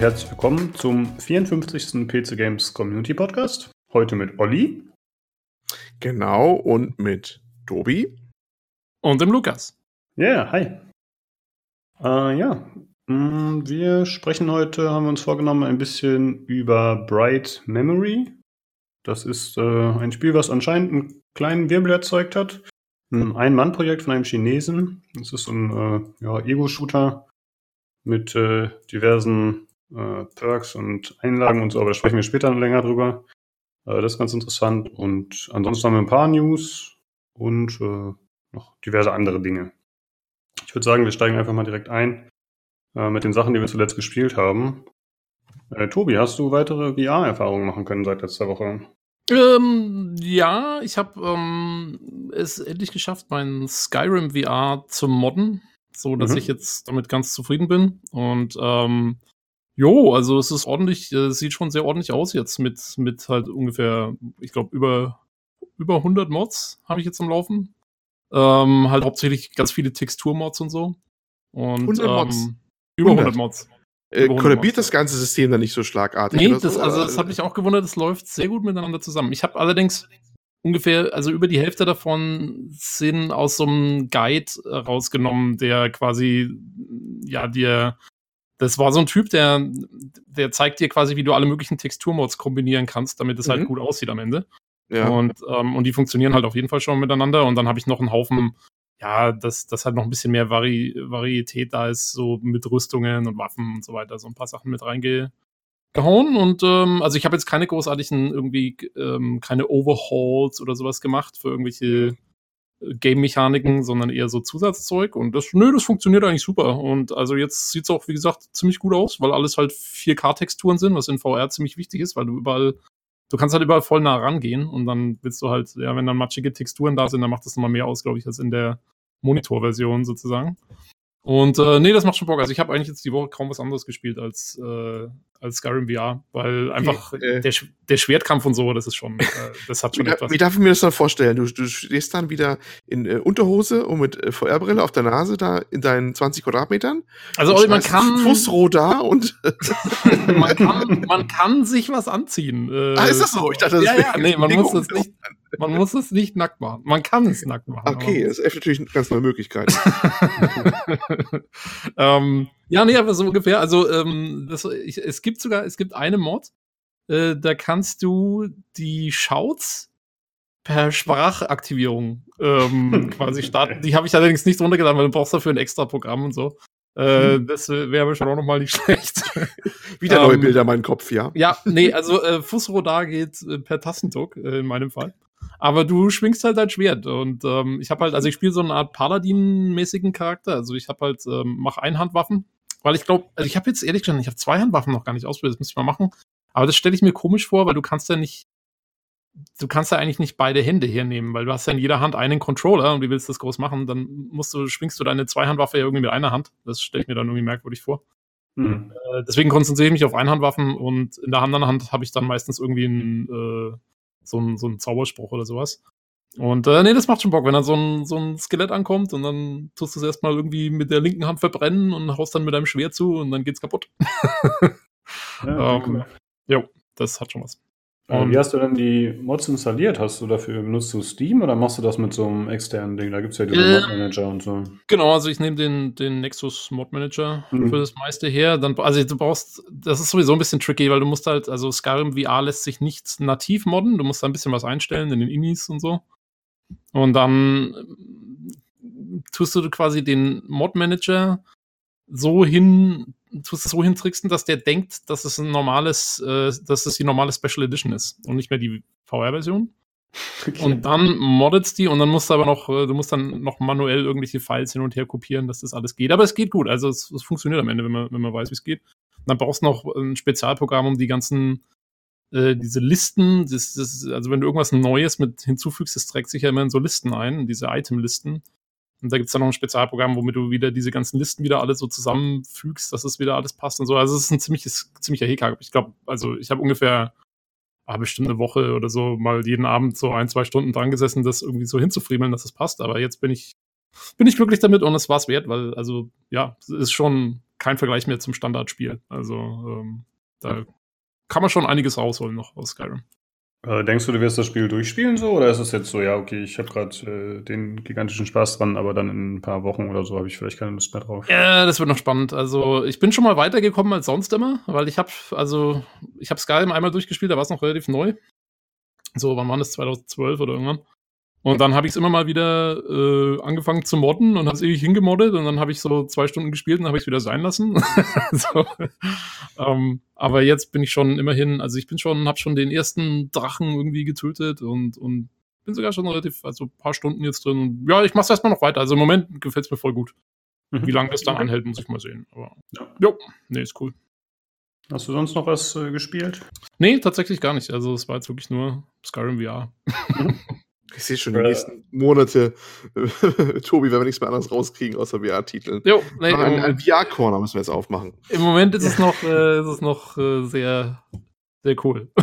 und herzlich willkommen zum 54. PC Games Community Podcast. Heute mit Olli. Genau, und mit Tobi. Und dem Lukas. Ja, yeah, hi. Äh, ja, mm, wir sprechen heute, haben wir uns vorgenommen, ein bisschen über Bright Memory. Das ist äh, ein Spiel, was anscheinend einen kleinen Wirbel erzeugt hat. Ein Ein-Mann-Projekt von einem Chinesen. Das ist so ein äh, ja, Ego-Shooter mit äh, diversen äh, Perks und Einlagen und so, aber da sprechen wir später länger drüber. Äh, das ist ganz interessant. Und ansonsten haben wir ein paar News und äh, noch diverse andere Dinge. Ich würde sagen, wir steigen einfach mal direkt ein äh, mit den Sachen, die wir zuletzt gespielt haben. Äh, Tobi, hast du weitere VR-Erfahrungen machen können seit letzter Woche? Ähm, ja, ich habe ähm, es endlich geschafft, mein Skyrim VR zu modden, so dass mhm. ich jetzt damit ganz zufrieden bin. Und ähm, jo, also es ist ordentlich, äh, sieht schon sehr ordentlich aus jetzt mit mit halt ungefähr, ich glaube über über 100 Mods habe ich jetzt am Laufen. Ähm, halt hauptsächlich ganz viele Texturmods und so. Und 100 Mods. Ähm, über 100, 100 Mods. Äh, kollabiert das ganze System dann nicht so schlagartig? Nee, das, so? also das hat mich auch gewundert, es läuft sehr gut miteinander zusammen. Ich habe allerdings ungefähr, also über die Hälfte davon sind aus so einem Guide äh, rausgenommen, der quasi, ja, dir, das war so ein Typ, der, der zeigt dir quasi, wie du alle möglichen Texturmods kombinieren kannst, damit es halt mhm. halt gut aussieht am Ende. Ja. Und, ähm, und die funktionieren halt auf jeden Fall schon miteinander. Und dann habe ich noch einen Haufen ja, dass, dass halt noch ein bisschen mehr Vari Varietät da ist, so mit Rüstungen und Waffen und so weiter, so ein paar Sachen mit reingehauen. Und ähm, also ich habe jetzt keine großartigen, irgendwie, ähm, keine Overhauls oder sowas gemacht für irgendwelche Game-Mechaniken, sondern eher so Zusatzzeug. Und das, nö, das funktioniert eigentlich super. Und also jetzt sieht's auch, wie gesagt, ziemlich gut aus, weil alles halt 4K-Texturen sind, was in VR ziemlich wichtig ist, weil du überall du kannst halt überall voll nah rangehen und dann willst du halt, ja, wenn dann matschige Texturen da sind, dann macht das nochmal mehr aus, glaube ich, als in der Monitorversion sozusagen. Und äh, nee, das macht schon Bock. Also ich habe eigentlich jetzt die Woche kaum was anderes gespielt als, äh, als Skyrim VR, weil einfach okay, äh, der, der Schwertkampf und so, das ist schon, äh, das hat schon wie, etwas. Wie darf ich mir das dann vorstellen? Du, du stehst dann wieder in äh, Unterhose und mit äh, VR-Brille auf der Nase da in deinen 20 Quadratmetern? Also Olli, man kann Fußroh da und man, kann, man kann sich was anziehen. Äh, ah, ist das so? Ich dachte, das ja, ja, nee, man muss das nicht. Man muss es nicht nackt machen. Man kann es nackt machen. Okay, das ist natürlich eine ganz neue Möglichkeit. ähm, ja, nee, aber so ungefähr. Also ähm, das, ich, es gibt sogar, es gibt eine Mod, äh, da kannst du die Shouts per Sprachaktivierung ähm, quasi starten. Die habe ich allerdings nicht runtergeladen, weil du brauchst dafür ein extra Programm und so. Äh, hm. Das wäre aber schon auch nochmal nicht schlecht. Wieder neue ähm, Bilder in meinem Kopf, ja. Ja, nee, also äh, Fußrodar geht äh, per Tastendruck äh, in meinem Fall. Aber du schwingst halt dein Schwert. Und ähm, ich habe halt, also ich spiele so eine Art Paladin-mäßigen Charakter. Also ich habe halt, ähm, mache Einhandwaffen. Weil ich glaube, also ich habe jetzt ehrlich gesagt, ich habe Zweihandwaffen noch gar nicht ausprobiert, das müsste ich mal machen. Aber das stelle ich mir komisch vor, weil du kannst ja nicht, du kannst ja eigentlich nicht beide Hände hernehmen, weil du hast ja in jeder Hand einen Controller und wie willst du das groß machen? Dann musst du, schwingst du deine Zweihandwaffe ja irgendwie mit einer Hand. Das stelle ich mir dann irgendwie merkwürdig vor. Mhm. Äh, deswegen konzentriere ich mich auf Einhandwaffen und in der anderen Hand habe ich dann meistens irgendwie ein, äh, so ein, so ein Zauberspruch oder sowas. Und äh, nee, das macht schon Bock, wenn dann so ein, so ein Skelett ankommt und dann tust du es erstmal irgendwie mit der linken Hand verbrennen und haust dann mit deinem Schwert zu und dann geht's kaputt. ja, ähm, cool. Jo, das hat schon was. Und wie hast du denn die Mods installiert? Hast du dafür benutzt du Steam oder machst du das mit so einem externen Ding? Da gibt es ja diese äh, Mod Manager und so. Genau, also ich nehme den, den Nexus Mod Manager mhm. für das meiste her. Dann, also du brauchst, das ist sowieso ein bisschen tricky, weil du musst halt, also Skyrim VR lässt sich nicht nativ modden, du musst da ein bisschen was einstellen in den Inis und so. Und dann äh, tust du quasi den Mod Manager so hin tust es so hintricksen, dass der denkt, dass es ein normales, äh, dass es die normale Special Edition ist und nicht mehr die VR-Version. Okay. Und dann moddet die und dann musst du aber noch, äh, du musst dann noch manuell irgendwelche Files hin und her kopieren, dass das alles geht. Aber es geht gut. Also es, es funktioniert am Ende, wenn man, wenn man weiß, wie es geht. Und dann brauchst du noch ein Spezialprogramm, um die ganzen, äh, diese Listen, das, das, also wenn du irgendwas Neues mit hinzufügst, das trägt sich ja immer in so Listen ein, diese Item-Listen. Und da gibt es dann noch ein Spezialprogramm, womit du wieder diese ganzen Listen wieder alle so zusammenfügst, dass es wieder alles passt und so. Also es ist ein ziemliches, ziemlicher Hickhack. Ich glaube, also ich habe ungefähr ah, bestimmt eine Woche oder so mal jeden Abend so ein, zwei Stunden dran gesessen, das irgendwie so hinzufriemeln, dass es passt. Aber jetzt bin ich, bin ich glücklich damit und es war es wert, weil, also ja, es ist schon kein Vergleich mehr zum Standardspiel. Also ähm, da kann man schon einiges rausholen noch aus Skyrim. Äh, denkst du, du wirst das Spiel durchspielen so? Oder ist es jetzt so, ja, okay, ich habe gerade äh, den gigantischen Spaß dran, aber dann in ein paar Wochen oder so habe ich vielleicht keine Lust mehr drauf? Ja, das wird noch spannend. Also ich bin schon mal weitergekommen als sonst immer, weil ich habe, also ich habe Skyrim einmal durchgespielt, da war es noch relativ neu. So, wann war das? 2012 oder irgendwann? Und dann habe ich es immer mal wieder äh, angefangen zu modden und habe es ewig hingemoddet und dann habe ich so zwei Stunden gespielt und habe ich es wieder sein lassen. so. ähm, aber jetzt bin ich schon immerhin, also ich bin schon, habe schon den ersten Drachen irgendwie getötet und, und bin sogar schon relativ, also ein paar Stunden jetzt drin. Und ja, ich mache es erstmal noch weiter. Also im Moment gefällt es mir voll gut. Mhm. Wie lange das dann anhält, muss ich mal sehen. Aber ja, jo, nee, ist cool. Hast du sonst noch was äh, gespielt? Nee, tatsächlich gar nicht. Also es war jetzt wirklich nur Skyrim VR. Mhm. Ich sehe schon die nächsten Monate, Tobi, wenn wir nichts mehr anderes rauskriegen außer VR-Titeln. Jo, nee, ein, ein VR-Corner müssen wir jetzt aufmachen. Im Moment ist es noch, äh, ist es noch äh, sehr, sehr cool.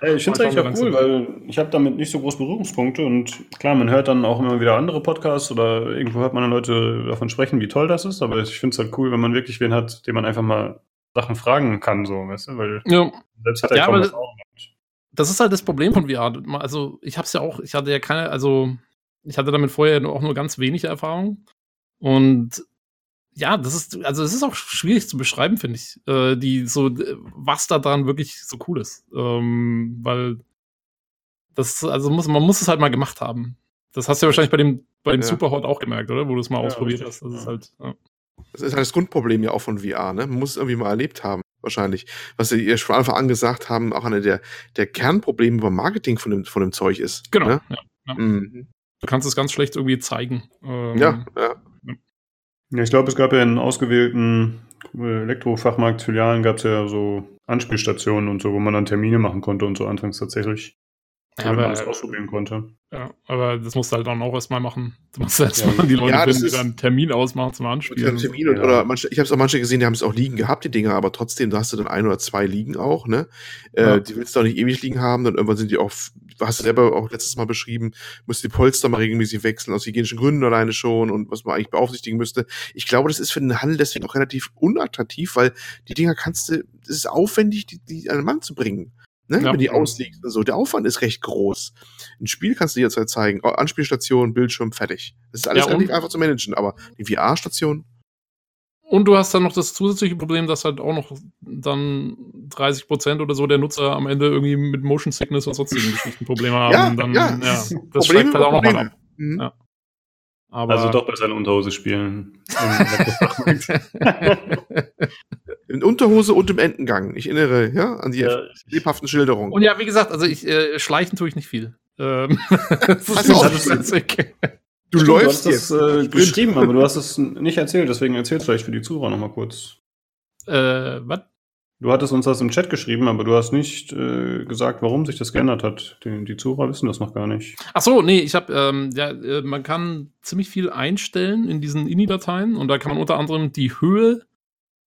hey, ich finde es eigentlich auch cool, weil ich habe damit nicht so große Berührungspunkte und klar, man hört dann auch immer wieder andere Podcasts oder irgendwo hört man dann Leute davon sprechen, wie toll das ist, aber ich finde es halt cool, wenn man wirklich wen hat, den man einfach mal Sachen fragen kann, so, weißt du, weil ja. selbst hat er ja, kaum aber, das ist halt das Problem von VR. Also, ich habe es ja auch, ich hatte ja keine, also, ich hatte damit vorher auch nur ganz wenig Erfahrung. Und ja, das ist, also, es ist auch schwierig zu beschreiben, finde ich, äh, die, so, was da dran wirklich so cool ist. Ähm, weil das, also, muss, man muss es halt mal gemacht haben. Das hast du ja wahrscheinlich bei dem, bei dem ja. Superhot auch gemerkt, oder? Wo du es mal ja, ausprobiert richtig. hast. Das ist halt, ja. Das ist halt das Grundproblem ja auch von VR, ne? Man muss es irgendwie mal erlebt haben wahrscheinlich. Was sie ihr von Anfang an gesagt haben, auch eine der, der Kernprobleme beim Marketing von dem, von dem Zeug ist. Genau. Ne? Ja, ja. Mhm. Du kannst es ganz schlecht irgendwie zeigen. Ähm, ja, ja. Ja, ich glaube, es gab ja in ausgewählten Elektrofachmarktfilialen gab es ja so Anspielstationen und so, wo man dann Termine machen konnte und so anfangs tatsächlich. Ja, aber, alles ausprobieren konnte. Ja, aber das musst du halt dann auch erstmal machen. Du musst erstmal ja, die Leute ja, finden, die dann einen Termin ausmachen zum Anspielen. Termin und, oder manche, ich habe es auch manche gesehen, die haben es auch liegen gehabt, die Dinger, aber trotzdem, da hast du dann ein oder zwei liegen auch, ne? Äh, die willst du auch nicht ewig liegen haben, dann irgendwann sind die auch, hast du selber auch letztes Mal beschrieben, musst die Polster mal regelmäßig wechseln, aus hygienischen Gründen alleine schon und was man eigentlich beaufsichtigen müsste. Ich glaube, das ist für den Handel deswegen auch relativ unattraktiv, weil die Dinger kannst du, es ist aufwendig, die, die an den Mann zu bringen. Ne, ja. wenn die ausliegt. Also der Aufwand ist recht groß. Ein Spiel kannst du dir jetzt zeigen. Anspielstation, Bildschirm, fertig. Das ist alles ja, relativ einfach zu managen, aber die VR-Station. Und du hast dann noch das zusätzliche Problem, dass halt auch noch dann 30 Prozent oder so der Nutzer am Ende irgendwie mit Motion Sickness und sonstigen Geschichten Probleme haben. Ja, dann, ja, ja das schreckt halt auch noch ab. Mhm. Ja. Aber also doch besser in Unterhose spielen. in Unterhose und im Entengang. Ich erinnere ja, an die ja. lebhaften Schilderungen. Und ja, wie gesagt, also ich äh, schleichen tue ich nicht viel. Ähm, das ist auch Du Stimmt, läufst du hast jetzt. Das, äh, beschrieben, aber du hast es nicht erzählt, deswegen erzählst vielleicht für die Zuhörer nochmal kurz. Äh, was? Du hattest uns das im Chat geschrieben, aber du hast nicht äh, gesagt, warum sich das geändert hat. Die, die Zuhörer wissen das noch gar nicht. Ach so, nee, ich habe, ähm, ja, äh, man kann ziemlich viel einstellen in diesen INI-Dateien und da kann man unter anderem die Höhe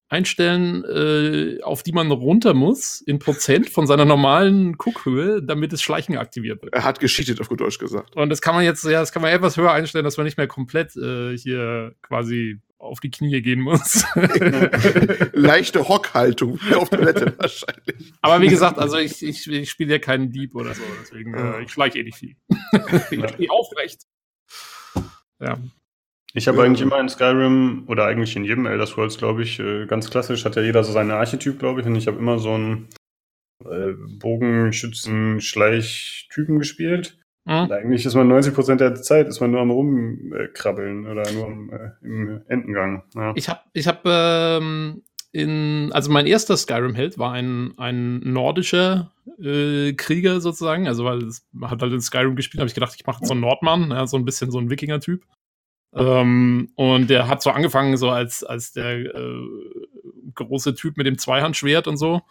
einstellen, äh, auf die man runter muss, in Prozent von seiner normalen Guckhöhe, damit das Schleichen aktiviert wird. Er hat gescheatet, auf gut Deutsch gesagt. Und das kann man jetzt, ja, das kann man etwas höher einstellen, dass man nicht mehr komplett äh, hier quasi auf die Knie gehen muss. Leichte Hockhaltung auf Toilette wahrscheinlich. Aber wie gesagt, also ich, ich, ich spiele ja keinen Dieb oder so, deswegen äh, ich schleiche eh nicht viel. ich stehe aufrecht. Ja. Ich habe ja. eigentlich immer in Skyrim oder eigentlich in jedem Elder Scrolls, glaube ich, äh, ganz klassisch hat ja jeder so seine Archetyp, glaube ich, und ich habe immer so einen äh, Bogenschützen-Schleich-Typen gespielt. Mhm. Eigentlich ist man 90% der Zeit ist man nur am rumkrabbeln oder nur am, äh, im Endengang. Ja. Ich habe ich hab, ähm, in, also mein erster Skyrim-Held war ein, ein nordischer äh, Krieger sozusagen, also weil es hat halt in Skyrim gespielt, habe ich gedacht, ich mache so einen Nordmann, ja, so ein bisschen so ein Wikinger-Typ. Ähm, und der hat so angefangen, so als, als der äh, große Typ mit dem Zweihandschwert und so.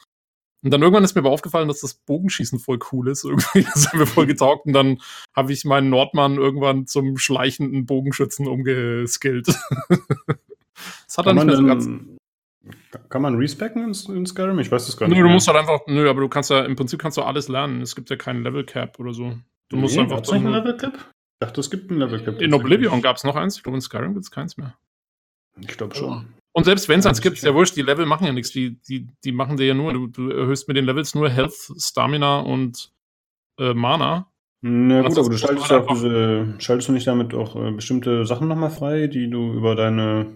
Und dann irgendwann ist mir aber aufgefallen, dass das Bogenschießen voll cool ist. Irgendwie, das hat mir voll getaugt. Und dann habe ich meinen Nordmann irgendwann zum schleichenden Bogenschützen umgeskillt. das hat dann nicht mehr so ganz. Kann man respecken in, in Skyrim? Ich weiß das gar nicht. Nö, du musst halt einfach, nö, aber du kannst ja, im Prinzip kannst du alles lernen. Es gibt ja keinen Level Cap oder so. Du musst nee, einfach. Dann, Level Cap? Ich dachte, es gibt ein Level Cap. In Oblivion gab es noch eins. Ich glaube, in Skyrim gibt es keins mehr. Ich glaube schon. Und selbst wenn es eins gibt, ist ja wurscht, die Level machen ja nichts. Die, die, die machen dir ja nur, du, du erhöhst mit den Levels nur Health, Stamina und äh, Mana. Na gut, aber du schaltest ja auch diese, schaltest du nicht damit auch äh, bestimmte Sachen nochmal frei, die du über deine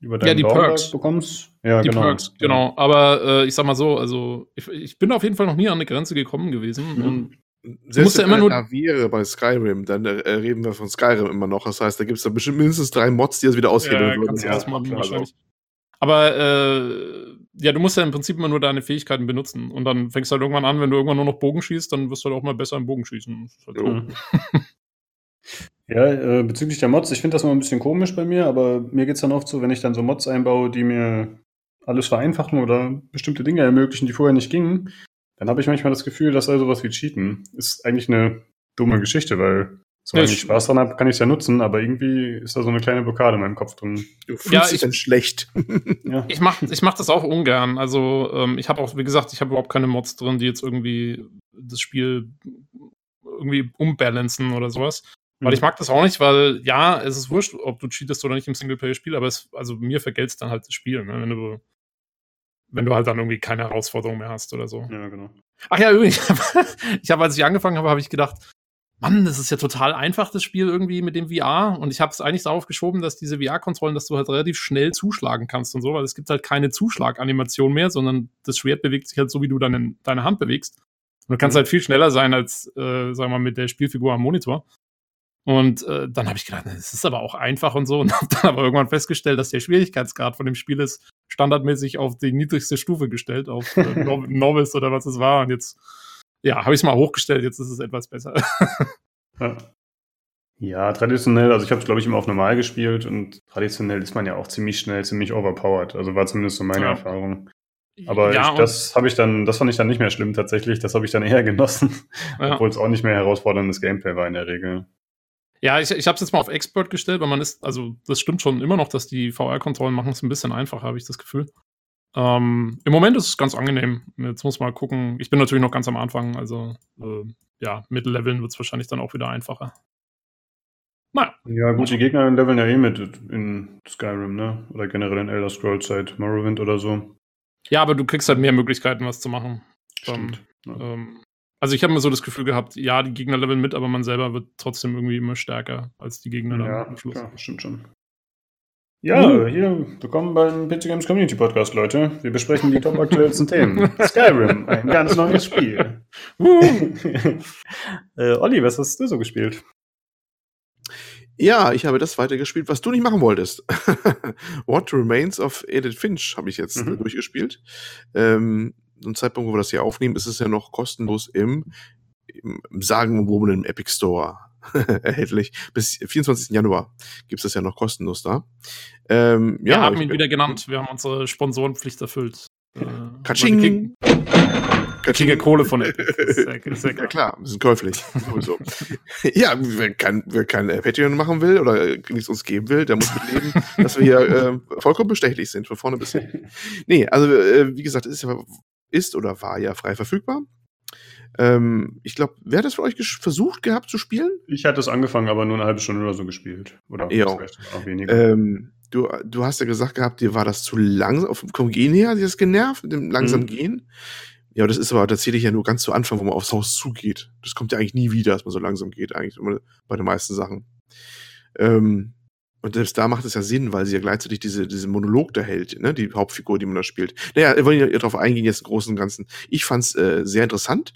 über deinen ja, die Perks bekommst? Ja, die genau. Perks, genau. Aber äh, ich sag mal so, also ich, ich, bin auf jeden Fall noch nie an eine Grenze gekommen gewesen. Mhm. Und selbst ja immer nur Naviere bei Skyrim, dann äh, reden wir von Skyrim immer noch. Das heißt, da gibt es da bestimmt mindestens drei Mods, die das wieder aushebeln ja, würden. Ja, das mal wahrscheinlich. Aber äh, ja, du musst ja im Prinzip immer nur deine Fähigkeiten benutzen. Und dann fängst du halt irgendwann an, wenn du irgendwann nur noch Bogen schießt, dann wirst du halt auch mal besser im Bogen schießen. Halt so. ja, äh, bezüglich der Mods, ich finde das immer ein bisschen komisch bei mir, aber mir geht es dann oft so, wenn ich dann so Mods einbaue, die mir alles vereinfachen oder bestimmte Dinge ermöglichen, die vorher nicht gingen, dann habe ich manchmal das Gefühl, dass sei sowas wie Cheaten ist eigentlich eine dumme Geschichte, weil solange ich Spaß dran habe, kann ich es ja nutzen, aber irgendwie ist da so eine kleine Blockade in meinem Kopf drin. Du fühlst ja, dich dann schlecht. ja. Ich mache ich mach das auch ungern. Also ähm, ich habe auch, wie gesagt, ich habe überhaupt keine Mods drin, die jetzt irgendwie das Spiel irgendwie umbalancen oder sowas. Weil ich mhm. mag das auch nicht, weil ja, es ist wurscht, ob du cheatest oder nicht im Singleplayer-Spiel, aber es, also mir vergelt's dann halt das Spiel, ne? wenn du wenn du halt dann irgendwie keine Herausforderung mehr hast oder so. Ja, genau. Ach ja, übrigens, ich habe, als ich angefangen habe, habe ich gedacht, Mann, das ist ja total einfach, das Spiel irgendwie mit dem VR. Und ich habe es eigentlich darauf geschoben, dass diese VR-Kontrollen, dass du halt relativ schnell zuschlagen kannst und so, weil es gibt halt keine Zuschlaganimation mehr, sondern das Schwert bewegt sich halt so, wie du deine, deine Hand bewegst. Und du kannst mhm. halt viel schneller sein als, äh, sagen wir mal, mit der Spielfigur am Monitor. Und äh, dann habe ich gedacht, es ist aber auch einfach und so. Und habe dann aber irgendwann festgestellt, dass der Schwierigkeitsgrad von dem Spiel ist standardmäßig auf die niedrigste Stufe gestellt, auf äh, Novice oder was es war. Und jetzt, ja, habe ich es mal hochgestellt, jetzt ist es etwas besser. ja. ja. traditionell, also ich habe es, glaube ich, immer auf normal gespielt und traditionell ist man ja auch ziemlich schnell, ziemlich overpowered. Also war zumindest so meine ja. Erfahrung. Aber ja, ich, das habe ich dann, das fand ich dann nicht mehr schlimm tatsächlich. Das habe ich dann eher genossen. Obwohl es auch nicht mehr herausforderndes Gameplay war in der Regel. Ja, ich, ich habe es jetzt mal auf Expert gestellt, weil man ist, also das stimmt schon immer noch, dass die VR-Kontrollen machen es ein bisschen einfacher, habe ich das Gefühl. Ähm, Im Moment ist es ganz angenehm. Jetzt muss man mal gucken. Ich bin natürlich noch ganz am Anfang, also äh, ja, Mittelleveln wird es wahrscheinlich dann auch wieder einfacher. Naja. Ja, gut, die Gegner leveln ja eh mit in Skyrim, ne? Oder generell in Elder Scrolls seit Morrowind oder so. Ja, aber du kriegst halt mehr Möglichkeiten, was zu machen. Stimmt. Ähm, ja. ähm, also ich habe mir so das Gefühl gehabt, ja, die Gegner leveln mit, aber man selber wird trotzdem irgendwie immer stärker als die Gegner ja, am Schluss. Ja, stimmt schon. Ja, uh. hier, willkommen beim PC Games Community Podcast, Leute. Wir besprechen die top aktuellsten Themen. Skyrim, ein ganz neues Spiel. äh, Olli, was hast du so gespielt? Ja, ich habe das weitergespielt, was du nicht machen wolltest. What Remains of Edith Finch habe ich jetzt mhm. durchgespielt. Ähm, zum Zeitpunkt, wo wir das hier aufnehmen, ist es ja noch kostenlos im, im sagenumwobenen Epic Store erhältlich. Bis 24. Januar gibt es das ja noch kostenlos da. Ähm, wir ja, haben ihn wieder genannt. Wir haben unsere Sponsorenpflicht erfüllt. Äh, Katsching! Katsching Kohle von Epic. Sehr, sehr ja klar, wir sind käuflich. Sowieso. ja, wer kein, wer kein äh, Patreon machen will oder nichts uns geben will, der muss mitleben, dass wir hier äh, vollkommen bestechlich sind, von vorne bis hin. Nee, also äh, wie gesagt, es ist ist oder war ja frei verfügbar. Ähm, ich glaube, wer hat das für euch versucht gehabt zu spielen? Ich hatte es angefangen, aber nur eine halbe Stunde oder so gespielt. Oder ja. auch weniger. Ähm, du, du hast ja gesagt gehabt, dir war das zu langsam, vom Gehen her, hat dir das genervt, mit dem langsam mhm. Gehen. Ja, das ist aber tatsächlich ja nur ganz zu Anfang, wo man aufs Haus zugeht. Das kommt ja eigentlich nie wieder, dass man so langsam geht, eigentlich bei den meisten Sachen. Ähm, und selbst da macht es ja Sinn, weil sie ja gleichzeitig diese, diese Monolog da hält, ne, die Hauptfigur, die man da spielt. Naja, wir wollen ja darauf eingehen, jetzt im Großen und Ganzen. Ich fand's äh, sehr interessant.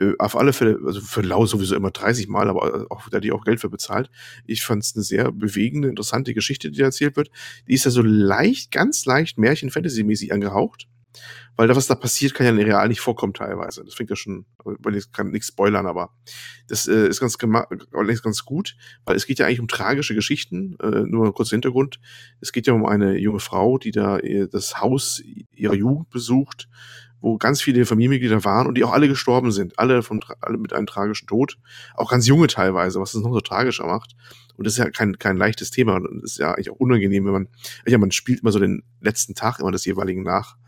Äh, auf alle Fälle, also für Lau sowieso immer 30 Mal, aber auch, da die auch Geld für bezahlt. Ich fand's eine sehr bewegende, interessante Geschichte, die da erzählt wird. Die ist ja so leicht, ganz leicht Märchen-Fantasy-mäßig angehaucht weil da, was da passiert, kann ja in Real nicht vorkommen teilweise. Das fängt ja schon, weil ich kann nichts spoilern, aber das äh, ist ganz, ist ganz gut, weil es geht ja eigentlich um tragische Geschichten. Äh, nur kurzer Hintergrund. Es geht ja um eine junge Frau, die da äh, das Haus ihrer Jugend besucht, wo ganz viele Familienmitglieder waren und die auch alle gestorben sind. Alle, von, alle mit einem tragischen Tod. Auch ganz junge teilweise, was es noch so tragischer macht. Und das ist ja kein, kein leichtes Thema. Und das ist ja eigentlich auch unangenehm, wenn man, ja, man spielt immer so den letzten Tag immer des jeweiligen nach,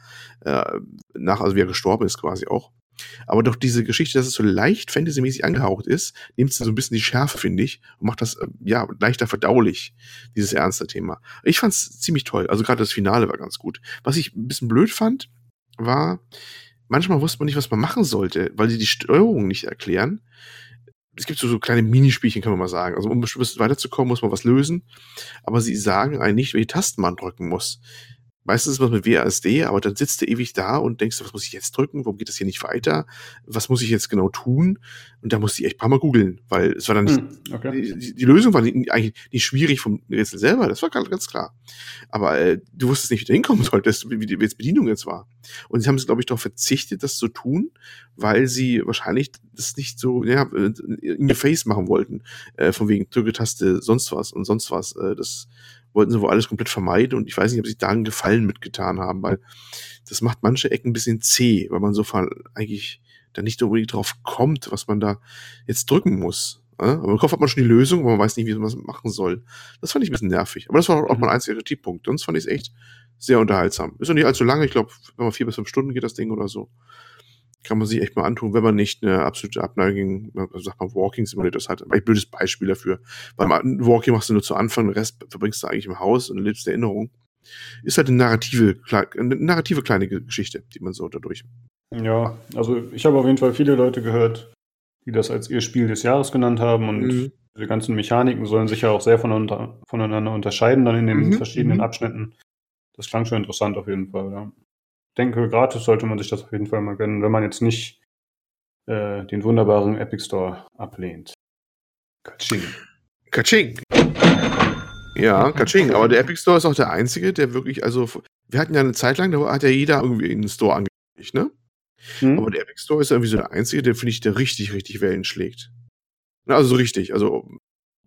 äh, nach, also wie er gestorben ist quasi auch. Aber doch diese Geschichte, dass es so leicht fantasymäßig angehaucht ist, nimmt so ein bisschen die Schärfe, finde ich, und macht das, äh, ja, leichter verdaulich, dieses ernste Thema. Ich fand es ziemlich toll. Also gerade das Finale war ganz gut. Was ich ein bisschen blöd fand, war, manchmal wusste man nicht, was man machen sollte, weil sie die Steuerung nicht erklären. Es gibt so, so kleine Minispielchen, kann man mal sagen. Also um weiterzukommen, muss man was lösen. Aber sie sagen einem nicht, welche Tasten man drücken muss. Meistens ist was mit WASD, aber dann sitzt du ewig da und denkst, was muss ich jetzt drücken? Warum geht das hier nicht weiter? Was muss ich jetzt genau tun? Und da musste ich echt ein paar Mal googeln, weil es war dann nicht, hm, okay. die, die, Lösung war nicht, eigentlich nicht schwierig vom Rätsel selber, das war ganz, klar. Aber äh, du wusstest nicht, wie du hinkommen solltest, wie die Bedienung jetzt war. Und sie haben glaube ich, darauf verzichtet, das zu tun, weil sie wahrscheinlich das nicht so ja, in your face machen wollten. Äh, von wegen Drücketaste, sonst was und sonst was. Äh, das wollten sie wohl alles komplett vermeiden und ich weiß nicht, ob sie da einen Gefallen mitgetan haben, weil das macht manche Ecken ein bisschen zäh, weil man so eigentlich da nicht unbedingt drauf kommt, was man da jetzt drücken muss. Aber im Kopf hat man schon die Lösung, aber man weiß nicht, wie man das machen soll. Das fand ich ein bisschen nervig. Aber das war auch mein einziger Kritikpunkt. Sonst fand ich es echt sehr unterhaltsam. Ist noch nicht allzu lange. Ich glaube, wenn man vier bis fünf Stunden geht das Ding oder so kann man sich echt mal antun, wenn man nicht eine absolute Abneigung, sagt man Walking Simulators hat. Ein blödes Beispiel dafür. Beim Walking machst du nur zu Anfang, den Rest verbringst du eigentlich im Haus und lebst Erinnerung. Ist halt eine narrative, eine narrative kleine Geschichte, die man so dadurch. Ja, also ich habe auf jeden Fall viele Leute gehört, die das als ihr Spiel des Jahres genannt haben und mhm. diese ganzen Mechaniken sollen sich ja auch sehr voneinander, voneinander unterscheiden dann in den mhm. verschiedenen mhm. Abschnitten. Das klang schon interessant auf jeden Fall, ja denke, gratis sollte man sich das auf jeden Fall mal gönnen, wenn man jetzt nicht äh, den wunderbaren Epic Store ablehnt. Kaching. Kaching. Ja, Kaching. Aber der Epic Store ist auch der einzige, der wirklich, also, wir hatten ja eine Zeit lang, da hat ja jeder irgendwie einen Store angekündigt, ne? Hm. Aber der Epic Store ist irgendwie so der einzige, der, finde ich, der richtig, richtig Wellen schlägt. Also so richtig. Also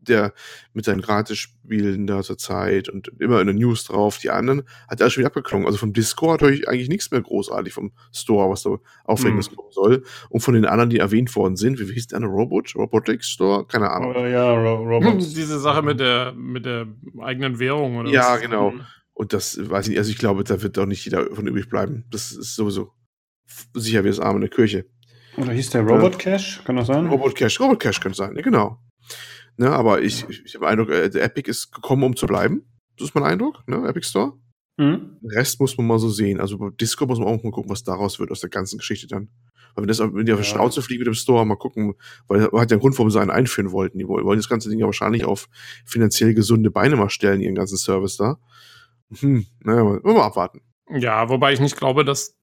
der mit seinen Gratis-Spielen da zur Zeit und immer in den News drauf. Die anderen hat er schon wieder abgeklungen. Also vom Discord höre ich eigentlich nichts mehr großartig vom Store, was da Aufregendes hm. kommen soll. Und von den anderen, die erwähnt worden sind, wie hieß der andere Robot? Robotics Store? Keine Ahnung. Oh, ja, Ro Robots. Diese Sache mit der, mit der eigenen Währung oder Ja, was? genau. Und das weiß ich nicht, also ich glaube, da wird auch nicht jeder von übrig bleiben. Das ist sowieso sicher wie das Arm in der Kirche. Oder hieß der Robot Cash? Kann das sein? Robot Cash, Robot Cash könnte sein, ja, genau. Ne, aber ich, ich, ich habe den Eindruck, äh, der Epic ist gekommen, um zu bleiben. Das ist mein Eindruck, ne, Epic Store. Mhm. Den Rest muss man mal so sehen. Also bei Disco muss man auch mal gucken, was daraus wird aus der ganzen Geschichte dann. Weil wenn, das, wenn die auf die Schnauze fliegen mit dem Store, mal gucken, weil hat ja einen Grund, warum sie einen einführen wollten. Die wollen das ganze Ding ja wahrscheinlich auf finanziell gesunde Beine mal stellen, ihren ganzen Service da. Hm, naja, mal, mal abwarten. Ja, wobei ich nicht glaube, dass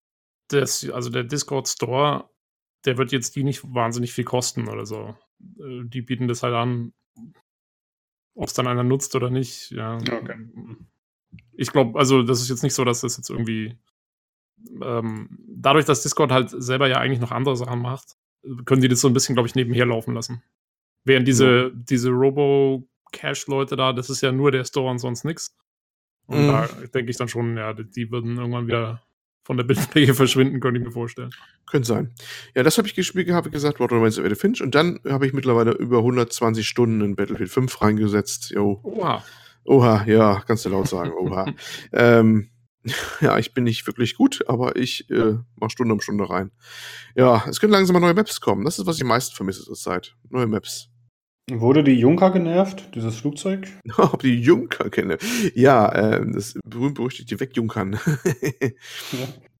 das, also der Discord Store, der wird jetzt die nicht wahnsinnig viel kosten oder so. Äh, die bieten das halt an, ob es dann einer nutzt oder nicht, ja. Okay. Ich glaube, also das ist jetzt nicht so, dass das jetzt irgendwie ähm, dadurch, dass Discord halt selber ja eigentlich noch andere Sachen macht, können die das so ein bisschen, glaube ich, nebenher laufen lassen. Während diese, ja. diese Robo-Cash-Leute da, das ist ja nur der Store und sonst nichts. Und mhm. da denke ich dann schon, ja, die würden irgendwann wieder von der Bildfläche verschwinden, könnte ich mir vorstellen. Könnte sein. Ja, das habe ich gespielt, habe ich gesagt, Water Remains of Finch. Und dann habe ich mittlerweile über 120 Stunden in Battlefield 5 reingesetzt. Jo. Oha. Oha, ja, kannst du laut sagen, oha. ähm, ja, ich bin nicht wirklich gut, aber ich äh, mache Stunde um Stunde rein. Ja, es können langsam mal neue Maps kommen. Das ist, was ich am meisten vermisse zur Zeit. Neue Maps. Wurde die Junker genervt, dieses Flugzeug? Ob die Junker kenne. Ja, äh, das berühmt-berüchtigte Wegjunkern.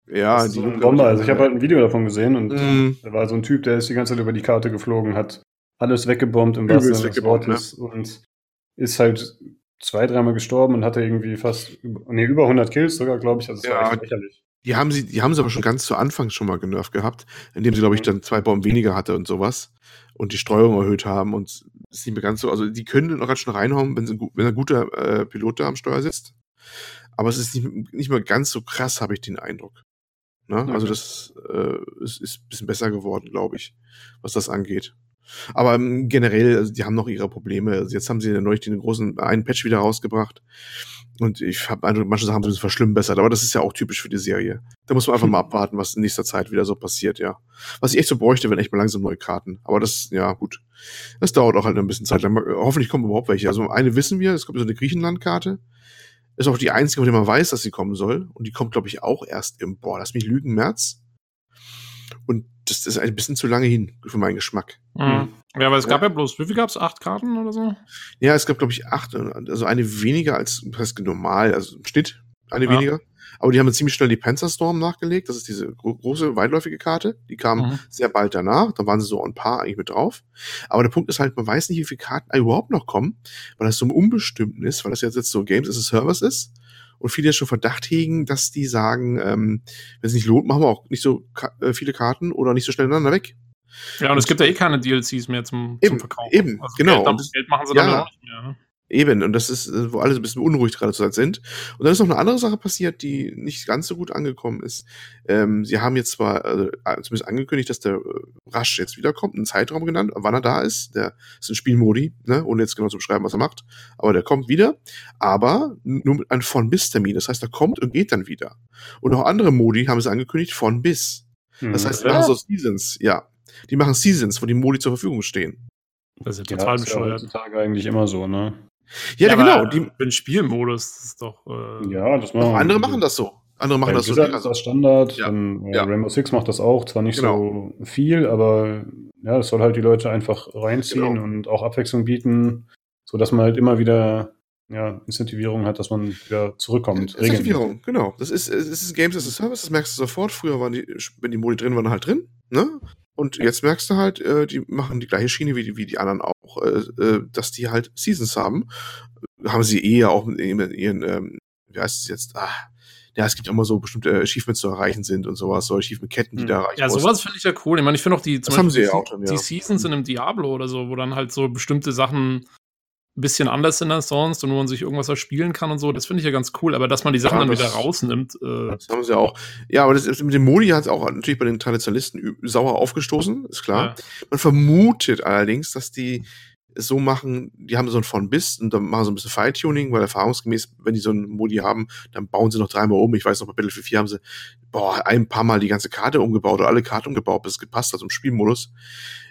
ja. ja die so Bombe. Also ich habe halt ein Video davon gesehen und mm. da war so ein Typ, der ist die ganze Zeit über die Karte geflogen, hat alles weggebombt im wahrsten Sinne des Wortes ne? und ist halt zwei, dreimal gestorben und hatte irgendwie fast, nee, über 100 Kills sogar, glaube ich. Also das ja, war echt lächerlich. Die haben sie, die haben sie aber schon ganz zu Anfang schon mal genervt gehabt, indem sie, glaube ich, mhm. dann zwei Bomben weniger hatte und sowas und die Streuung erhöht haben und ist nicht mehr ganz so, also die können noch ganz schön reinhauen, wenn, sie, wenn ein guter äh, Pilot da am Steuer sitzt. Aber es ist nicht, nicht mehr ganz so krass, habe ich den Eindruck. Ne? Okay. Also das äh, ist, ist ein bisschen besser geworden, glaube ich, was das angeht. Aber ähm, generell, also die haben noch ihre Probleme. Also jetzt haben sie neulich den großen einen Patch wieder rausgebracht. Und ich habe manche Sachen sind verschlimmbessert, aber das ist ja auch typisch für die Serie. Da muss man einfach mal abwarten, was in nächster Zeit wieder so passiert, ja. Was ich echt so bräuchte, wenn echt mal langsam neue Karten. Aber das, ja, gut. Das dauert auch halt ein bisschen Zeit lang. Hoffentlich kommen überhaupt welche. Also eine wissen wir, es kommt so eine Griechenland-Karte. Ist auch die einzige, von der man weiß, dass sie kommen soll. Und die kommt, glaube ich, auch erst im, boah, lass mich lügen, März. Und das ist ein bisschen zu lange hin für meinen Geschmack. Mhm. Ja, aber es gab ja, bloß, wie viel gab es? Acht Karten oder so? Ja, es gab, glaube ich, acht, also eine weniger als das normal, also im Schnitt eine Ja. weniger. Aber die haben ziemlich schnell die Panzer Storm nachgelegt. Das ist diese gro große, weitläufige Karte. Die kam Mhm. sehr bald danach. Da waren sie so ein paar eigentlich mit drauf. Aber der Punkt ist halt, man weiß nicht, wie viele Karten überhaupt noch kommen, weil das so im Unbestimmten ist, weil das jetzt, jetzt so Games as a Service ist. Und viele schon Verdacht hegen, dass die sagen, ähm, wenn es nicht lohnt, machen wir auch nicht so ka äh, viele Karten oder nicht so schnell ineinander weg. Ja, und es gibt ja eh keine DLCs mehr zum, Eben, zum Verkaufen. eben, also genau. Geld, Und das- Geld machen sie ja. dann auch nicht mehr. Ne? Eben, und das ist, wo alle so ein bisschen unruhig gerade zurzeit sind. Und dann ist noch eine andere Sache passiert, die nicht ganz so gut angekommen ist. Ähm, sie haben jetzt zwar äh, zumindest angekündigt, dass der äh, Rush jetzt wiederkommt, einen Zeitraum genannt, wann er da ist. Der ist ein Spielmodi, ne, ohne jetzt genau zu beschreiben, was er macht. Aber der kommt wieder, aber nur mit einem von bis Termin. Das heißt, er kommt und geht dann wieder. Und auch andere Modi haben sie angekündigt von bis. Das Mhm. heißt, die machen so Seasons, ja. Die machen Seasons, wo die Modi zur Verfügung stehen. Das ist ja ja, total ist ja bescheuert. heutzutage eigentlich immer so, ne? Ja, genau. aber Die, den Spielmodus das ist doch. Äh, Ja, das machen auch andere machen das so. Andere machen das so. Blizzard ist das Standard. Ja. Dann, äh, Ja. Rainbow Six macht das auch, zwar nicht so viel, aber ja, das soll halt die Leute einfach reinziehen Genau. und auch Abwechslung bieten, so dass man halt immer wieder ja, Incentivierung hat, dass man wieder zurückkommt. Incentivierung, genau. Das ist, es ist Games as a Service, das merkst du sofort. Früher waren die, wenn die Modi drin waren, halt drin, ne? Und jetzt merkst du halt, äh, die machen die gleiche Schiene wie die, wie die anderen auch, äh, äh, dass die halt Seasons haben. Haben sie eh ja auch mit ihren, ähm, wie heißt es jetzt? Ah, ja, es gibt immer so bestimmte äh, Achievements zu erreichen sind und sowas, so Achievement-Ketten, die Hm. da erreichen Ja, sowas finde ich ja cool. Ich meine, ich finde auch die, zum Das haben sie die, ja auch drin, ja. die Seasons in einem Diablo oder so, wo dann halt so bestimmte Sachen bisschen anders sind als sonst und wo man sich irgendwas erspielen kann und so, das finde ich ja ganz cool. Aber dass man die Sachen Ja, dann wieder rausnimmt, äh, Das haben sie auch. Ja, aber das ist, mit dem Modi hat es auch natürlich bei den Traditionalisten sauer aufgestoßen, ist klar. ja. Man vermutet allerdings, dass die es so machen, die haben so ein von bis und dann machen sie ein bisschen Feintuning, weil erfahrungsgemäß, wenn die so ein Modi haben, dann bauen sie noch dreimal um. Ich weiß noch, bei Battlefield 4 haben sie, boah, ein paar Mal die ganze Karte umgebaut oder alle Karten umgebaut, bis es gepasst hat im Spielmodus.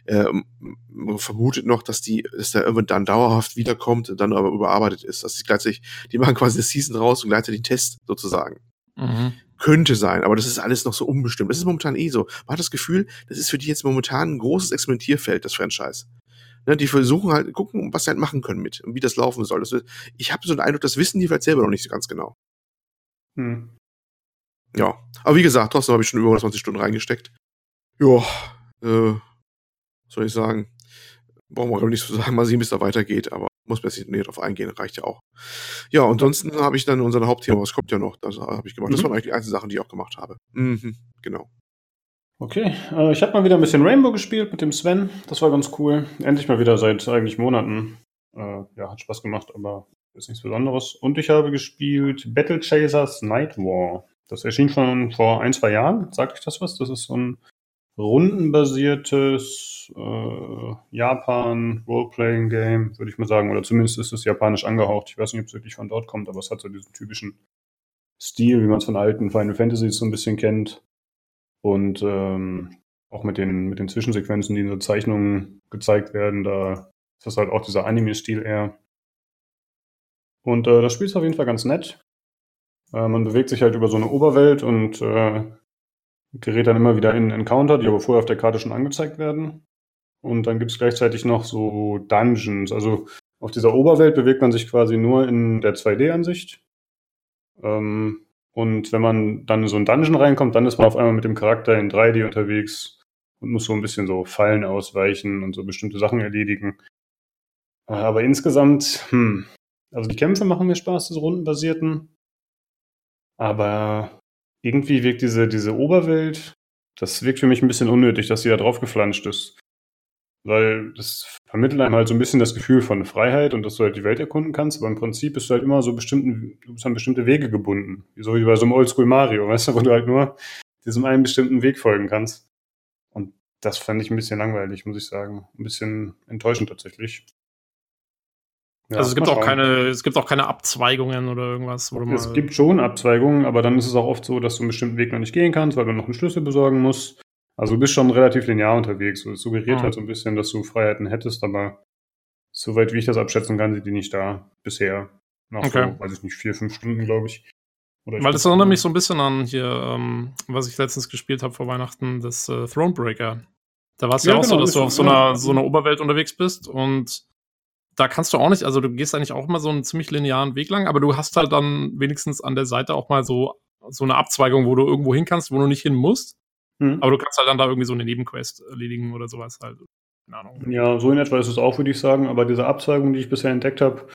Ähm, man vermutet noch, dass die, dass der irgendwann dann dauerhaft wiederkommt und dann aber überarbeitet ist. Das ist gleichzeitig, die machen quasi eine Season raus und gleichzeitig den Test sozusagen. Mhm. Könnte sein, aber das ist alles noch so unbestimmt. Das ist momentan eh so. Man hat das Gefühl, das ist für die jetzt momentan ein großes Experimentierfeld, das Franchise. Ne, die versuchen halt, gucken, was sie halt machen können mit und wie das laufen soll. Das wird, ich habe so den Eindruck, das wissen die vielleicht selber noch nicht so ganz genau. Hm. Ja, aber wie gesagt, trotzdem habe ich schon über 120 Stunden reingesteckt. Ja, äh, soll ich sagen, brauchen wir glaube ich nicht zu sagen, mal sehen, es da weitergeht, aber muss man jetzt nicht näher drauf eingehen, reicht ja auch. Ja, und ansonsten habe ich dann unser Hauptthema, was kommt ja noch, das habe ich gemacht. Das Mhm. waren eigentlich die einzelnen Sachen, die ich auch gemacht habe. Mhm, genau. Okay, äh, ich habe mal wieder ein bisschen Rainbow gespielt mit dem Sven. Das war ganz cool. Endlich mal wieder seit eigentlich Monaten. Äh, ja, hat Spaß gemacht, aber ist nichts Besonderes. Und ich habe gespielt Battle Chasers Night War. Das erschien schon vor ein, zwei Jahren. Sagt euch das was? Das ist so ein rundenbasiertes äh, Japan-Role-Playing-Game, würde ich mal sagen. Oder zumindest ist es japanisch angehaucht. Ich weiß nicht, ob es wirklich von dort kommt, aber es hat so diesen typischen Stil, wie man es von alten Final Fantasies so ein bisschen kennt. Und ähm, auch mit den, mit den Zwischensequenzen, die in so Zeichnungen gezeigt werden, da ist das halt auch dieser Anime-Stil eher. Und äh, das Spiel ist auf jeden Fall ganz nett. Äh, man bewegt sich halt über so eine Oberwelt und äh, gerät dann immer wieder in Encounter, die aber vorher auf der Karte schon angezeigt werden. Und dann gibt es gleichzeitig noch so Dungeons. Also auf dieser Oberwelt bewegt man sich quasi nur in der 2D-Ansicht. Ähm, und wenn man dann in so einen Dungeon reinkommt, dann ist man auf einmal mit dem Charakter in 3D unterwegs und muss so ein bisschen so Fallen ausweichen und so bestimmte Sachen erledigen. Aber insgesamt, hm, also die Kämpfe machen mir Spaß, diese rundenbasierten. Aber irgendwie wirkt diese, diese Oberwelt, das wirkt für mich ein bisschen unnötig, dass sie da drauf geflanscht ist. Weil das vermittelt einem halt so ein bisschen das Gefühl von Freiheit und dass du halt die Welt erkunden kannst, aber im Prinzip bist du halt immer so bestimmten, du bist an bestimmte Wege gebunden. So wie bei so einem Oldschool Mario, weißt du, wo du halt nur diesem einen bestimmten Weg folgen kannst. Und das fand ich ein bisschen langweilig, muss ich sagen. Ein bisschen enttäuschend tatsächlich. Ja, also es gibt auch schauen. keine, es gibt auch keine Abzweigungen oder irgendwas, Es gibt schon Abzweigungen, aber dann ist es auch oft so, dass du einen bestimmten Weg noch nicht gehen kannst, weil du noch einen Schlüssel besorgen musst. Also du bist schon relativ linear unterwegs. So, Es suggeriert Ah. halt so ein bisschen, dass du Freiheiten hättest, aber soweit wie ich das abschätzen kann, sind die nicht da bisher. Nach Okay. so, weiß ich nicht, vier, fünf Stunden, glaube ich. Weil das erinnert mich so ein bisschen an hier, ähm, was ich letztens gespielt habe vor Weihnachten, das äh, Thronebreaker. Da war es ja, ja, auch genau, so, dass du auf so einer, so einer Oberwelt unterwegs bist und da kannst du auch nicht, also du gehst eigentlich auch immer so einen ziemlich linearen Weg lang, aber du hast halt dann wenigstens an der Seite auch mal so, so eine Abzweigung, wo du irgendwo hin kannst, wo du nicht hin musst. Mhm. Aber du kannst halt dann da irgendwie so eine Nebenquest erledigen oder sowas halt. Keine Ahnung. Ja, so in etwa ist es auch, würde ich sagen. Aber diese Abzweigung, die ich bisher entdeckt habe,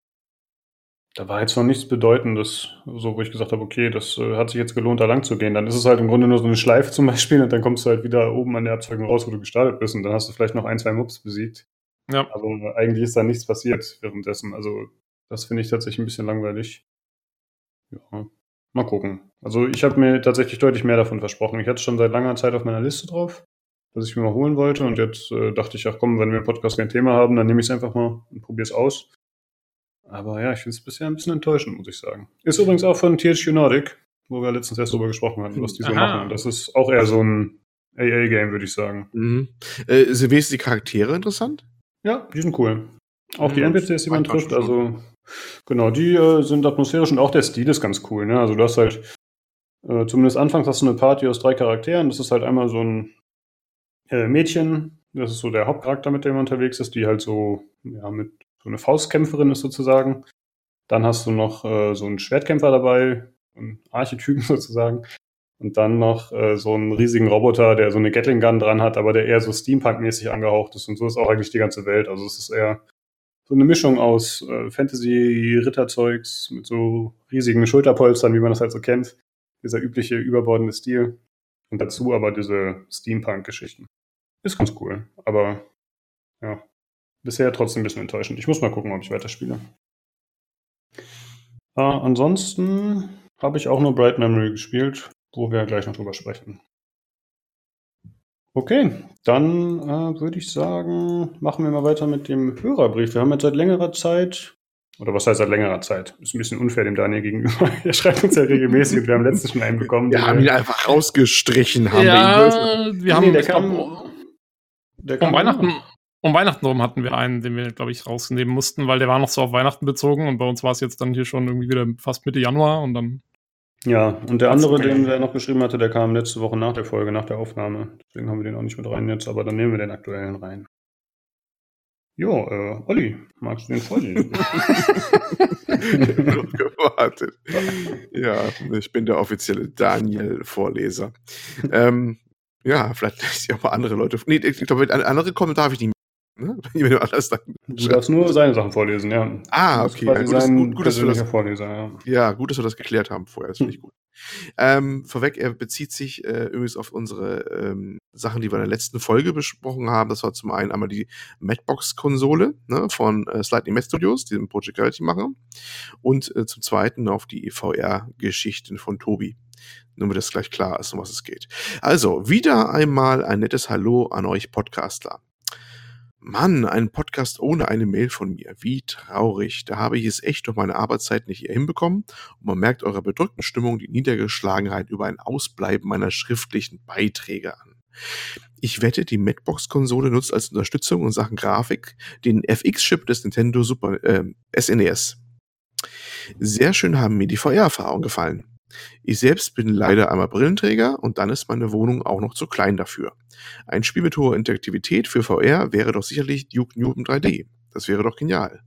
da war jetzt noch nichts Bedeutendes, so wo ich gesagt habe, okay, das äh, hat sich jetzt gelohnt, da lang zu gehen. Dann ist es halt im Grunde nur so eine Schleife zum Beispiel und dann kommst du halt wieder oben an der Abzweigung raus, wo du gestartet bist und dann hast du vielleicht noch ein, zwei Mobs besiegt. Ja. Aber eigentlich ist da nichts passiert währenddessen. Also das finde ich tatsächlich ein bisschen langweilig. Ja, mal gucken. Also ich habe mir tatsächlich deutlich mehr davon versprochen. Ich hatte schon seit langer Zeit auf meiner Liste drauf, dass ich mir mal holen wollte und jetzt äh, dachte ich, ach komm, wenn wir im Podcast kein Thema haben, dann nehme ich es einfach mal und probiere es aus. Aber ja, ich finde es bisher ein bisschen enttäuschend, muss ich sagen. Ist übrigens auch von THQ Nordic, wo wir letztens erst drüber gesprochen hatten, was die so Aha. machen. Das ist auch eher so ein AA-Game, würde ich sagen. Mhm. Äh, sind wenigstens die Charaktere interessant? Ja, die sind cool. Auch die NPCs, die man trifft, also genau, die äh, sind atmosphärisch und auch der Stil ist ganz cool. Ne? Also du hast halt, äh, zumindest anfangs hast du eine Party aus drei Charakteren. Das ist halt einmal so ein äh, Mädchen, das ist so der Hauptcharakter, mit dem man unterwegs ist, die halt so, ja, mit so eine Faustkämpferin ist sozusagen. Dann hast du noch äh, so einen Schwertkämpfer dabei, einen Archetypen sozusagen. Und dann noch äh, so einen riesigen Roboter, der so eine Gatling Gun dran hat, aber der eher so Steampunk-mäßig angehaucht ist. Und so ist auch eigentlich die ganze Welt. Also es ist eher so eine Mischung aus äh, Fantasy-Ritterzeugs mit so riesigen Schulterpolstern, wie man das halt so kennt. Dieser übliche überbordende Stil. Und dazu aber diese Steampunk-Geschichten. Ist ganz cool. Aber ja, bisher trotzdem ein bisschen enttäuschend. Ich muss mal gucken, ob ich weiterspiele. Äh, ansonsten habe ich auch nur Bright Memory gespielt wo wir gleich noch drüber sprechen. Okay, dann äh, würde ich sagen, machen wir mal weiter mit dem Hörerbrief. Wir haben jetzt seit längerer Zeit, oder was heißt seit längerer Zeit? Ist ein bisschen unfair dem Daniel gegenüber. er schreibt uns ja regelmäßig und wir haben letztens schon einen bekommen. Wir haben ihn einfach rausgestrichen. Haben ja, wir, wir haben nee, der kam, der kam um Weihnachten. Um Weihnachten rum hatten wir einen, den wir, glaube ich, rausnehmen mussten, weil der war noch so auf Weihnachten bezogen und bei uns war es jetzt dann hier schon irgendwie wieder fast Mitte Januar und dann ja, und der andere, den wir noch geschrieben hatte, der kam letzte Woche nach der Folge, nach der Aufnahme. Deswegen haben wir den auch nicht mit rein jetzt, aber dann nehmen wir den aktuellen rein. Jo, äh, Olli, magst du den vorlesen? Gewartet. Ja, ich bin der offizielle Daniel-Vorleser. ähm, ja, vielleicht lese ich auch mal andere Leute. Nee, ich glaube, andere Kommentare habe ich nicht Ne? du darfst nur seine Sachen vorlesen, ja. Ah, okay. Ja, gut, sein gut, gut, dass wir das, Vorleser, ja. ja. gut, dass wir das geklärt haben vorher. Das finde ich gut. Ähm, vorweg, er bezieht sich äh, übrigens auf unsere ähm, Sachen, die wir in der letzten Folge besprochen haben. Das war zum einen einmal die Madbox-Konsole ne, von äh, Slightly Mad Studios, die den Project Reality machen. Und äh, zum zweiten auf die VR-Geschichten von Tobi. Nur damit das gleich klar ist, um was es geht. Also, wieder einmal ein nettes Hallo an euch Podcastler. Mann, ein Podcast ohne eine Mail von mir. Wie traurig. Da habe ich es echt durch meine Arbeitszeit nicht hier hinbekommen. Und man merkt eurer bedrückten Stimmung die Niedergeschlagenheit über ein Ausbleiben meiner schriftlichen Beiträge an. Ich wette, die Macbox-Konsole nutzt als Unterstützung in Sachen Grafik den FX-Chip des Nintendo Super äh, SNES. E Sehr schön haben mir die VR-Erfahrungen gefallen. Ich selbst bin leider einmal Brillenträger und dann ist meine Wohnung auch noch zu klein dafür. Ein Spiel mit hoher Interaktivität für VR wäre doch sicherlich Duke Nukem 3D. Das wäre doch genial.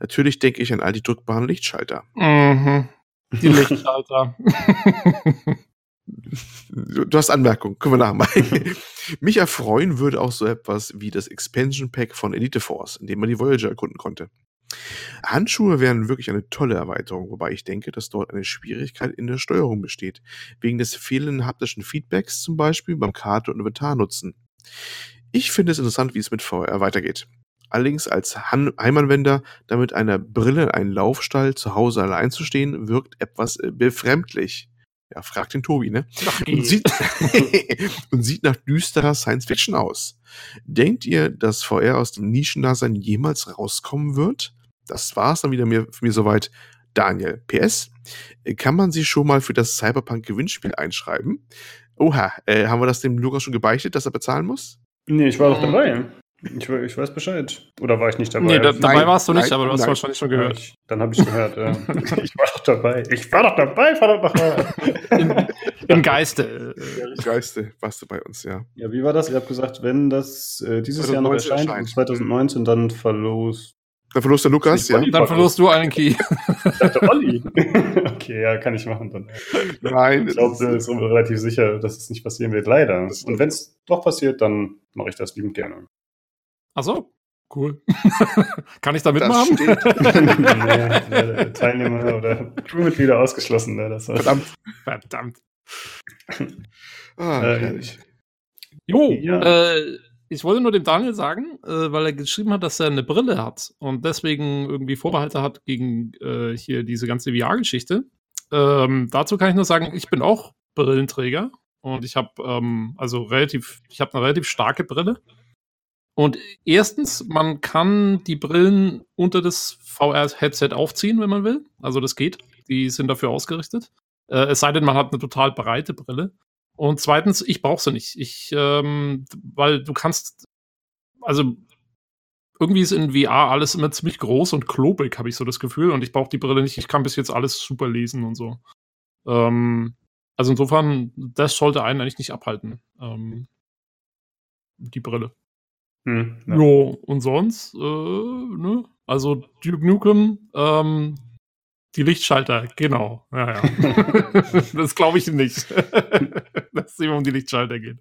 Natürlich denke ich an all die drückbaren Lichtschalter. Mhm. Die Lichtschalter. Du hast Anmerkungen, können wir nachmachen. Mich erfreuen würde auch so etwas wie das Expansion Pack von Elite Force, in dem man die Voyager erkunden konnte. Handschuhe wären wirklich eine tolle Erweiterung, wobei ich denke, dass dort eine Schwierigkeit in der Steuerung besteht, wegen des fehlenden haptischen Feedbacks zum Beispiel beim Karte- und Inventarnutzen. Ich finde es interessant, wie es mit VR weitergeht. Allerdings als Heimanwender, damit einer Brille in einen Laufstall zu Hause allein zu stehen, wirkt etwas äh, befremdlich. Ja, fragt den Tobi, ne? Und sieht, und sieht nach düsterer Science Fiction aus. Denkt ihr, dass VR aus dem Nischendasein jemals rauskommen wird? Das war's dann wieder mir, für mich soweit. Daniel, PS, kann man sich schon mal für das Cyberpunk-Gewinnspiel einschreiben? Oha, äh, haben wir das dem Lukas schon gebeichtet, dass er bezahlen muss? Nee, ich war doch dabei. Ich, ich, weiß Bescheid. Oder war ich nicht dabei? Nee, da, dabei nein, warst du nicht, nein, aber du hast nein. wahrscheinlich schon gehört. Ich, dann habe ich gehört, ja. ich war doch dabei. Ich war doch dabei, verdammt nochmal. Im Geiste. Im Geiste warst du bei uns, ja. Ja, wie war das? Ihr habt gesagt, wenn das äh, dieses Jahr noch erscheint, erscheint. 2019, dann verlost dann verlust der Lukas, ja. Dann verlust du einen Key. Ich dachte Olli. okay, ja, kann ich machen dann. Nein. Ich glaube, ich bin relativ sicher, dass es nicht passieren wird, leider. Und wenn es doch passiert, dann mache ich das liebend gerne. Ach so, cool. kann ich da mitmachen? nee, nee, Teilnehmer oder Crewmitglieder ausgeschlossen. Ne? Das Verdammt. Verdammt. Ah, äh. Jo, ja. äh, ich wollte nur dem Daniel sagen, äh, weil er geschrieben hat, dass er eine Brille hat und deswegen irgendwie Vorbehalte hat gegen äh, hier diese ganze VR-Geschichte. Ähm, dazu kann ich nur sagen, ich bin auch Brillenträger und ich habe ähm, also relativ, ich habe eine relativ starke Brille. Und erstens, man kann die Brillen unter das VR-Headset aufziehen, wenn man will. Also das geht. Die sind dafür ausgerichtet. Äh, es sei denn, man hat eine total breite Brille. Und zweitens, ich brauche sie nicht. Ich, ähm, weil du kannst, also irgendwie ist in VR alles immer ziemlich groß und klobig, habe ich so das Gefühl. Und ich brauche die Brille nicht. Ich kann bis jetzt alles super lesen und so. Ähm, also insofern, das sollte einen eigentlich nicht abhalten. Ähm, die Brille. Hm, ja. Jo, und sonst, äh, ne? Also Duke Nukem, ähm, die Lichtschalter, genau. Ja, ja. das glaube ich nicht, dass es immer um die Lichtschalter geht.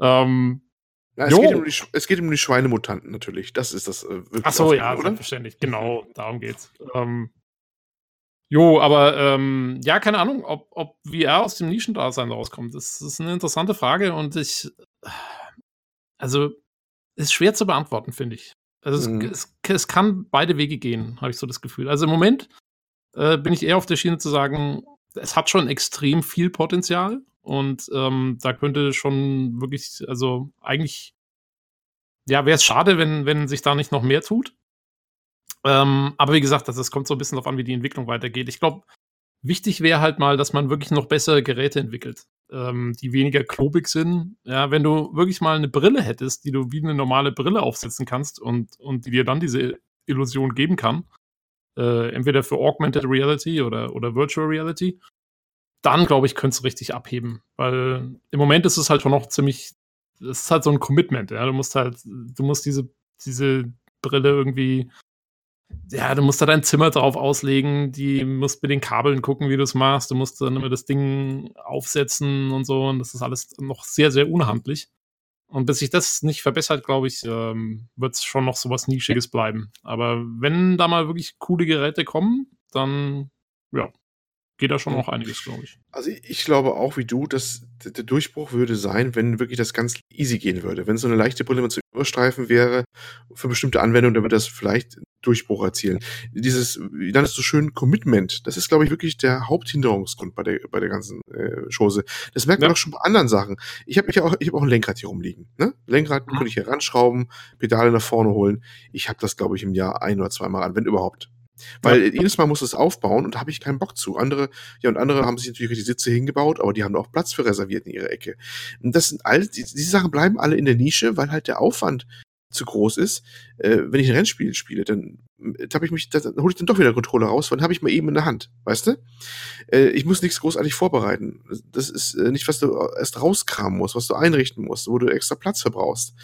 Ähm, ja, es, geht um die, es, geht um die, Schweinemutanten natürlich. Das ist das. Äh, Ach so, ja, oder? selbstverständlich. Genau, darum geht's. Ähm, jo, aber ähm, ja, keine Ahnung, ob, ob VR aus dem Nischendasein rauskommt. Das ist eine interessante Frage und ich. Also, ist schwer zu beantworten, finde ich. Also, mhm. es, es, es, kann beide Wege gehen, habe ich so das Gefühl. Also, im Moment äh, bin ich eher auf der Schiene zu sagen, es hat schon extrem viel Potenzial und ähm, da könnte schon wirklich, also eigentlich, ja, wäre es schade, wenn, wenn sich da nicht noch mehr tut. Ähm, aber wie gesagt, das, das kommt so ein bisschen darauf an, wie die Entwicklung weitergeht. Ich glaube, wichtig wäre halt mal, dass man wirklich noch bessere Geräte entwickelt, ähm, die weniger klobig sind. Ja, wenn du wirklich mal eine Brille hättest, die du wie eine normale Brille aufsetzen kannst und, und die dir dann diese Illusion geben kann, äh, entweder für Augmented Reality oder, oder Virtual Reality, dann glaube ich, könnte es richtig abheben. Weil im Moment ist es halt schon noch ziemlich, es ist halt so ein Commitment, ja. Du musst halt, du musst diese, diese Brille irgendwie, ja, du musst da dein Zimmer drauf auslegen, die musst mit den Kabeln gucken, wie du es machst, du musst dann immer das Ding aufsetzen und so, und das ist alles noch sehr, sehr unhandlich. Und bis sich das nicht verbessert, glaube ich, ähm, wird es schon noch so was Nischiges bleiben. Aber wenn da mal wirklich coole Geräte kommen, dann ja, geht da schon noch einiges, glaube ich. Also ich glaube auch wie du, dass der Durchbruch würde sein, wenn wirklich das ganz easy gehen würde. Wenn so eine leichte Brille mit so Überstreifen wäre für bestimmte Anwendungen, dann würde das vielleicht Durchbruch erzielen. Dieses, wie nannst du schön, Commitment, das ist, glaube ich, wirklich der Haupthinderungsgrund bei der, bei der ganzen äh, Chose. Das merkt man ja. auch schon bei anderen Sachen. Ich habe ich auch, ich hab auch ein Lenkrad hier rumliegen. Ne? Lenkrad mhm. könnte ich hier ranschrauben, Pedale nach vorne holen. Ich habe das, glaube ich, im Jahr ein oder zweimal an, wenn überhaupt. Weil ja. jedes Mal muss es aufbauen und da habe ich keinen Bock zu. Andere, ja, und andere haben sich natürlich die Sitze hingebaut, aber die haben auch Platz für reserviert in ihrer Ecke. Und das sind all, die, diese Sachen bleiben alle in der Nische, weil halt der Aufwand zu groß ist. Äh, wenn ich ein Rennspiel spiele, dann habe ich mich, dann hole ich dann doch wieder Controller raus, weil dann habe ich mal eben in der Hand, weißt du? Äh, ich muss nichts großartig vorbereiten. Das ist äh, nicht, was du erst rauskramen musst, was du einrichten musst, wo du extra Platz verbrauchst.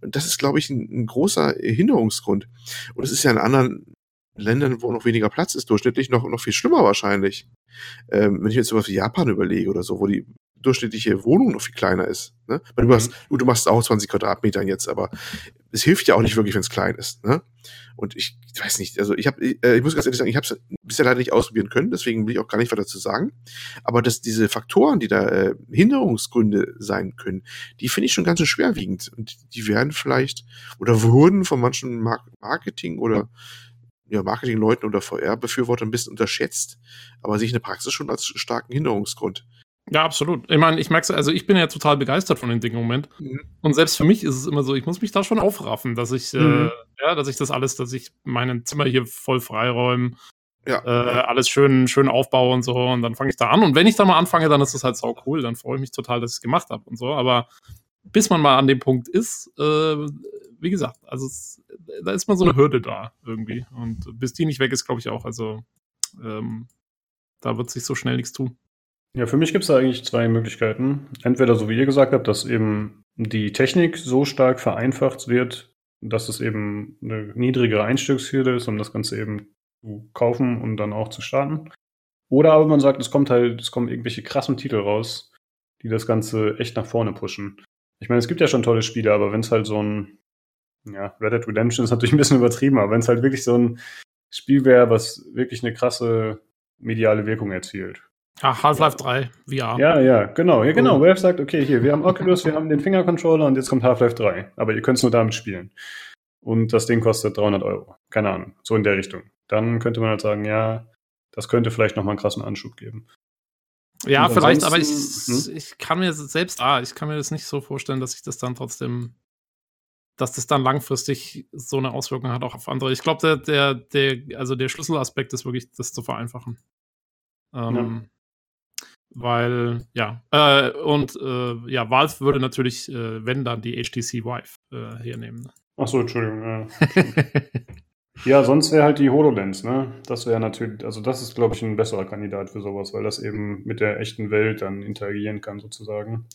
Und das ist, glaube ich, ein, ein großer Hinderungsgrund. Und es ist ja in anderen Ländern, wo noch weniger Platz ist, durchschnittlich noch, noch viel schlimmer wahrscheinlich. Ähm, wenn ich jetzt sowas wie Japan überlege oder so, wo die durchschnittliche Wohnung noch viel kleiner ist. Ne? Du, mhm. hast, du, machst auch 20 Quadratmetern jetzt, aber es hilft ja auch nicht wirklich, wenn es klein ist. Ne? Und ich, weiß nicht, also ich habe, äh, ich muss ganz ehrlich sagen, ich habe es bisher leider nicht ausprobieren können, deswegen will ich auch gar nicht weiter zu sagen. Aber dass diese Faktoren, die da äh, Hinderungsgründe sein können, die finde ich schon ganz schön schwerwiegend. Und die werden vielleicht oder wurden von manchen Marketing oder ja, Marketingleuten oder VR-Befürwortern ein bisschen unterschätzt, aber sich in der Praxis schon als starken Hinderungsgrund. Ja, absolut. Ich meine, ich merke also ich bin ja total begeistert von dem Ding im Moment. Mhm. Und selbst für mich ist es immer so, ich muss mich da schon aufraffen, dass ich, äh, mhm. äh, ja, dass ich das alles, dass ich mein Zimmer hier voll freiräume, ja. äh, alles schön, schön aufbaue und so. Und dann fange ich da an. Und wenn ich da mal anfange, dann ist das halt sau cool. Dann freue ich mich total, dass ich es gemacht habe und so. Aber bis man mal an dem Punkt ist, äh, wie gesagt, also es, da ist mal so eine Hürde da irgendwie. Und bis die nicht weg ist, glaube ich auch. Also ähm, da wird sich so schnell nichts tun. Ja, für mich gibt es da eigentlich zwei Möglichkeiten. Entweder, so wie ihr gesagt habt, dass eben die Technik so stark vereinfacht wird, dass es eben eine niedrigere Einstiegshürde ist, um das Ganze eben zu kaufen und dann auch zu starten. Oder aber man sagt, es kommt halt, es kommen irgendwelche krassen Titel raus, die das Ganze echt nach vorne pushen. Ich meine, es gibt ja schon tolle Spiele, aber wenn es halt so ein, ja, Red Dead Redemption ist natürlich ein bisschen übertrieben, aber wenn es halt wirklich so ein Spiel wäre, was wirklich eine krasse mediale Wirkung erzielt. Ach, Half-Life 3, VR. Ja, ja, genau. Ja, genau. Valve sagt, okay, hier, wir haben Oculus, wir haben den Finger-Controller und jetzt kommt Half-Life 3. Aber ihr könnt es nur damit spielen. Und das Ding kostet 300 Euro. Keine Ahnung. So in der Richtung. Dann könnte man halt sagen, ja, das könnte vielleicht nochmal einen krassen Anschub geben. Ja, vielleicht, aber ich, hm? ich kann mir selbst, ah, ich kann mir das nicht so vorstellen, dass ich das dann trotzdem, dass das dann langfristig so eine Auswirkung hat auch auf andere. Ich glaube, der, der, der, also der Schlüsselaspekt ist wirklich, das zu vereinfachen. Ähm, ja. Weil, ja, äh, und äh, ja, Valve würde natürlich, äh, wenn dann die HTC Vive äh, hernehmen. Ach so, Entschuldigung. Ja, ja sonst wäre halt die HoloLens, ne? Das wäre natürlich, also das ist, glaube ich, ein besserer Kandidat für sowas, weil das eben mit der echten Welt dann interagieren kann, sozusagen.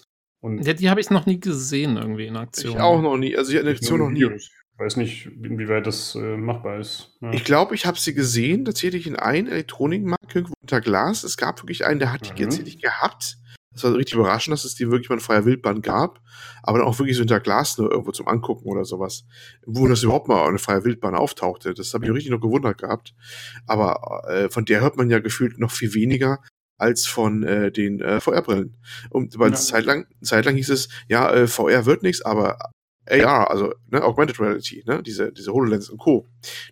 Und ja, die habe ich noch nie gesehen, irgendwie in Aktion. Ich auch noch nie. Also, ich in Aktion noch nie. Ich weiß nicht, inwieweit das äh, machbar ist. Ja. Ich glaube, ich habe sie gesehen, tatsächlich in einem Elektronikmarkt irgendwo unter Glas. Es gab wirklich einen, der hat die mhm. tatsächlich gehabt. Das war richtig überraschend, dass es die wirklich mal in freier Wildbahn gab, aber dann auch wirklich so hinter Glas nur irgendwo zum Angucken oder sowas. Wo das überhaupt mal eine freie Wildbahn auftauchte. Das habe ich richtig noch gewundert gehabt. Aber äh, von der hört man ja gefühlt noch viel weniger als von äh, den äh, VR-Brillen. Und weil ja. zeitlang, zeitlang hieß es, ja, äh, VR wird nichts, aber AR, also ne, Augmented Reality, ne, diese, diese HoloLens und Co.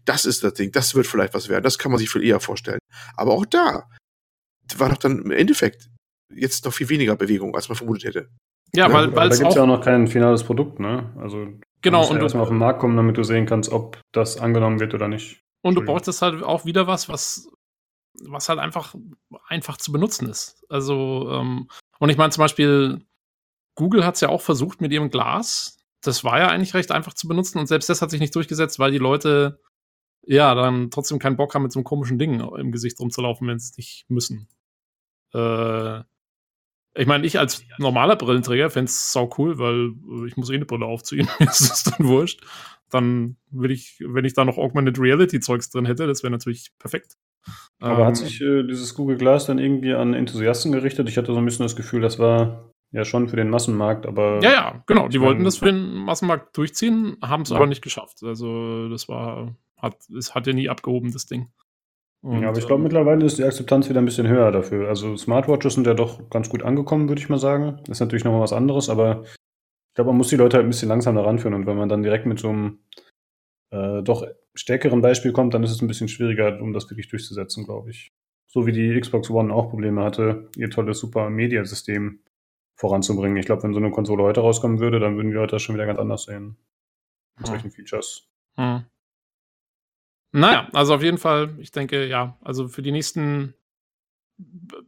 Das ist das Ding, das wird vielleicht was werden, das kann man sich viel eher vorstellen. Aber auch da war doch dann im Endeffekt jetzt noch viel weniger Bewegung, als man vermutet hätte. Ja, ja weil, weil da gibt es ja auch noch kein finales Produkt, ne? Also genau und ja erstmal auf den Markt kommen, damit du sehen kannst, ob das angenommen wird oder nicht. Und du brauchst das halt auch wieder was, was was halt einfach einfach zu benutzen ist. Also ähm, und ich meine zum Beispiel Google hat es ja auch versucht mit ihrem Glas. Das war ja eigentlich recht einfach zu benutzen und selbst das hat sich nicht durchgesetzt, weil die Leute ja dann trotzdem keinen Bock haben, mit so einem komischen Ding im Gesicht rumzulaufen, wenn sie es nicht müssen. Äh, ich meine, ich als normaler Brillenträger fände es sau cool, weil äh, ich muss eh eine Brille aufziehen. Mir ist dann wurscht. Dann will ich, wenn ich da noch Augmented Reality Zeugs drin hätte, das wäre natürlich perfekt. Aber ähm, hat sich äh, dieses Google Glass dann irgendwie an Enthusiasten gerichtet? Ich hatte so ein bisschen das Gefühl, das war ja schon für den Massenmarkt, aber. Ja, ja, genau. Die wollten das für den Massenmarkt durchziehen, haben es ja. aber nicht geschafft. Also, das war, hat, es hat ja nie abgehoben, das Ding. Und, ja, aber ich glaube, ähm, mittlerweile ist die Akzeptanz wieder ein bisschen höher dafür. Also Smartwatches sind ja doch ganz gut angekommen, würde ich mal sagen. Das ist natürlich nochmal was anderes, aber ich glaube, man muss die Leute halt ein bisschen langsam daran führen. Und wenn man dann direkt mit so einem äh, doch stärkeren Beispiel kommt, dann ist es ein bisschen schwieriger, um das wirklich durchzusetzen, glaube ich. So wie die Xbox One auch Probleme hatte, ihr tolles Super Media-System voranzubringen. Ich glaube, wenn so eine Konsole heute rauskommen würde, dann würden die Leute das schon wieder ganz anders sehen. Mit hm. solchen Features. Hm. Naja, also auf jeden Fall, ich denke, ja, also für die nächsten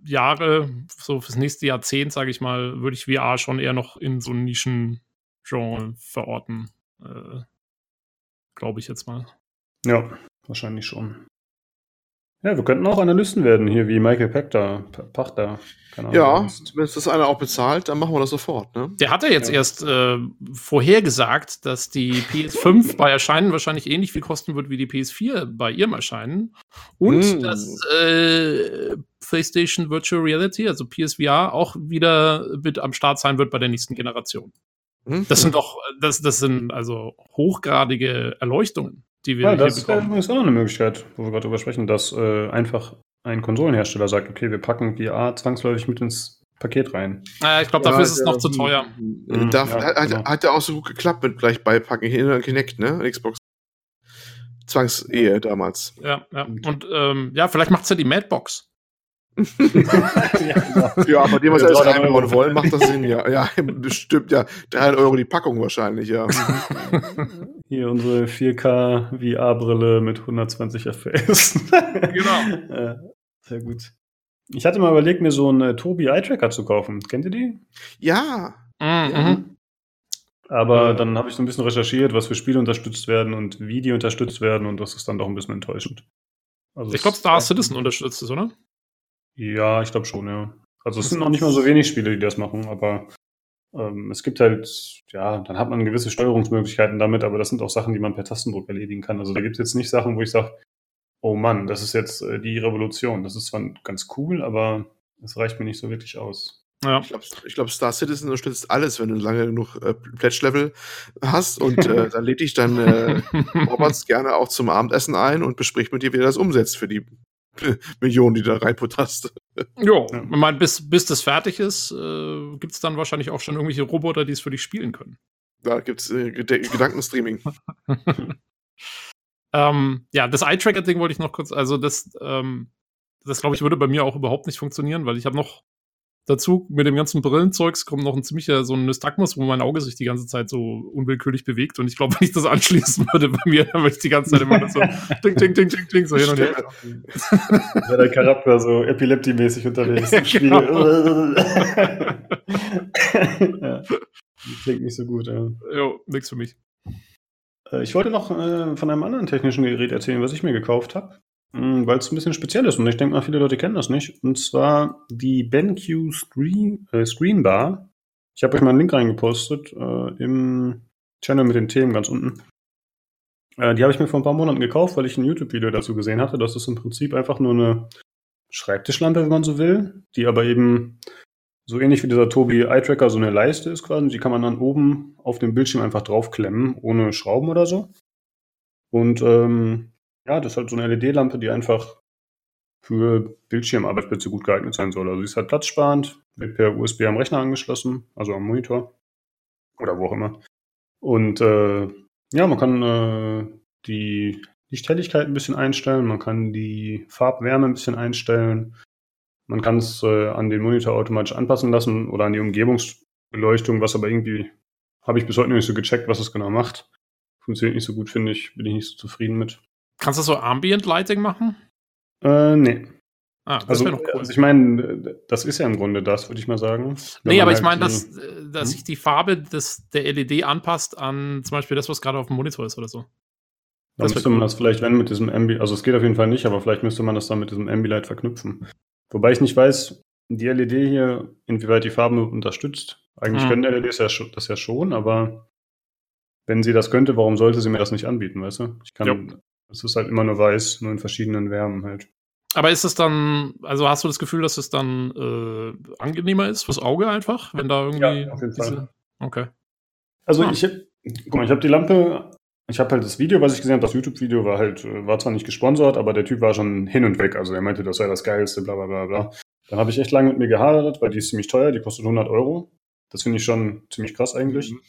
Jahre, so fürs nächste Jahrzehnt, sage ich mal, würde ich VR schon eher noch in so ein Nischen-Genre verorten. Äh, Glaube ich jetzt mal. Ja, wahrscheinlich schon. Ja, wir könnten auch Analysten werden, hier wie Michael Pachter. Pachter ja, wenn es das einer auch bezahlt, dann machen wir das sofort. Ne? Der hat ja jetzt ja. erst äh, vorhergesagt, dass die PS5 bei Erscheinen wahrscheinlich ähnlich viel kosten wird wie die PS4 bei ihrem Erscheinen. Und mm. dass äh, PlayStation Virtual Reality, also PSVR, auch wieder mit am Start sein wird bei der nächsten Generation. Mm. Das sind doch, das, das sind also hochgradige Erleuchtungen die wir ja, das ist übrigens auch eine Möglichkeit, wo wir gerade drüber sprechen, dass äh, einfach ein Konsolenhersteller sagt, okay, wir packen VR zwangsläufig mit ins Paket rein. Naja, ich glaube, dafür ja, ist es noch zu teuer. Mhm, Darf, ja, hat, genau. hat ja auch so gut geklappt mit gleich beipacken hier in Kinect, ne? Xbox. Zwangsehe damals. Ja, ja. Und ähm, ja, vielleicht macht es ja die Madbox ja, genau. ja, dem, was alles reinbauen wollen, macht das Sinn, ja. Ja, bestimmt, ja. 300 Euro die Packung wahrscheinlich, ja. Hier unsere 4K VR-Brille mit 120 FPS. genau. Ja, sehr gut. Ich hatte mal überlegt, mir so einen äh, Tobi Eye Tracker zu kaufen. Kennt ihr die? Ja. Mhm. ja. Aber dann habe ich so ein bisschen recherchiert, was für Spiele unterstützt werden und wie die unterstützt werden und das ist dann doch ein bisschen enttäuschend. Also ich glaube, Star Citizen unterstützt es, oder? Ja, ich glaube schon, ja. Also es sind noch nicht mal so wenig Spiele, die das machen, aber ähm, es gibt halt, ja, dann hat man gewisse Steuerungsmöglichkeiten damit, aber das sind auch Sachen, die man per Tastendruck erledigen kann. Also da gibt es jetzt nicht Sachen, wo ich sage, oh Mann, das ist jetzt äh, die Revolution. Das ist zwar ganz cool, aber es reicht mir nicht so wirklich aus. Ja. Ich glaube, glaub, Star Citizen unterstützt alles, wenn du lange genug äh, Pledge-Level hast und äh, dann lädt dich dann äh, Roberts gerne auch zum Abendessen ein und bespricht mit dir, wie er das umsetzt für die Millionen, die du da reinput hast. Jo, ja, ich meine, bis, bis das fertig ist, äh, gibt es dann wahrscheinlich auch schon irgendwelche Roboter, die es für dich spielen können. Da gibt es äh, Gedankenstreaming. ähm, ja, das Eye-Tracker-Ding wollte ich noch kurz, also das, ähm, das glaube ich, würde bei mir auch überhaupt nicht funktionieren, weil ich habe noch Dazu mit dem ganzen Brillenzeugs kommt noch ein ziemlicher so ein Nystagmus, wo mein Auge sich die ganze Zeit so unwillkürlich bewegt. Und ich glaube, wenn ich das anschließen würde bei mir, dann würde ich die ganze Zeit immer so ding, ding, ding, ding, ding, so hin und her. Ja, der Charakter so epileptiemäßig unterwegs im Spiel. Genau. ja. Klingt nicht so gut, ja. Jo, nix für mich. Äh, ich wollte noch äh, von einem anderen technischen Gerät erzählen, was ich mir gekauft habe. Hm, Weil es ein bisschen speziell ist und ich denke mal, viele Leute kennen das nicht. Und zwar die BenQ Screen, äh, Screen Bar. Ich habe euch mal einen Link reingepostet äh, im Channel mit den Themen ganz unten. Äh, die habe ich mir vor ein paar Monaten gekauft, weil ich ein YouTube-Video dazu gesehen hatte. Das ist im Prinzip einfach nur eine Schreibtischlampe, wenn man so will, die aber eben so ähnlich wie dieser Tobi Eye Tracker so eine Leiste ist quasi. Die kann man dann oben auf dem Bildschirm einfach draufklemmen, ohne Schrauben oder so. Und ähm, ja, das ist halt so eine LED-Lampe, die einfach für Bildschirmarbeitsplätze gut geeignet sein soll. Also sie ist halt platzsparend, wird per USB am Rechner angeschlossen, also am Monitor oder wo auch immer. Und äh, ja, man kann äh, die Lichthelligkeit ein bisschen einstellen, man kann die Farbwärme ein bisschen einstellen, man kann es äh, an den Monitor automatisch anpassen lassen oder an die Umgebungsbeleuchtung, was aber irgendwie habe ich bis heute noch nicht so gecheckt, was es genau macht. Funktioniert nicht so gut, finde ich, bin ich nicht so zufrieden mit. Kannst du so Ambient Lighting machen? Äh, nee. Ah, das also, noch cool. also ich meine, das ist ja im Grunde das, würde ich mal sagen. Nee, aber halt ich meine, dass, dass hm? sich die Farbe des, der LED anpasst an zum Beispiel das, was gerade auf dem Monitor ist oder so. Dann müsste man das vielleicht, wenn mit diesem Ambi, also es geht auf jeden Fall nicht, aber vielleicht müsste man das dann mit diesem Ambilight verknüpfen. Wobei ich nicht weiß, die LED hier, inwieweit die Farben unterstützt. Eigentlich hm. können LEDs ja das ja schon, aber wenn sie das könnte, warum sollte sie mir das nicht anbieten, weißt du? Ich kann Es ist halt immer nur weiß, nur in verschiedenen Wärmen halt. Aber ist es dann, also hast du das Gefühl, dass es dann äh, angenehmer ist fürs Auge einfach, wenn da irgendwie. Ja, auf jeden diese... Fall. Okay. Also ah. ich, guck mal, ich habe die Lampe, ich habe halt das Video, was ich gesehen habe, das YouTube-Video war halt, äh, war zwar nicht gesponsert, aber der Typ war schon hin und weg. Also er meinte, das sei das Geilste, bla bla bla bla. Dann habe ich echt lange mit mir gehadert, weil die ist ziemlich teuer, die kostet 100 Euro. Das finde ich schon ziemlich krass eigentlich. Mhm.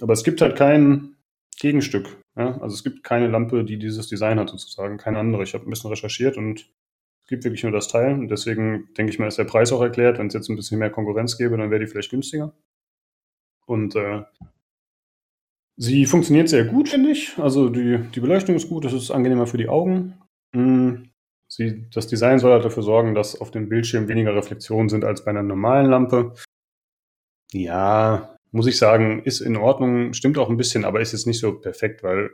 Aber es gibt halt kein Gegenstück. Ja? Also es gibt keine Lampe, die dieses Design hat sozusagen, keine andere. Ich habe ein bisschen recherchiert und es gibt wirklich nur das Teil. Und deswegen denke ich mal, ist der Preis auch erklärt. Wenn es jetzt ein bisschen mehr Konkurrenz gäbe, dann wäre die vielleicht günstiger. Und äh, sie funktioniert sehr gut, finde ich. Also die, die Beleuchtung ist gut, es ist angenehmer für die Augen. Mhm. Sie, das Design soll halt dafür sorgen, dass auf dem Bildschirm weniger Reflexionen sind als bei einer normalen Lampe. Ja, muss ich sagen, ist in Ordnung, stimmt auch ein bisschen, aber ist jetzt nicht so perfekt, weil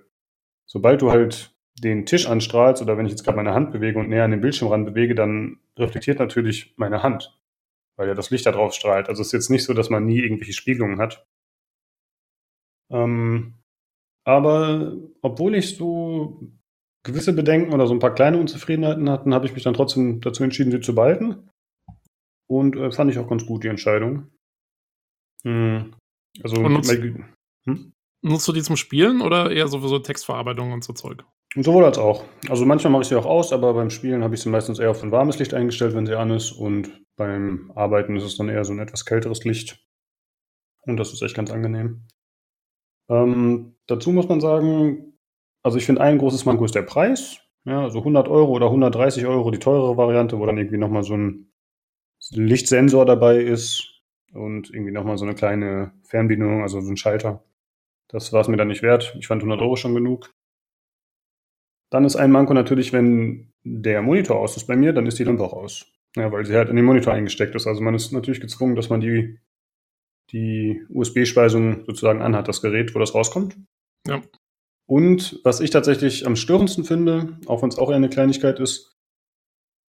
sobald du halt den Tisch anstrahlst oder wenn ich jetzt gerade meine Hand bewege und näher an den Bildschirm ran bewege, dann reflektiert natürlich meine Hand, weil ja das Licht da drauf strahlt. Also es ist jetzt nicht so, dass man nie irgendwelche Spiegelungen hat. Ähm, aber obwohl ich so gewisse Bedenken oder so ein paar kleine Unzufriedenheiten hatten, habe ich mich dann trotzdem dazu entschieden, sie zu behalten. Und äh, fand ich auch ganz gut, die Entscheidung. Hm. Also nutzt, hm? nutzt, du die zum Spielen oder eher sowieso Textverarbeitung und so Zeug? Sowohl als auch. Also manchmal mache ich sie auch aus, aber beim Spielen habe ich sie meistens eher auf ein warmes Licht eingestellt, wenn sie an ist. Und beim Arbeiten ist es dann eher so ein etwas kälteres Licht. Und das ist echt ganz angenehm. Ähm, dazu muss man sagen, also ich finde ein großes Manko ist der Preis. Ja, also 100 Euro oder 130 Euro die teurere Variante, wo dann irgendwie nochmal so ein Lichtsensor dabei ist und irgendwie nochmal so eine kleine Fernbedienung, also so ein Schalter. Das war es mir dann nicht wert. Ich fand 100 Euro schon genug. Dann ist ein Manko natürlich, wenn der Monitor aus ist bei mir, dann ist die Lampe auch aus. Ja, weil sie halt in den Monitor eingesteckt ist. Also man ist natürlich gezwungen, dass man die, die USB-Speisung sozusagen anhat, das Gerät, wo das rauskommt. Ja. Und was ich tatsächlich am störendsten finde, auch wenn es auch eher eine Kleinigkeit ist,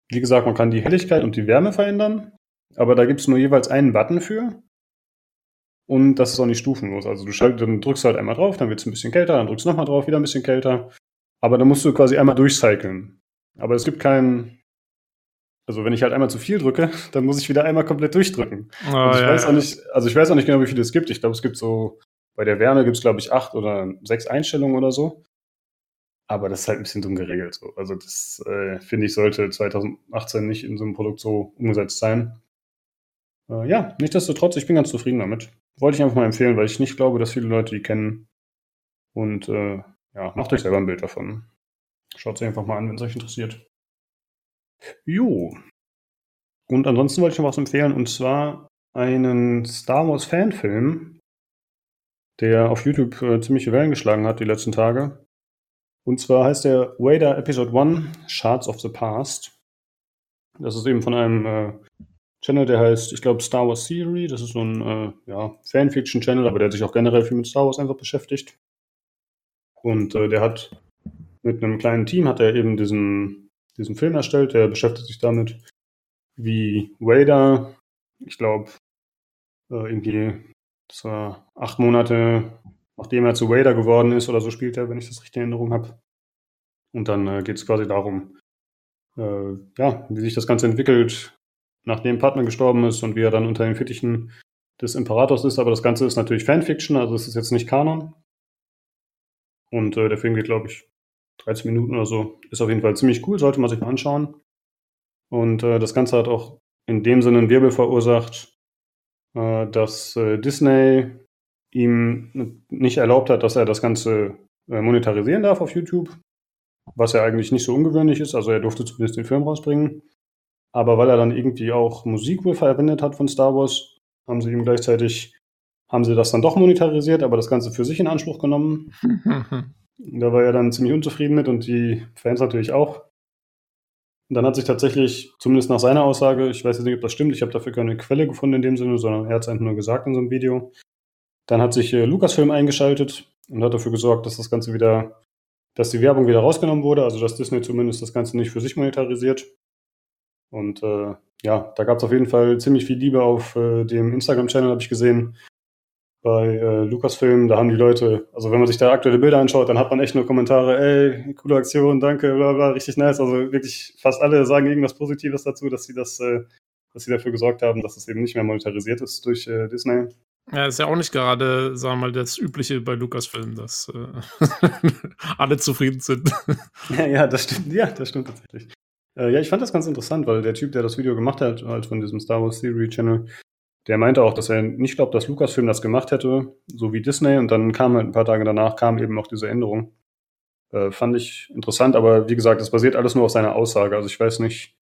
wie gesagt, man kann die Helligkeit und die Wärme verändern, aber da gibt es nur jeweils einen Button für. Und das ist auch nicht stufenlos. Also du schalt, dann drückst halt einmal drauf, dann wird es ein bisschen kälter, dann drückst du nochmal drauf, wieder ein bisschen kälter. Aber dann musst du quasi einmal durchcyclen. Aber es gibt keinen, also wenn ich halt einmal zu viel drücke, dann muss ich wieder einmal komplett durchdrücken. Oh, ich ja, weiß ja. auch nicht, also ich weiß auch nicht genau, wie viele es gibt. Ich glaube, es gibt so, bei der Wärme gibt es, glaube ich, acht oder sechs Einstellungen oder so. Aber das ist halt ein bisschen dumm geregelt. So. Also das, äh, finde ich, sollte 2018 nicht in so einem Produkt so umgesetzt sein. Äh, ja, nichtsdestotrotz, ich bin ganz zufrieden damit. Wollte ich einfach mal empfehlen, weil ich nicht glaube, dass viele Leute die kennen. Und äh, ja, macht euch selber ein Bild davon. Schaut es einfach mal an, wenn es euch interessiert. Jo. Und ansonsten wollte ich noch was empfehlen, und zwar einen Star Wars Fanfilm, der auf YouTube äh, ziemliche Wellen geschlagen hat die letzten Tage. Und zwar heißt der Vader Episode 1 Shards of the Past. Das ist eben von einem äh, Channel, der heißt, ich glaube, Star Wars Theory. Das ist so ein äh, ja, Fanfiction-Channel, aber der hat sich auch generell viel mit Star Wars einfach beschäftigt. Und äh, der hat mit einem kleinen Team hat er eben diesen, diesen Film erstellt. Der beschäftigt sich damit, wie Vader, ich glaube, äh, irgendwie das war acht Monate, nachdem er zu Vader geworden ist oder so spielt er, wenn ich das richtig in Erinnerung habe. Und dann äh, geht es quasi darum, äh, ja, wie sich das Ganze entwickelt, nachdem Padme gestorben ist und wie er dann unter den Fittichen des Imperators ist. Aber das Ganze ist natürlich Fanfiction, also es ist jetzt nicht Kanon. Und äh, der Film geht, glaube ich, 13 Minuten oder so. Ist auf jeden Fall ziemlich cool, sollte man sich mal anschauen. Und äh, das Ganze hat auch in dem Sinne einen Wirbel verursacht, äh, dass äh, Disney ihm nicht erlaubt hat, dass er das Ganze äh, monetarisieren darf auf YouTube, was ja eigentlich nicht so ungewöhnlich ist. Also er durfte zumindest den Film rausbringen. Aber weil er dann irgendwie auch Musik wohl verwendet hat von Star Wars, haben sie ihm gleichzeitig, haben sie das dann doch monetarisiert, aber das Ganze für sich in Anspruch genommen. Da war er dann ziemlich unzufrieden mit und die Fans natürlich auch. Und dann hat sich tatsächlich, zumindest nach seiner Aussage, ich weiß jetzt nicht, ob das stimmt, ich habe dafür keine Quelle gefunden in dem Sinne, sondern er hat es einfach nur gesagt in so einem Video. Dann hat sich äh, Lucasfilm eingeschaltet und hat dafür gesorgt, dass das Ganze wieder, dass die Werbung wieder rausgenommen wurde, also dass Disney zumindest das Ganze nicht für sich monetarisiert. Und äh, ja, da gab es auf jeden Fall ziemlich viel Liebe auf äh, dem Instagram-Channel, habe ich gesehen. Bei äh, Lucasfilm, da haben die Leute, also wenn man sich da aktuelle Bilder anschaut, dann hat man echt nur Kommentare, ey, coole Aktion, danke, bla bla, richtig nice. Also wirklich fast alle sagen irgendwas Positives dazu, dass sie das, äh, dass sie dafür gesorgt haben, dass es eben nicht mehr monetarisiert ist durch äh, Disney. Ja, ist ja auch nicht gerade, sagen wir mal, das Übliche bei Lucasfilm, dass äh, alle zufrieden sind. Ja, ja, das stimmt, ja, das stimmt tatsächlich. Äh, ja, ich fand das ganz interessant, weil der Typ, der das Video gemacht hat, halt von diesem Star Wars Theory Channel, der meinte auch, dass er nicht glaubt, dass Lucasfilm das gemacht hätte, so wie Disney. Und dann kam halt ein paar Tage danach, kam eben auch diese Änderung. Äh, fand ich interessant, aber wie gesagt, das basiert alles nur auf seiner Aussage. Also ich weiß nicht,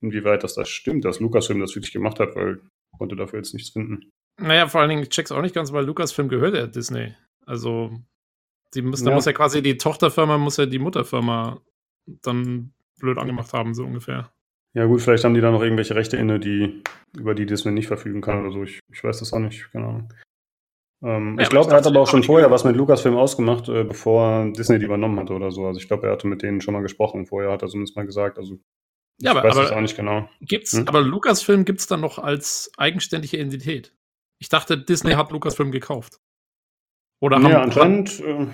inwieweit das, das stimmt, dass Lucasfilm das wirklich gemacht hat, weil ich konnte dafür jetzt nichts finden. Naja, vor allen Dingen, ich check's auch nicht ganz, weil Lucasfilm gehört ja Disney. Also, die müssen, da Ja. muss ja quasi die Tochterfirma, muss ja die Mutterfirma dann blöd angemacht haben, so ungefähr. Ja gut, vielleicht haben die da noch irgendwelche Rechte inne, die, über die Disney nicht verfügen kann oder so. Ich, ich weiß das auch nicht, keine Ahnung. Ähm, Ja, ich glaube, er hat aber auch schon vorher was mit Lucasfilm ausgemacht, äh, bevor Disney die übernommen hatte oder so. Also ich glaube, er hatte mit denen schon mal gesprochen. Vorher hat er zumindest mal gesagt. Also Ja, ich aber- weiß es aber- auch nicht genau. Gibt's, Hm? aber Lucasfilm gibt's dann noch als eigenständige Entität. Ich dachte, Disney hat Lucasfilm gekauft. Oder haben Ja, anscheinend, äh,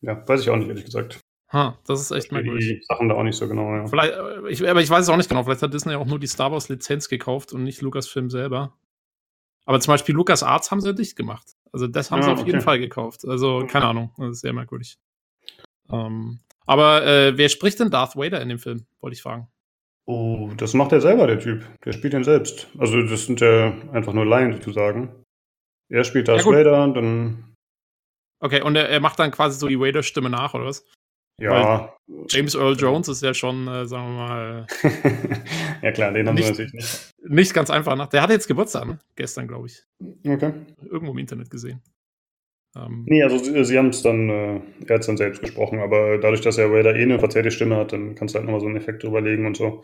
ja, weiß ich auch nicht, ehrlich gesagt. Ha, das ist echt merkwürdig. die Sachen da auch nicht so genau, ja. Vielleicht, äh, ich, aber ich weiß es auch nicht genau. Vielleicht hat Disney auch nur die Star Wars Lizenz gekauft und nicht Lucasfilm selber. Aber zum Beispiel Lucas Arts haben sie ja dicht gemacht. Also das haben Ah, sie auf jeden okay. Fall gekauft. Also keine Ahnung. Das ist sehr merkwürdig. Ähm, aber äh, wer spricht denn Darth Vader in dem Film? Wollte ich fragen. Oh, das macht er selber, der Typ. Der spielt ihn selbst. Also das sind ja einfach nur Laien sozusagen. Er spielt Darth Ja. Vader, dann, Okay, und er, er macht dann quasi so die Vader-Stimme nach, oder was? Ja. James Earl Jones ist ja schon, äh, sagen wir mal, ja klar, den haben sie Nicht- natürlich nicht. nicht ganz einfach nach. Der hatte jetzt Geburtstag, ne? Gestern, glaube ich. Okay. Irgendwo im Internet gesehen. Ähm, Nee, also sie, sie haben es dann, äh, er hat es dann selbst gesprochen, aber dadurch, dass er Vader eh eine verzerrte Stimme hat, dann kannst du halt nochmal so einen Effekt drüberlegen und so.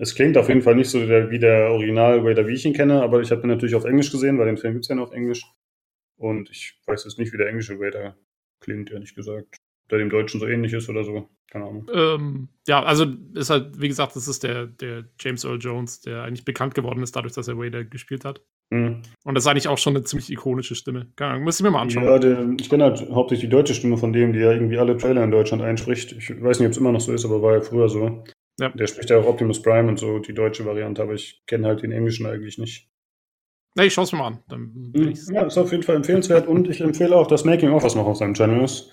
Es klingt auf jeden Fall nicht so der, wie der Original Vader, wie ich ihn kenne, aber ich habe ihn natürlich auf Englisch gesehen, weil den Film gibt es ja nur auf Englisch. Und ich weiß jetzt nicht, wie der englische Vader klingt, ehrlich gesagt. Der dem Deutschen so ähnlich ist oder so. Keine Ahnung. Ähm, ja, also ist halt, wie gesagt, das ist der, der James Earl Jones, der eigentlich bekannt geworden ist, dadurch, dass er Vader gespielt hat. Mhm. Und das ist eigentlich auch schon eine ziemlich ikonische Stimme. Keine Ahnung, müssen wir mal anschauen. Ja, der, ich kenne halt hauptsächlich die deutsche Stimme von dem, die ja irgendwie alle Trailer in Deutschland einspricht. Ich weiß nicht, ob es immer noch so ist, aber war ja früher so. Ja. Der spricht ja auch Optimus Prime und so, die deutsche Variante, aber ich kenne halt den englischen eigentlich nicht. Ne, ich schaue es mir mal an. Mhm. ja, ist auf jeden Fall empfehlenswert und ich empfehle auch das Making-of, was noch auf seinem Channel ist.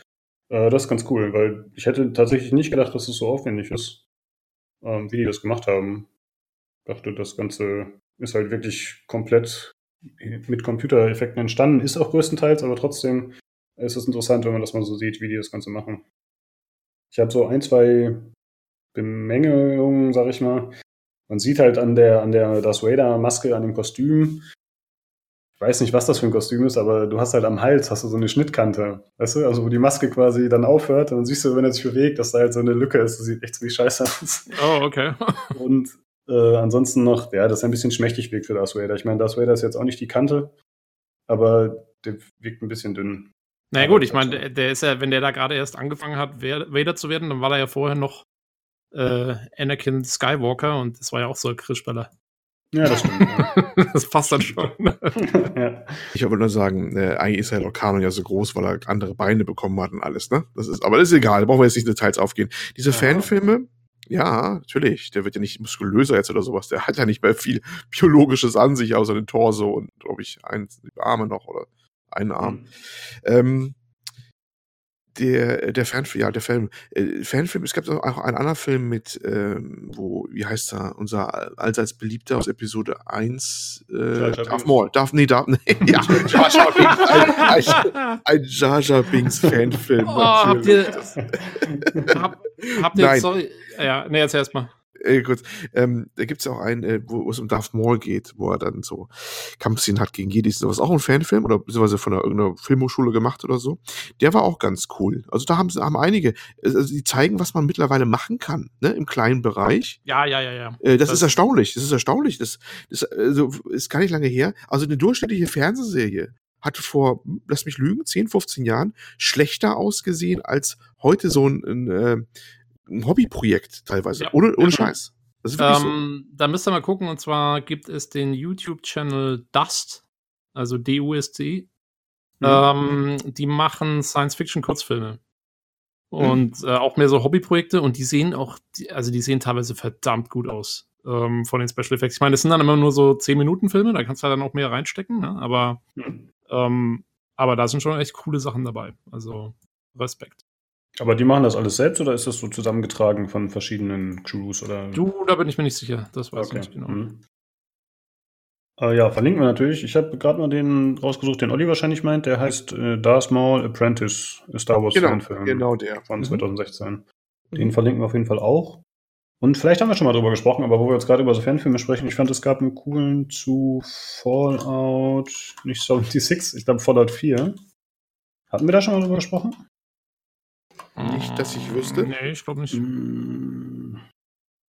Äh, das ist ganz cool, weil ich hätte tatsächlich nicht gedacht, dass es so aufwendig ist, ähm, wie die das gemacht haben. Ich dachte, das Ganze ist halt wirklich komplett mit Computereffekten entstanden, ist auch größtenteils, aber trotzdem ist es interessant, wenn man das mal so sieht, wie die das Ganze machen. Ich habe so ein, zwei Bemängelungen, sag ich mal. Man sieht halt an der, an der Darth Vader-Maske, an dem Kostüm, ich weiß nicht, was das für ein Kostüm ist, aber du hast halt am Hals hast du so eine Schnittkante, weißt du, also wo die Maske quasi dann aufhört und dann siehst du, wenn er sich bewegt, dass da halt so eine Lücke ist. Das sieht echt ziemlich scheiße aus. Oh, okay. und äh, ansonsten noch, ja, das ist ein bisschen schmächtig wirkt für Darth Vader. Ich meine, Darth Vader ist jetzt auch nicht die Kante, aber der wirkt ein bisschen dünn. Na naja, gut, ich meine, der, der, ist ja, wenn der da gerade erst angefangen hat, Vader zu werden, dann war er ja vorher noch äh, Anakin Skywalker und das war ja auch so ein Krischballer. Ja, das stimmt. das passt dann schon. ja. Ich wollte nur sagen, äh, eigentlich ist ja Locano ja so groß, weil er andere Beine bekommen hat und alles, ne? Das ist, aber das ist egal, da brauchen wir jetzt nicht in Details aufgehen. Diese ja. Fanfilme, ja, natürlich, der wird ja nicht muskulöser jetzt oder sowas, der hat ja nicht mehr viel Biologisches an sich, außer den Torso und, glaube ich, ein, Arme noch oder einen Arm. Mhm. Ähm, der, der Fanfilm, ja, der Film, äh, Fanfilm, es gab auch einen anderen Film mit, ähm, wo, wie heißt er, unser allseits beliebter aus Episode 1, äh, Darth Maul, Darth, nee, Darth, nee, ja, Jar Jar Binks, ein, ein, ein Jar Jar Binks Fanfilm. Oh, habt ihr, hab, habt ihr, Nein. sorry, ja, nee, erzähl erst mal äh, kurz, ähm, da gibt es ja auch einen, äh, wo, es um Darth Maul geht, wo er dann so Kampfszenen hat gegen Jedis. Das auch ein Fanfilm oder beziehungsweise von einer, irgendeiner Filmhochschule gemacht oder so. Der war auch ganz cool. Also da haben, haben einige, also die zeigen, was man mittlerweile machen kann, ne, im kleinen Bereich. Ja, ja, ja, ja. Äh, das, das, ist erstaunlich. Das ist erstaunlich. Das, das also, ist gar nicht lange her. Also eine durchschnittliche Fernsehserie hat vor, lass mich lügen, 10, 15 Jahren schlechter ausgesehen als heute so ein, ein, äh, ein Hobbyprojekt teilweise. Ja, ohne, ohne genau. Scheiß. Das ist ähm, so. Da müsst ihr mal gucken, und zwar gibt es den YouTube-Channel Dust, also D-U-S-T. Mhm. Ähm, die machen Science-Fiction-Kurzfilme. Mhm. Und mhm. äh, auch mehr so Hobbyprojekte und die sehen auch, also die sehen teilweise verdammt gut aus ähm, von den Special Effects. Ich meine, das sind dann immer nur so 10-Minuten-Filme, da kannst du dann auch mehr reinstecken, ne? aber, mhm. ähm, aber da sind schon echt coole Sachen dabei. Also Respekt. Aber die machen das alles selbst oder ist das so zusammengetragen von verschiedenen Crews? Oder? Du, da bin ich mir nicht sicher. Das weiß okay. ich nicht genau. Mhm. Äh, ja, verlinken wir natürlich. Ich habe gerade mal den rausgesucht, den Olli wahrscheinlich meint. Der heißt äh, Darth Maul Apprentice, Star Wars genau, Fanfilm. Genau, der. Von 2016. Mhm. Den verlinken wir auf jeden Fall auch. Und vielleicht haben wir schon mal drüber gesprochen, aber wo wir jetzt gerade über so Fanfilme sprechen, ich fand, es gab einen coolen zu Fallout, nicht 76, ich glaube Fallout 4. Hatten wir da schon mal drüber gesprochen? Nicht, dass ich wüsste. Nee, ich glaube nicht. Hm.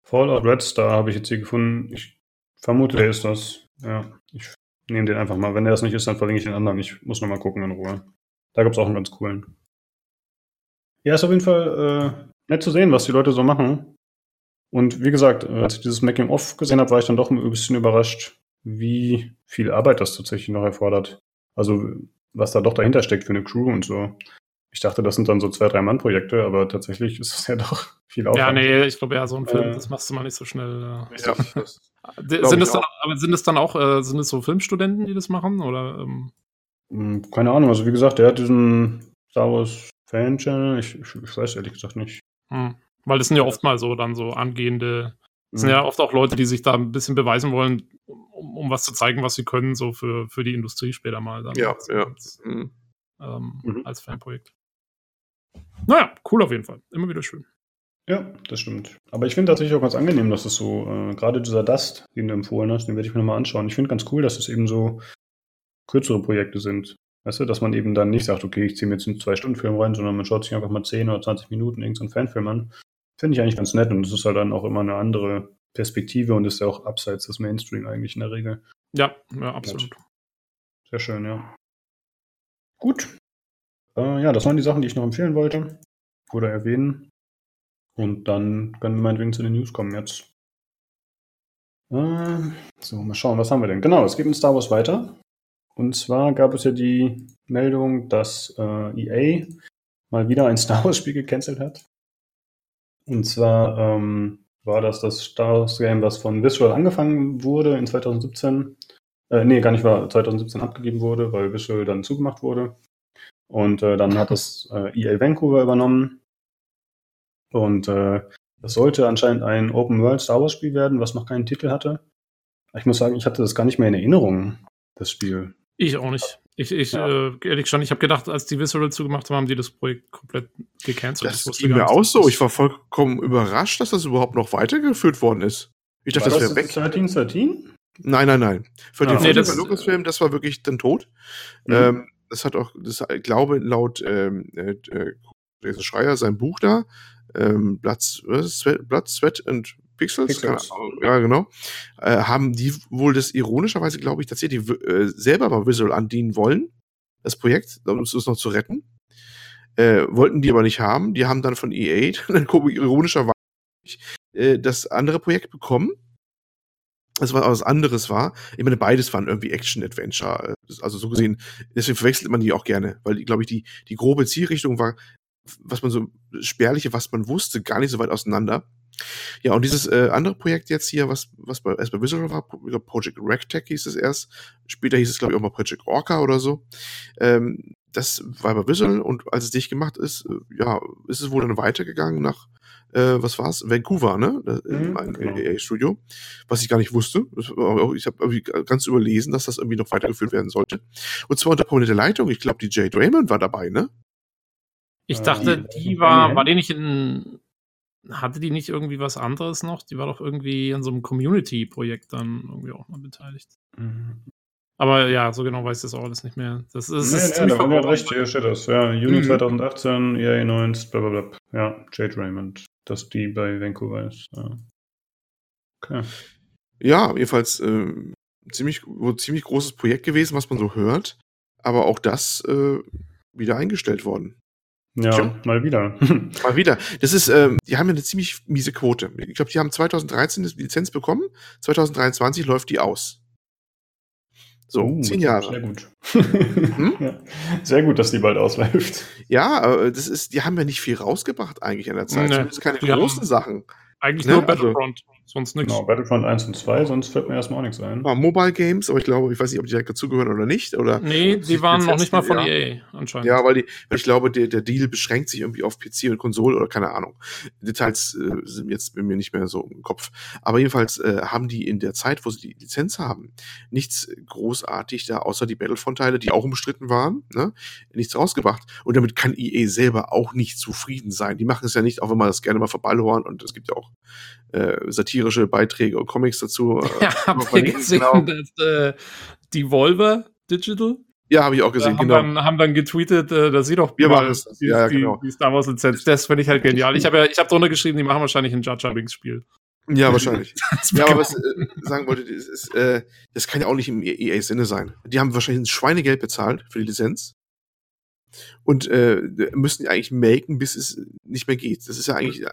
Fallout Red Star habe ich jetzt hier gefunden. Ich vermute, der ist das. Ja, ich nehme den einfach mal. Wenn der das nicht ist, dann verlinke ich den anderen. Ich muss nochmal gucken in Ruhe. Da gibt es auch einen ganz coolen. Ja, ist auf jeden Fall äh, nett zu sehen, was die Leute so machen. Und wie gesagt, äh, als ich dieses Making-of gesehen habe, war ich dann doch ein bisschen überrascht, wie viel Arbeit das tatsächlich noch erfordert. Also, was da doch dahinter steckt für eine Crew und so. Ich dachte, das sind dann so zwei, drei Mann-Projekte, aber tatsächlich ist es ja doch viel Aufwand. Ja, nee, ich glaube, ja, so ein Film, äh, das machst du mal nicht so schnell. Äh. Ja, sind es dann, aber sind es dann auch, äh, sind es so Filmstudenten, die das machen? Oder, ähm? Hm, Keine Ahnung, also wie gesagt, der hat diesen Star Wars Fan-Channel, ich, ich, ich, weiß ehrlich gesagt nicht. Hm. Weil das sind ja oft mal so dann so angehende, das sind hm. ja oft auch Leute, die sich da ein bisschen beweisen wollen, um, um was zu zeigen, was sie können, so für, für die Industrie später mal. Dann ja, ja. Als, mhm. ähm, mhm. als Fanprojekt. Naja, cool auf jeden Fall. Immer wieder schön. Ja, das stimmt. Aber ich finde tatsächlich auch ganz angenehm, dass es so, äh, gerade dieser Dust, den du empfohlen hast, den werde ich mir nochmal anschauen. Ich finde ganz cool, dass es eben so kürzere Projekte sind. Weißt du, dass man eben dann nicht sagt, okay, ich ziehe mir jetzt einen Zwei-Stunden-Film rein, sondern man schaut sich einfach mal 10 oder 20 Minuten irgendeinen Fanfilm an. Finde ich eigentlich ganz nett und es ist halt dann auch immer eine andere Perspektive und ist ja auch abseits des Mainstream eigentlich in der Regel. Ja, ja, absolut. Sehr schön, ja. Gut. Äh, ja, das waren die Sachen, die ich noch empfehlen wollte oder erwähnen. Und dann können wir meinetwegen zu den News kommen jetzt. Äh, so, mal schauen, was haben wir denn? Genau, es geht in Star Wars weiter. Und zwar gab es ja die Meldung, dass äh, EA mal wieder ein Star Wars-Spiel gecancelt hat. Und zwar ähm, war das das Star Wars Game, was von Visual angefangen wurde in 2017. Äh, nee, gar nicht war 2017 abgegeben wurde, weil Visual dann zugemacht wurde. Und äh, dann hat das äh, EA Vancouver übernommen. Und äh, das sollte anscheinend ein Open World Star Wars Spiel werden, was noch keinen Titel hatte. Ich muss sagen, ich hatte das gar nicht mehr in Erinnerung, das Spiel. Ich auch nicht. Ich, ich ja. äh, ehrlich schon, ich habe gedacht, als die Visceral zugemacht haben, haben die das Projekt komplett gecancelt. Das ging mir auch so. Ich war vollkommen überrascht, dass das überhaupt noch weitergeführt worden ist. Ich dachte, war das, wäre weg. 13, 13? Nein, nein, nein. Für ah, den nee, das, Lucasfilm, das war wirklich dann tot. Mhm. Ähm, das hat auch, das ich glaube, laut ähm, äh, Jason Schreier, sein Buch da, ähm, Blood, Sweat, Blood, Sweat and Pixels, Pixels. ja genau, äh, haben die wohl das ironischerweise, glaube ich, tatsächlich äh, selber mal Visual andienen wollen, das Projekt, um es noch zu retten. Äh, wollten die aber nicht haben. Die haben dann von EA dann ironischerweise äh, das andere Projekt bekommen. Das war was anderes war. Ich meine, beides waren irgendwie Action-Adventure. Also so gesehen, deswegen verwechselt man die auch gerne, weil, glaube ich, die, die grobe Zielrichtung war, was man so spärliche, was man wusste, gar nicht so weit auseinander. Ja, und dieses äh, andere Projekt jetzt hier, was, was bei, erst bei Visual war, Project Rectech hieß es erst, später hieß es, glaube ich, auch mal Project Orca oder so. Ähm, das war bei Visual und als es dicht gemacht ist, äh, ja, ist es wohl dann weitergegangen nach, äh, was war's? Vancouver, ne? Mhm, ein genau. EA-Studio, was ich gar nicht wusste. Ich habe ganz überlesen, dass das irgendwie noch weitergeführt werden sollte. Und zwar unter prominenter Leitung. Ich glaube, die Jade Raymond war dabei, ne? Ich dachte, die war, war die nicht in, hatte die nicht irgendwie was anderes noch? Die war doch irgendwie in so einem Community-Projekt dann irgendwie auch mal beteiligt. Mhm. Aber ja, so genau weiß ich das auch alles nicht mehr. Das ist, nee, ist nee, da hat recht, hier steht das. Ja, Juni mhm. 2018, EA 9, blablabla. Ja, Jade Raymond, dass die bei Vancouver ist. Ja. Okay. Ja, jedenfalls äh, ziemlich, ziemlich großes Projekt gewesen, was man so hört. Aber auch das äh, wieder eingestellt worden. Ja, Tja. mal wieder. mal wieder. Das ist, ähm, die haben ja eine ziemlich miese Quote. Ich glaube, die haben 2013 die Lizenz bekommen, 2023 läuft die aus. So, oh, zehn Jahre. Sehr gut. hm? ja, sehr gut, dass die bald ausläuft. Ja, das ist, die haben ja nicht viel rausgebracht eigentlich in der Zeit. Nee. Zumindest keine großen Sachen. Eigentlich ne? nur also Battlefront. Also, sonst nichts. Genau, Battlefront 1 und 2, sonst fällt mir erstmal auch nichts ein. War Mobile Games, aber ich glaube, ich weiß nicht, ob die direkt dazugehören oder nicht. Oder nee, die waren noch nicht mal von ja. EA anscheinend. Ja, weil, die, weil ich glaube, der, der Deal beschränkt sich irgendwie auf PC und Konsole oder keine Ahnung. Details äh, sind jetzt bei mir nicht mehr so im Kopf. Aber jedenfalls äh, haben die in der Zeit, wo sie die Lizenz haben, nichts großartig da, außer die Battlefront-Teile, die auch umstritten waren, ne, nichts rausgebracht. Und damit kann EA selber auch nicht zufrieden sein. Die machen es ja nicht, auch wenn man das gerne mal verballhorn und es gibt ja auch äh, satirische Beiträge und Comics dazu. Äh, ja, habt ihr gesehen, genau. dass äh, Devolver Digital? Ja, habe ich auch gesehen, haben genau. Dann, haben dann getweetet, äh, dass sie doch Wir mal das. Die, ja, die, genau. die Star Wars Lizenz. Das finde ich halt genial. Ich habe ja, ich habe drunter geschrieben, die machen wahrscheinlich ein Jar Jar Binks Spiel. Ja, wahrscheinlich. ja, aber was äh, sagen wollte, das, ist, äh, das kann ja auch nicht im EA-Sinne sein. Die haben wahrscheinlich ein Schweinegeld bezahlt für die Lizenz und äh, müssen die eigentlich melken, bis es nicht mehr geht. Das ist ja eigentlich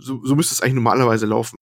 so, so müsste es eigentlich normalerweise laufen.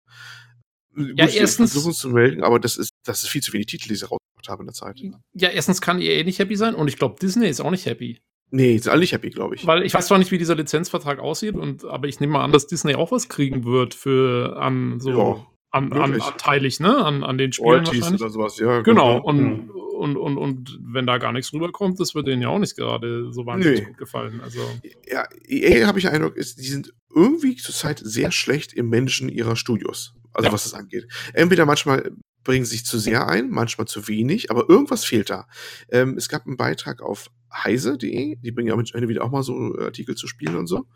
Ja, Gut, erstens versuchen zu melden, aber das ist, das ist viel zu wenig Titel, die sie rausgebracht haben in der Zeit. Ja, erstens kann EA nicht happy sein und ich glaube, Disney ist auch nicht happy. Nee, sind alle nicht happy, glaube ich. Weil ich weiß zwar nicht, wie dieser Lizenzvertrag aussieht, und, aber ich nehme mal an, dass Disney auch was kriegen wird für an so ja, an, an, anteilig, ne? An, an den Spielen Royalties wahrscheinlich. oder sowas, ja. Genau, und, mhm. Und, und, und wenn da gar nichts rüberkommt, das wird denen ja auch nicht gerade so wahnsinnig nee. gut gefallen. Also. Ja, EA habe ich Eindruck, ist, die sind irgendwie zurzeit sehr schlecht im Menschen ihrer Studios. Also ja. was das angeht. Entweder manchmal bringen sich zu sehr ein, manchmal zu wenig, aber irgendwas fehlt da. Ähm, es gab einen Beitrag auf heise.de, die bringen ja auch mit wieder auch mal so Artikel zu spielen und so.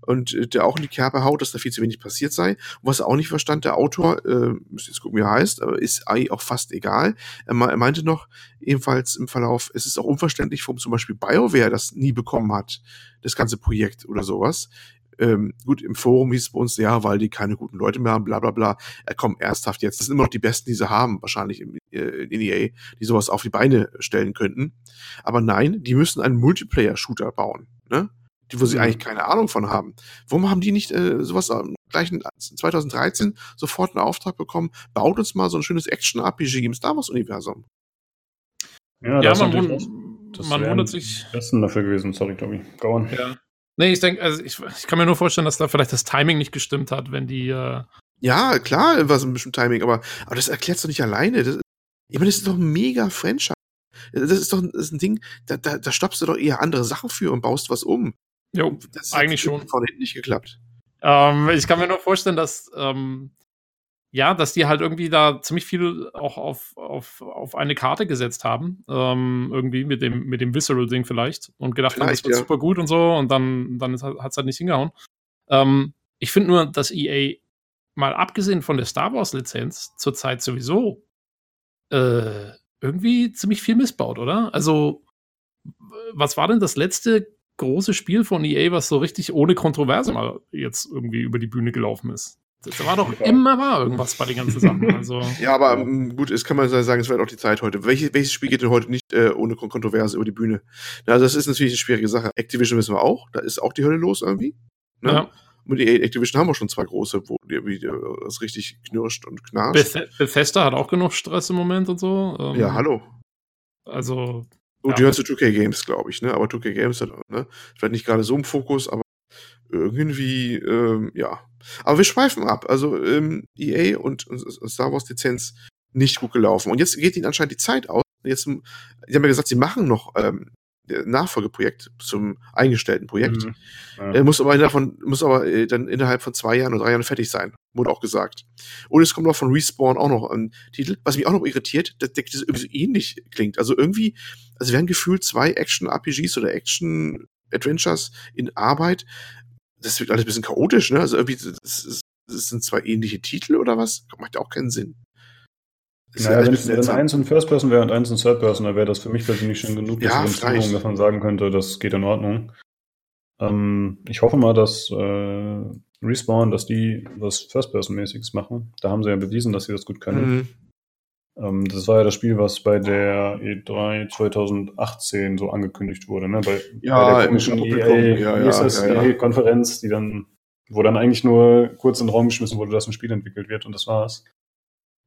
Und äh, der auch in die Kerbe haut, dass da viel zu wenig passiert sei. Und was er auch nicht verstand, der Autor, äh, müsst jetzt gucken, wie er heißt, aber ist eigentlich auch fast egal. Er, meinte noch, ebenfalls im Verlauf, es ist auch unverständlich, warum zum Beispiel BioWare das nie bekommen hat, das ganze Projekt oder sowas ähm, gut, im Forum hieß es bei uns, ja, weil die keine guten Leute mehr haben, bla bla bla. Äh, komm, ernsthaft jetzt. Das sind immer noch die Besten, die sie haben, wahrscheinlich in, äh, in EA, die sowas auf die Beine stellen könnten. Aber nein, die müssen einen Multiplayer-Shooter bauen, ne? Die, wo sie Mhm. eigentlich keine Ahnung von haben. Warum haben die nicht äh, sowas am gleichen 2013 sofort einen Auftrag bekommen? Baut uns mal so ein schönes Action-RPG im Star Wars-Universum. Ja, Ja, das ist man, wund man wundert sich. Besten dafür gewesen. Sorry, Tobi. Go on. Ja. Nee, ich denke, also ich, ich kann mir nur vorstellen, dass da vielleicht das Timing nicht gestimmt hat, wenn die. Äh, Ja, klar, war so ein bisschen Timing, aber, aber das erklärst du nicht alleine. Das, ich meine, das ist doch ein mega Franchise. Das ist doch ein, das ist ein Ding, da, da, da stoppst du doch eher andere Sachen für und baust was um. jo, Das Eigentlich schon. Von hinten nicht geklappt. Ähm, ich kann mir nur vorstellen, dass ähm, ja, dass die halt irgendwie da ziemlich viel auch auf, auf, auf eine Karte gesetzt haben, ähm, irgendwie mit dem mit dem Visceral-Ding vielleicht und gedacht haben, das Vielleicht, wird ja. super gut und so und dann dann hat es halt nicht hingehauen. Ähm, ich finde nur, dass EA mal abgesehen von der Star Wars Lizenz zurzeit sowieso äh, irgendwie ziemlich viel missbaut, oder? Also was war denn das letzte große Spiel von EA, was so richtig ohne Kontroverse mal jetzt irgendwie über die Bühne gelaufen ist? Da war doch immer war irgendwas bei den ganzen Sachen. Also, Ja, aber ähm, gut, es kann man sagen, es wird auch die Zeit heute. Welche, welches Spiel geht denn heute nicht äh, ohne Kon- Kontroverse über die Bühne? Na, also das ist natürlich eine schwierige Sache. Activision wissen wir auch, da ist auch die Hölle los irgendwie. Ne? ja. Und die Activision haben wir schon zwei große, wo die, die, das richtig knirscht und knarscht. Beth Bethesda hat auch genug Stress im Moment und so. Ähm, ja, hallo. Also, Gut, Ja. die hören zu 2K Games, glaube ich, ne? Aber 2K Games hat, ne? Vielleicht nicht gerade so im Fokus, aber irgendwie, ähm, ja. Aber wir schweifen ab. Also, ähm, EA und, und Star Wars Lizenz nicht gut gelaufen. Und jetzt geht ihnen anscheinend die Zeit aus. Jetzt, die haben ja gesagt, sie machen noch ähm, ein Nachfolgeprojekt zum eingestellten Projekt. Mhm. Ja. Er muss aber, davon, muss aber äh, dann innerhalb von zwei Jahren oder drei Jahren fertig sein. Wurde auch gesagt. Und es kommt noch von Respawn auch noch ein Titel, was mich auch noch irritiert, dass das irgendwie so ähnlich klingt. Also irgendwie, also werden gefühlt zwei Action-RPGs oder Action-Adventures in Arbeit. Das wird alles ein bisschen chaotisch, ne? Also irgendwie, das, ist, das sind zwei ähnliche Titel oder was? Macht ja auch keinen Sinn. Das Naja, wenn, wenn eins in First Person wäre und eins in Third Person, dann wäre das für mich persönlich schon genug Ja, Differenzierung, vielleicht. dass man sagen könnte, das geht in Ordnung. Ähm, ich hoffe mal, dass äh, Respawn, dass die was First-Person-mäßiges machen. Da haben sie ja bewiesen, dass sie das gut können. Mhm. Ähm, das war ja das Spiel, was bei der E3 2018 so angekündigt wurde, ne? Bei, Ja, bei der komischen Publikum. EA, Ja, ja, ja. EA-Konferenz, die dann, wo dann eigentlich nur kurz in den Raum geschmissen wurde, dass ein Spiel entwickelt wird und das war's.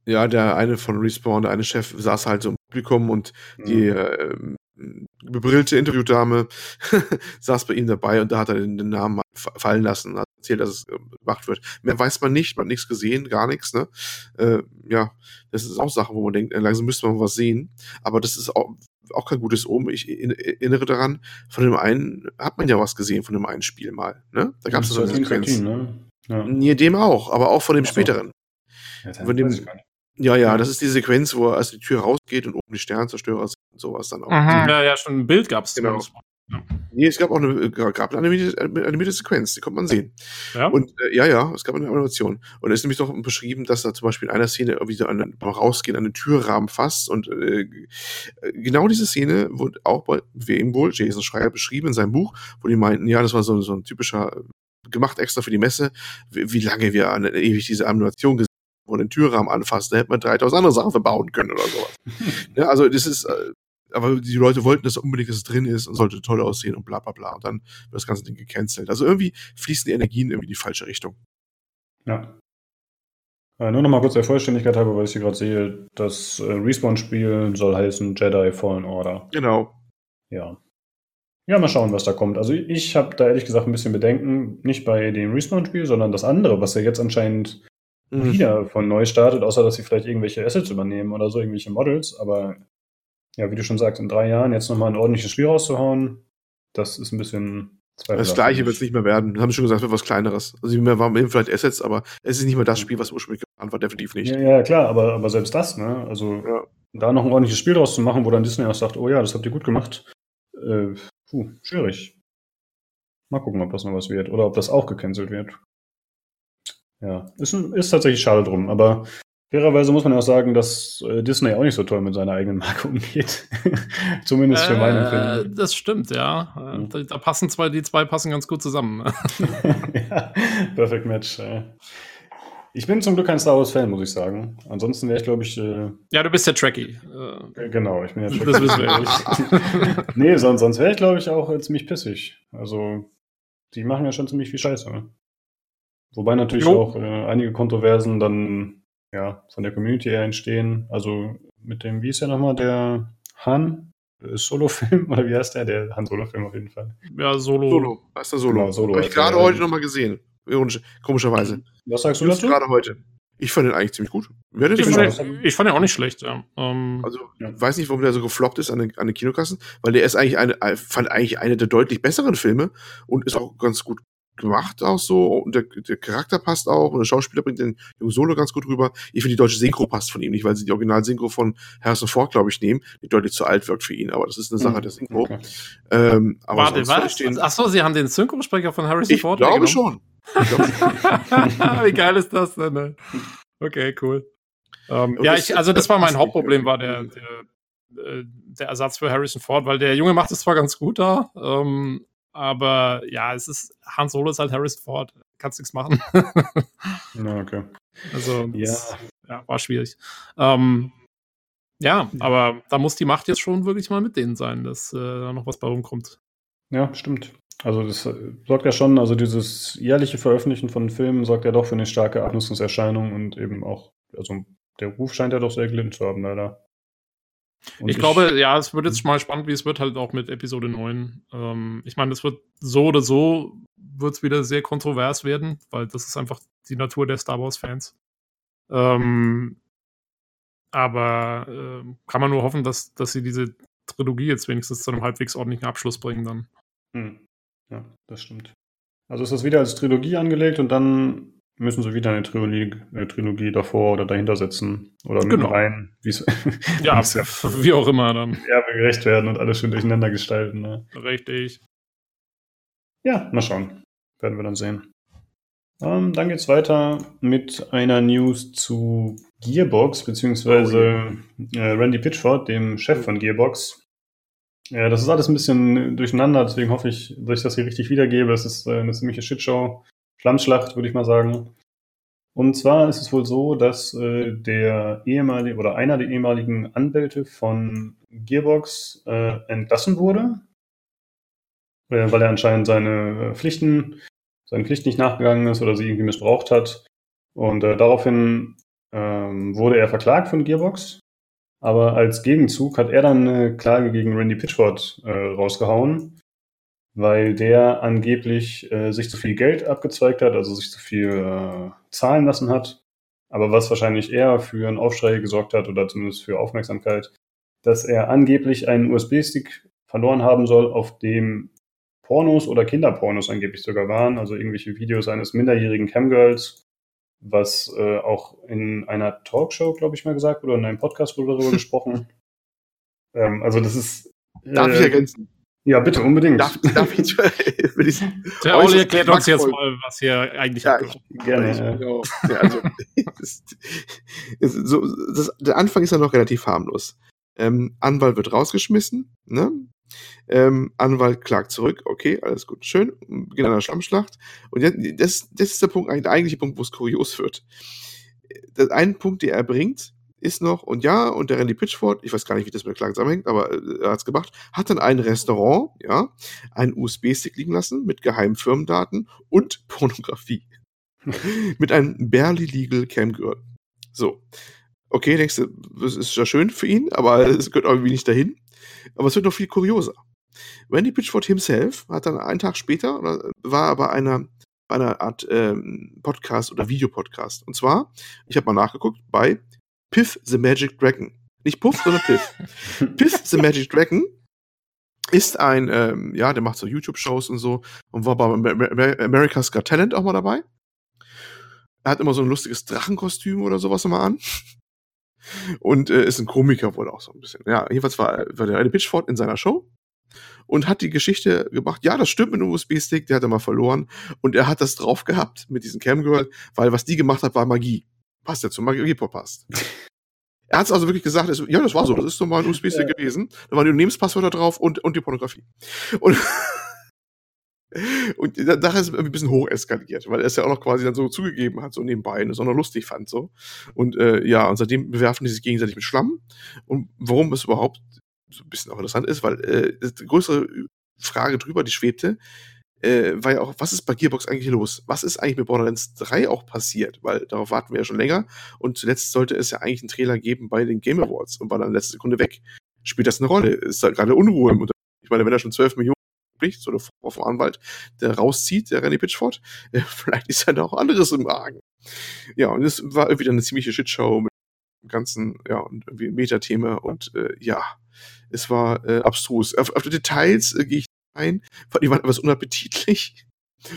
Ja, der eine von Respawn, der eine Chef, saß halt so im Publikum und die äh, bebrillte Interviewdame saß bei ihm dabei und da hat er den, den Namen fa- fallen lassen erzählt, dass es äh, gemacht wird. Mehr weiß man nicht, man hat nichts gesehen, gar nichts, ne? Äh, ja, das ist auch Sachen, wo man denkt, äh, langsam müsste man was sehen. Aber das ist auch, auch kein gutes Omen. Ich in- erinnere daran, von dem einen hat man ja was gesehen, von dem einen Spiel mal, ne? Da gab es so eine 13, Sequenz. 13, ne? Ja. Nee, dem auch, aber auch von dem so. späteren. Ja, Von dem-. Ja, ja, das ist die Sequenz, wo er aus die Tür rausgeht und oben die Sternzerstörer sind und sowas dann auch. Mhm. ja, ja, schon ein Bild gab es. Genau. Nee, es gab auch eine, gab eine animierte, animierte Sequenz, die konnte man sehen. Ja. Und äh, ja, ja, es gab eine Animation. Und es ist nämlich doch beschrieben, dass da zum Beispiel in einer Szene irgendwie so an, beim Rausgehen an den Türrahmen fasst. Und äh, genau diese Szene wurde auch bei wem wohl, Jason Schreier, beschrieben in seinem Buch, wo die meinten, ja, das war so, so ein typischer, äh, gemacht extra für die Messe, wie, wie lange wir an, ewig diese Animation gesehen haben, wo den Türrahmen anfasst, da hätte man 3000 andere Sachen verbauen können oder sowas. ja, also das ist, äh, aber die Leute wollten das unbedingt, dass es drin ist und sollte toll aussehen und bla bla bla. Und dann wird das ganze Ding gecancelt. Also irgendwie fließen die Energien irgendwie in die falsche Richtung. Ja. Äh, nur noch mal kurz der Vollständigkeit halber, weil ich hier gerade sehe, das äh, Respawn-Spiel soll heißen Jedi Fallen Order. Genau. Ja. Ja, mal schauen, was da kommt. Also ich habe da ehrlich gesagt ein bisschen Bedenken, nicht bei dem Respawn-Spiel, sondern das andere, was ja jetzt anscheinend Mhm. wieder von neu startet, außer dass sie vielleicht irgendwelche Assets übernehmen oder so, irgendwelche Models. Aber ja, wie du schon sagst, in drei Jahren jetzt nochmal ein ordentliches Spiel rauszuhauen, das ist ein bisschen. Das gleiche wird es ich. nicht mehr werden. Wir haben schon gesagt, es wird was Kleineres. Also wir waren eben vielleicht Assets, aber es ist nicht mehr das Spiel, was ursprünglich geplant war, definitiv nicht. Ja, ja, klar, aber, aber selbst das, ne? Also Ja. da noch ein ordentliches Spiel draus zu machen, wo dann Disney auch sagt, oh ja, das habt ihr gut gemacht. Äh, puh, schwierig. Mal gucken, ob das noch was wird oder ob das auch gecancelt wird. Ja, ist, ist tatsächlich schade drum, aber Fairerweise muss man ja auch sagen, dass äh, Disney auch nicht so toll mit seiner eigenen Marke umgeht. Zumindest für meinen Äh, Film. das stimmt, ja. Mhm. Da, da passen zwei, die zwei passen ganz gut zusammen. ja, perfect Match. Ich bin zum Glück kein Star Wars-Fan, muss ich sagen. Ansonsten wäre ich, glaube ich, äh, ja, du bist ja Trekkie. Äh, genau, ich bin ja Das wissen wir nee, sonst, sonst wäre ich, glaube ich, auch äh, ziemlich pissig. Also, die machen ja schon ziemlich viel Scheiße. ne? Wobei natürlich Jo. auch äh, einige Kontroversen dann ja, von der Community eher entstehen. Also mit dem, wie ist der nochmal, der Han äh, Solo-Film, oder wie heißt der? Der Han-Solo-Film auf jeden Fall. ja, Solo. Solo, ist der Solo. Genau, Solo Habe ich heißt gerade der. heute nochmal gesehen. Ironisch, komischerweise. Was sagst du Just dazu? gerade heute. Ich fand den eigentlich ziemlich gut. Ich, den fand, ich fand ihn auch nicht schlecht, ja. Ähm, Also, Ja. ich weiß nicht, warum der so gefloppt ist an den, an den Kinokassen, weil der ist eigentlich eine, fand eigentlich eine der deutlich besseren Filme und ist auch ganz gut gemacht auch so und der, der Charakter passt auch und der Schauspieler bringt den jungen Solo ganz gut rüber. Ich finde die deutsche Synchro passt von ihm nicht, weil sie die Original-Synchro von Harrison Ford, glaube ich, nehmen, die deutlich zu alt wirkt für ihn, aber das ist eine Sache der Synchro. Okay. Ähm, aber warte, was? Achso, sie haben den Synchronsprecher von Harrison Ich Ford glaube schon. Ich glaube schon. Wie geil ist das denn? Ne? Okay, cool. Ähm, Und ja, ich, also das war mein Hauptproblem, war der, der, äh, der Ersatz für Harrison Ford, weil der Junge macht es zwar ganz gut da, ähm, aber ja, es ist, Han Solo ist halt Harrison Ford, kannst nichts machen. Ja, okay. also, Ja. das, ja, war schwierig. Ähm, ja, aber da muss die Macht jetzt schon wirklich mal mit denen sein, dass äh, da noch was bei rumkommt. Ja, stimmt. Also das äh, sorgt ja schon, also dieses jährliche Veröffentlichen von Filmen sorgt ja doch für eine starke Abnutzungserscheinung und eben auch, also der Ruf scheint ja doch sehr gelitten zu haben, leider. Und ich, glaube, ja, es wird jetzt mal spannend, wie es wird halt auch mit Episode 9. Ähm, ich meine, es wird so oder so, wird es wieder sehr kontrovers werden, weil das ist einfach die Natur der Star Wars-Fans. Ähm, aber ähm, kann man nur hoffen, dass, dass sie diese Trilogie jetzt wenigstens zu einem halbwegs ordentlichen Abschluss bringen dann. Hm. Ja, das stimmt. Also ist das wieder als Trilogie angelegt und dann müssen sie wieder eine Trilogie, eine Trilogie davor oder dahinter setzen oder mit Genau. rein, Ja, ja wie auch immer dann. gerecht werden und alles schön durcheinander gestalten. Ne? Richtig. Ja, mal schauen. Werden wir dann sehen. Ähm, dann geht's weiter mit einer News zu Gearbox, beziehungsweise äh, Randy Pitchford, dem Chef von Gearbox. Ja, das ist alles ein bisschen durcheinander, deswegen hoffe ich, dass ich das hier richtig wiedergebe. Es ist äh, eine ziemliche Shitshow. Schlammschlacht, würde ich mal sagen. Und zwar ist es wohl so, dass äh, der ehemalige oder einer der ehemaligen Anwälte von Gearbox äh, entlassen wurde, äh, weil er anscheinend seine äh, Pflichten, seinen Pflichten nicht nachgegangen ist oder sie irgendwie missbraucht hat. Und äh, daraufhin ähm, wurde er verklagt von Gearbox. Aber als Gegenzug hat er dann eine Klage gegen Randy Pitchford äh, rausgehauen, weil der angeblich äh, sich zu viel Geld abgezweigt hat, also sich zu viel äh, zahlen lassen hat. Aber was wahrscheinlich eher für einen Aufschrei gesorgt hat oder zumindest für Aufmerksamkeit, dass er angeblich einen USB-Stick verloren haben soll, auf dem Pornos oder Kinderpornos angeblich sogar waren, also irgendwelche Videos eines minderjährigen Camgirls, was äh, auch in einer Talkshow, glaube ich mal gesagt, oder in einem Podcast wurde darüber gesprochen. Ähm, also das ist. Darf ich äh, ergänzen? Ja, bitte, unbedingt. Darf, darf ich, will ich Der Olli erklärt uns jetzt mal, was hier eigentlich Ja, abgeht. Gerne. Ich, äh, genau. ja, also, das, das, so, das, der Anfang ist ja noch relativ harmlos. Ähm, Anwalt wird rausgeschmissen, ne? Ähm, Anwalt klagt zurück, okay, alles gut, schön, beginnt eine Schlammschlacht. Und jetzt, das, das ist der Punkt, eigentlich der eigentliche Punkt, wo es kurios wird. Der ein Punkt, den er bringt, ist noch, und ja, und der Randy Pitchford, ich weiß gar nicht, wie das mit der Klage zusammenhängt, aber äh, er hat es gemacht, hat dann ein Restaurant, ja, einen USB-Stick liegen lassen mit geheimen Firmendaten und Pornografie. mit einem barely legal Camgirl. So. Okay, denkst du, das ist ja schön für ihn, aber es gehört irgendwie nicht dahin. Aber es wird noch viel kurioser. Randy Pitchford himself hat dann einen Tag später, oder, war bei einer, bei einer Art ähm, Podcast oder Videopodcast. Und zwar, ich habe mal nachgeguckt, bei Piff the Magic Dragon. Nicht Puff, sondern Piff. Piff the Magic Dragon ist ein, ähm, ja, der macht so YouTube-Shows und so und war bei Amer- Amer- America's Got Talent auch mal dabei. Er hat immer so ein lustiges Drachenkostüm oder sowas immer an. Und äh, ist ein Komiker wohl auch so ein bisschen. Ja, jedenfalls war, war der Randy Pitchford in seiner Show und hat die Geschichte gebracht, ja, das stimmt mit dem USB-Stick, der hat er mal verloren und er hat das drauf gehabt mit diesem Camgirl, weil was die gemacht hat, war Magie. Passt ja zum Magipop passt. Er hat es also wirklich gesagt, es, ja, das war so, das ist so mal ein USB-Stick ja. gewesen. Da waren die Unternehmenspasswörter drauf und, und die Pornografie. Und, und da ist es ein bisschen hoch eskaliert, weil er es ja auch noch quasi dann so zugegeben hat, so nebenbei, und es auch noch lustig fand, so. Und äh, ja, und seitdem bewerfen die sich gegenseitig mit Schlamm. Und warum es überhaupt so ein bisschen auch interessant ist, weil äh, die größere Frage drüber, die schwebte, äh, war ja auch, was ist bei Gearbox eigentlich los? Was ist eigentlich mit Borderlands 3 auch passiert? Weil darauf warten wir ja schon länger. Und zuletzt sollte es ja eigentlich einen Trailer geben bei den Game Awards und war dann letzte Sekunde weg. Spielt das eine Rolle? Ist da gerade Unruhe im Unternehmen? Ich meine, wenn er schon 12 Millionen kriegt, so der vom Anwalt, der rauszieht, der Randy Pitchford, äh, vielleicht ist ja da auch anderes im Argen. Ja, und es war irgendwie dann eine ziemliche Shitshow mit dem ganzen, ja, und irgendwie Metathema und äh, ja, es war äh, abstrus. Auf, auf die Details äh, gehe ich ein, die waren etwas unappetitlich.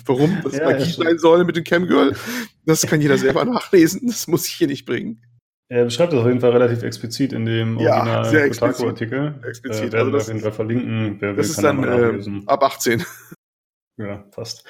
Warum das ja, Magie sein soll mit dem Camgirl, das kann jeder selber nachlesen. Das muss ich hier nicht bringen. Er beschreibt das auf jeden Fall relativ explizit in dem ja, Original-Kotaku-Artikel. Explizit. Äh, werden also wir auf jeden Fall verlinken. Wer das will, ist dann äh, ab 18. Ja, fast.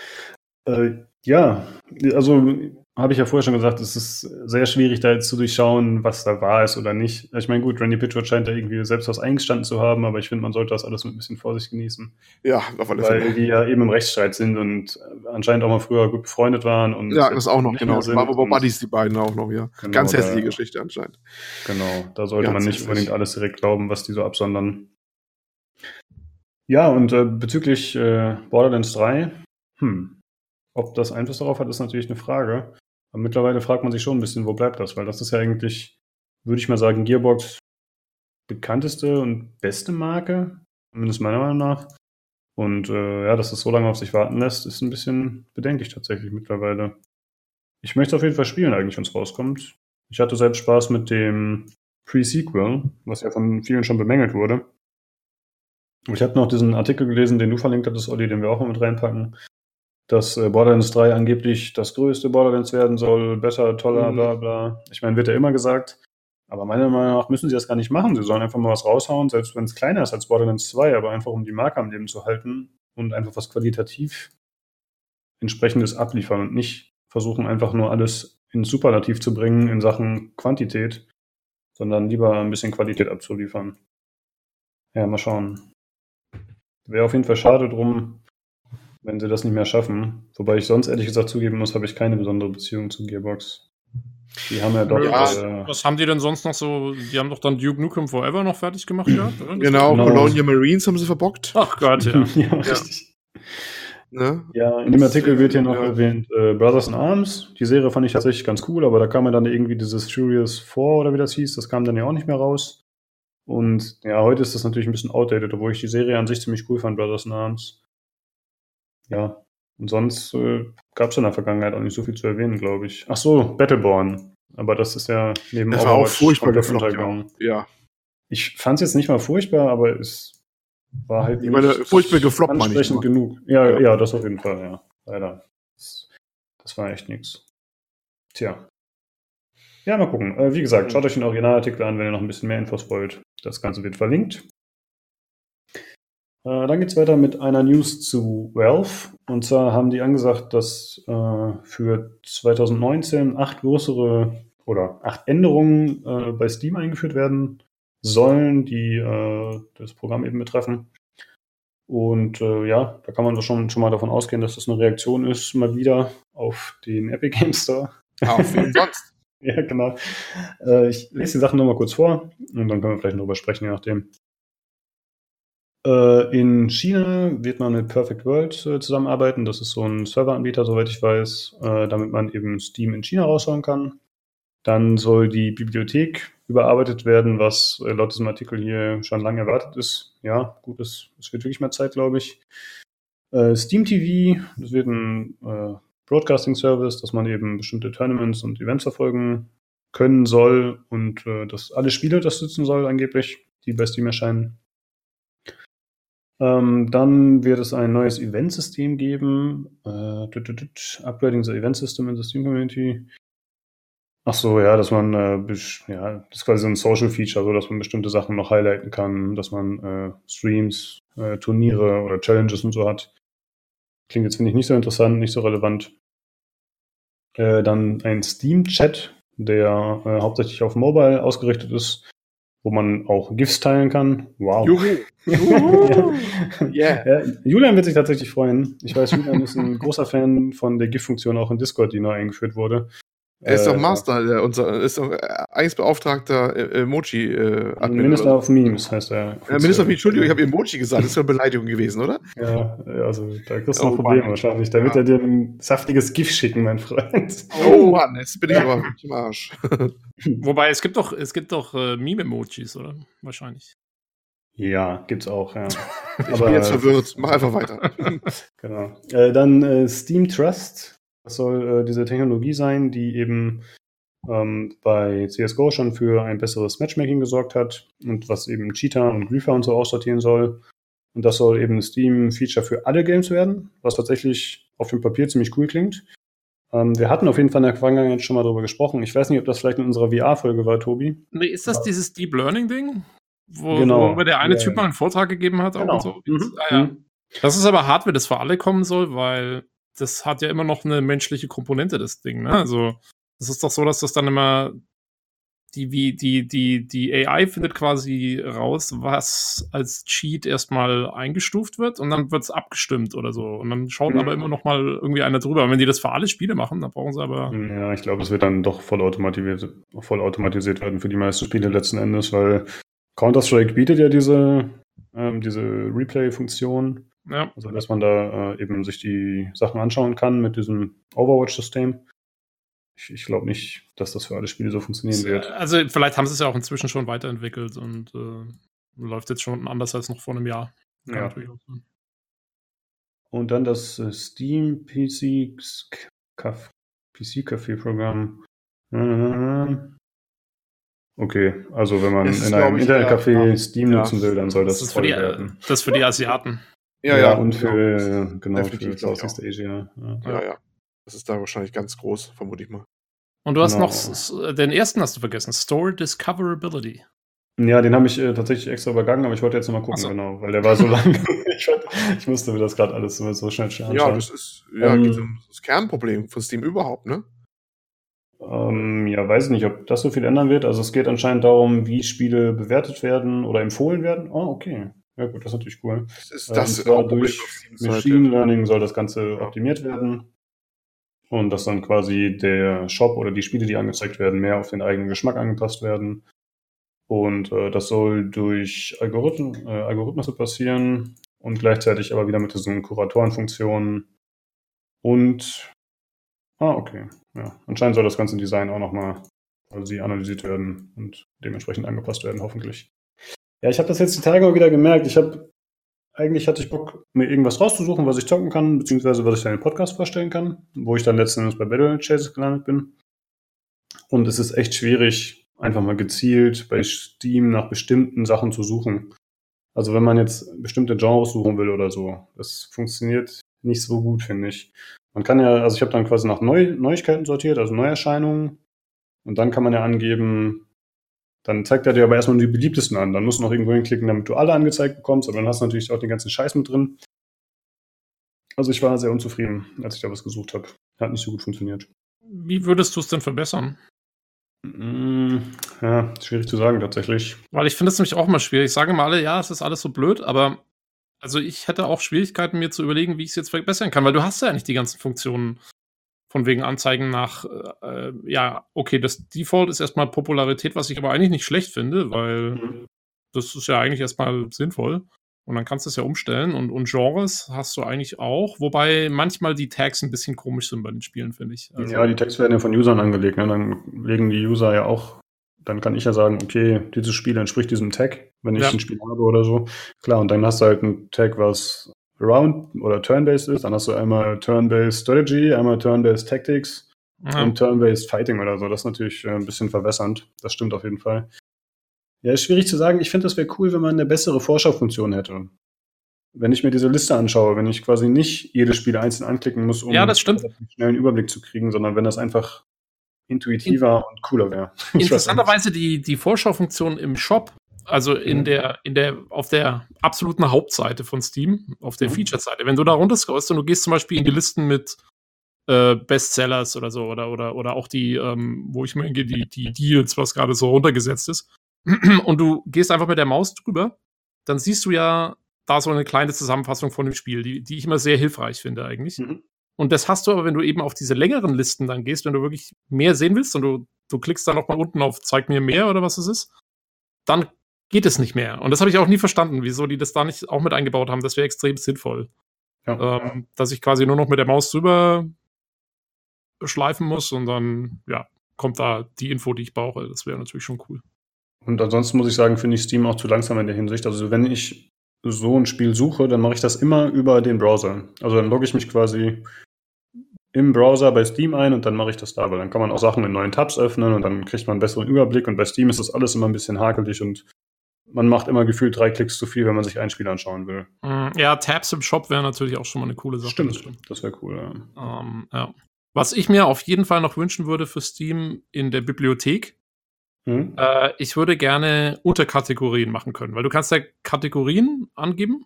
Äh, ja, also habe ich ja vorher schon gesagt, es ist sehr schwierig, da jetzt zu durchschauen, was da wahr ist oder nicht. Ich meine, gut, Randy Pitchford scheint da irgendwie selbst was eingestanden zu haben, aber ich finde, man sollte das alles mit ein bisschen Vorsicht genießen. Ja, auf alle Fälle. Weil die ja eben im Rechtsstreit sind und anscheinend auch mal früher gut befreundet waren. Und ja, das auch noch, genau. Waren aber Buddies, die beiden auch noch, ja. Genau, Ganz hässliche da, Geschichte anscheinend. Genau, da sollte Ganz man nicht hässlich. unbedingt alles direkt glauben, was die so absondern. Ja, und äh, bezüglich äh, Borderlands 3, hm, ob das Einfluss darauf hat, ist natürlich eine Frage. Aber mittlerweile fragt man sich schon ein bisschen, wo bleibt das? Weil das ist ja eigentlich, würde ich mal sagen, Gearbox bekannteste und beste Marke, zumindest meiner Meinung nach. Und äh, ja, dass es so lange auf sich warten lässt, ist ein bisschen bedenklich tatsächlich mittlerweile. Ich möchte auf jeden Fall spielen, eigentlich, wenn es rauskommt. Ich hatte selbst Spaß mit dem Pre-Sequel, was ja von vielen schon bemängelt wurde. Ich habe noch diesen Artikel gelesen, den du verlinkt hattest, Olli, den wir auch mal mit reinpacken, dass äh, Borderlands 3 angeblich das größte Borderlands werden soll, besser, toller, mhm. bla bla. Ich meine, wird ja immer gesagt. Aber meiner Meinung nach müssen sie das gar nicht machen. Sie sollen einfach mal was raushauen, selbst wenn es kleiner ist als Borderlands 2, aber einfach um die Marke am Leben zu halten und einfach was qualitativ entsprechendes abliefern und nicht versuchen, einfach nur alles ins Superlativ zu bringen in Sachen Quantität, sondern lieber ein bisschen Qualität abzuliefern. Ja, mal schauen. Wäre auf jeden Fall schade drum, wenn sie das nicht mehr schaffen. Wobei ich sonst ehrlich gesagt zugeben muss, habe ich keine besondere Beziehung zu Gearbox. Die haben ja doch. Ja, äh, was haben die denn sonst noch so? Die haben doch dann Duke Nukem Forever noch fertig gemacht gehabt, oder? Genau, genau, Colonial Marines haben sie verbockt. Ach Gott, ja. ja, richtig. Ne? Ja, in dem Artikel wird hier noch ja. erwähnt äh, Brothers in Arms. Die Serie fand ich tatsächlich ganz cool, aber da kam ja dann irgendwie dieses Furious 4 oder wie das hieß, das kam dann ja auch nicht mehr raus. Und ja, heute ist das natürlich ein bisschen outdated, obwohl ich die Serie an sich ziemlich cool fand, Brothers in Arms ja, und sonst äh, gab es in der Vergangenheit auch nicht so viel zu erwähnen, glaube ich. Ach so, Battleborn. Aber das ist ja neben Das war auch furchtbar gefloppt, ja. ja. Ich fand es jetzt nicht mal furchtbar, aber es war halt ich meine, furchtbar gefloppt ansprechend genug. Ja, ja, ja, das auf jeden Fall, ja. Leider. Das, das war echt nichts. Tja. Ja, mal gucken. Äh, wie gesagt, schaut euch den Originalartikel an, wenn ihr noch ein bisschen mehr Infos wollt. Das Ganze wird verlinkt. Äh, dann es weiter mit einer News zu Valve. Und zwar haben die angesagt, dass äh, für 2019 acht größere oder acht Änderungen äh, bei Steam eingeführt werden sollen, die äh, das Programm eben betreffen. Und äh, ja, da kann man schon, schon mal davon ausgehen, dass das eine Reaktion ist, mal wieder auf den Epic Game Store. Auf jeden sonst. ja, genau. Äh, ich lese die Sachen nochmal kurz vor und dann können wir vielleicht drüber sprechen, je nachdem. Äh, in China wird man mit Perfect World äh, zusammenarbeiten. Das ist so ein Serveranbieter, soweit ich weiß, äh, damit man eben Steam in China raushauen kann. Dann soll die Bibliothek überarbeitet werden, was laut diesem Artikel hier schon lange erwartet ist. Ja, gut, es, es wird wirklich mehr Zeit, glaube ich. Steam TV, das wird ein Broadcasting-Service, dass man eben bestimmte Tournaments und Events verfolgen können soll und dass alle Spiele unterstützen soll, angeblich, die bei Steam erscheinen. Ähm, dann wird es ein neues Event-System geben. Äh, upgrading the Event System in the Steam Community. Ach so, ja, dass man, äh, ja, das ist quasi so ein Social Feature, so dass man bestimmte Sachen noch highlighten kann, dass man äh, Streams, äh, Turniere oder Challenges und so hat. Klingt jetzt, finde ich, nicht so interessant, nicht so relevant. Äh, dann ein Steam-Chat der äh, hauptsächlich auf Mobile ausgerichtet ist, wo man auch GIFs teilen kann. Wow. Juhu. Juhu. yeah. ja, Julian wird sich tatsächlich freuen. Ich weiß, Julian ist ein großer Fan von der GIF-Funktion auch in Discord, die neu eingeführt wurde. Er ist doch äh, Master, der, unser, ist doch eigentlich beauftragter äh, Emoji. Äh, Minister of Memes heißt er. Ja, Minister of Memes, Entschuldigung, ich habe Emoji gesagt, das ist eine Beleidigung gewesen, oder? Ja, also da kriegst du oh, noch Probleme Mann. wahrscheinlich. Da wird ja. er dir ein saftiges GIF schicken, mein Freund. Oh Mann, jetzt bin ich aber wirklich im Arsch. Wobei, es gibt doch, es gibt doch äh, Meme-Emojis, oder? Wahrscheinlich. Ja, gibt's auch, ja. ich aber, bin jetzt verwirrt. Mach einfach weiter. genau. Äh, dann äh, Steam Trust das soll äh, diese Technologie sein, die eben ähm, bei CSGO schon für ein besseres Matchmaking gesorgt hat und was eben Cheetah und Griefer und so aussortieren soll. Und das soll eben ein Steam-Feature für alle Games werden, was tatsächlich auf dem Papier ziemlich cool klingt. Ähm, wir hatten auf jeden Fall in der Vergangenheit schon mal darüber gesprochen. Ich weiß nicht, ob das vielleicht in unserer VR-Folge war, Tobi. Nee, ist das Aber dieses Deep Learning-Ding? Wo, genau. wo der eine ja. Typ mal einen Vortrag gegeben hat. Genau. So. Mhm. Ah, ja. Mhm. Das ist aber Hardware, das für alle kommen soll, weil das hat ja immer noch eine menschliche Komponente, das Ding. Ne? Also, es ist doch so, dass das dann immer die, wie, die, die, die AI findet quasi raus, was als Cheat erstmal eingestuft wird und dann wird es abgestimmt oder so. Und dann schaut mhm. aber immer noch mal irgendwie einer drüber. Und wenn die das für alle Spiele machen, dann brauchen sie aber. Ja, ich glaube, es wird dann doch voll automatisiert, voll automatisiert werden für die meisten Spiele letzten Endes, weil Counter-Strike bietet ja diese, ähm, diese Replay-Funktion. Ja. Also, dass man da äh, eben sich die Sachen anschauen kann mit diesem Overwatch-System. Ich, ich glaube nicht, dass das für alle Spiele so funktionieren wird. Also, vielleicht haben sie es ja auch inzwischen schon weiterentwickelt und äh, läuft jetzt schon anders als noch vor einem Jahr. ja. Und dann das äh, Steam PC PC Café Programm. Okay, also wenn man in einem Internetcafé ja, Steam ja. nutzen will, dann soll das, das ist für die, werden. Das ist für die Asiaten. Ja, ja, und für, genau, genau für Southeast Asia. Ja. ja, ja. Das ist da wahrscheinlich ganz groß, vermute ich mal. Und du hast genau. noch den ersten hast du vergessen, Store Discoverability. Ja, den habe ich äh, tatsächlich extra übergangen, aber ich wollte jetzt nochmal gucken, so. genau, weil der war so lang. ich, ich, musste mir das gerade alles so, so schnell anschauen. Ja, das ist ja, ähm, das Kernproblem von Steam überhaupt, ne? Ähm, ja, weiß ich nicht, ob das so viel ändern wird. Also es geht anscheinend darum, wie Spiele bewertet werden oder empfohlen werden. Oh, okay. Ja gut, das ist natürlich cool. Ist das äh, und durch Machine Learning soll das Ganze ja. optimiert werden. Und dass dann quasi der Shop oder die Spiele, die angezeigt werden, mehr auf den eigenen Geschmack angepasst werden. Und äh, das soll durch Algorithmen, äh, Algorithmus passieren und gleichzeitig aber wieder mit diesen Kuratorenfunktionen. Und ah, okay. Ja, anscheinend soll das ganze Design auch nochmal quasi analysiert werden und dementsprechend angepasst werden, hoffentlich. Ja, ich habe das jetzt die Tage auch wieder gemerkt. Ich habe eigentlich hatte ich Bock, mir irgendwas rauszusuchen, was ich zocken kann, beziehungsweise was ich dann im Podcast vorstellen kann, wo ich dann letzten Endes bei Battle Chases gelandet bin. Und es ist echt schwierig, einfach mal gezielt bei Steam nach bestimmten Sachen zu suchen. Also wenn man jetzt bestimmte Genres suchen will oder so, das funktioniert nicht so gut, finde ich. Man kann ja, also ich habe dann quasi nach Neu Neuigkeiten sortiert, also Neuerscheinungen. Und dann kann man ja angeben, dann zeigt er dir aber erstmal nur die beliebtesten an. Dann musst du noch irgendwo hinklicken, damit du alle angezeigt bekommst, aber dann hast du natürlich auch den ganzen Scheiß mit drin. Also ich war sehr unzufrieden, als ich da was gesucht habe. Hat nicht so gut funktioniert. Wie würdest du es denn verbessern? Mm, ja, schwierig zu sagen tatsächlich. Weil ich finde es nämlich auch mal schwierig. Ich sage mal alle, ja, es ist alles so blöd, aber also ich hätte auch Schwierigkeiten, mir zu überlegen, wie ich es jetzt verbessern kann, weil du hast ja nicht die ganzen Funktionen von wegen Anzeigen nach, äh, ja, okay, das Default ist erstmal Popularität, was ich aber eigentlich nicht schlecht finde, weil mhm. das ist ja eigentlich erstmal sinnvoll. Und dann kannst du es ja umstellen und, und Genres hast du eigentlich auch, wobei manchmal die Tags ein bisschen komisch sind bei den Spielen, finde ich. Also, ja, die Tags werden ja von Usern angelegt, ne? dann legen die User ja auch, dann kann ich ja sagen, okay, dieses Spiel entspricht diesem Tag, wenn ich ja. ein Spiel habe oder so. Klar, und dann hast du halt ein Tag, was Round- oder Turn-Based ist. Dann hast du einmal Turn-Based Strategy, einmal Turn-Based Tactics ja. und Turn-Based Fighting oder so. Das ist natürlich äh, ein bisschen verwässernd. Das stimmt auf jeden Fall. Ja, ist schwierig zu sagen. Ich finde, das wäre cool, wenn man eine bessere Vorschaufunktion hätte. Wenn ich mir diese Liste anschaue, wenn ich quasi nicht jedes Spiel einzeln anklicken muss, um ja, das stimmt. einen schnellen Überblick zu kriegen, sondern wenn das einfach intuitiver In und cooler wäre. Interessanterweise die, die Vorschaufunktion im Shop also in mhm. der, in der, auf der absoluten Hauptseite von Steam, auf der mhm. Featured-Seite. Wenn du da runterscrollst und du gehst zum Beispiel in die Listen mit äh, Bestsellers oder so oder, oder, oder auch die, ähm, wo ich mir denke, die, die Deals, was gerade so runtergesetzt ist. Und du gehst einfach mit der Maus drüber, dann siehst du ja da so eine kleine Zusammenfassung von dem Spiel, die, die ich immer sehr hilfreich finde eigentlich. Mhm. Und das hast du aber, wenn du eben auf diese längeren Listen dann gehst, wenn du wirklich mehr sehen willst und du, du klickst dann nochmal unten auf Zeig mir mehr oder was es ist, dann geht es nicht mehr. Und das habe ich auch nie verstanden, wieso die das da nicht auch mit eingebaut haben. Das wäre extrem sinnvoll. Ja. Ähm, dass ich quasi nur noch mit der Maus drüber schleifen muss und dann, ja, kommt da die Info, die ich brauche. Das wäre natürlich schon cool. Und ansonsten muss ich sagen, finde ich Steam auch zu langsam in der Hinsicht. Also wenn ich so ein Spiel suche, dann mache ich das immer über den Browser. Also dann logge ich mich quasi im Browser bei Steam ein und dann mache ich das da, weil dann kann man auch Sachen in neuen Tabs öffnen und dann kriegt man einen besseren Überblick und bei Steam ist das alles immer ein bisschen hakelig und man macht immer gefühlt drei Klicks zu viel, wenn man sich ein Spiel anschauen will. Mm, ja, Tabs im Shop wäre natürlich auch schon mal eine coole Sache. Stimmt, das wäre cool, ja. Um, ähm, ja. Was ich mir auf jeden Fall noch wünschen würde für Steam in der Bibliothek, hm? äh, ich würde gerne Unterkategorien machen können, weil du kannst ja Kategorien angeben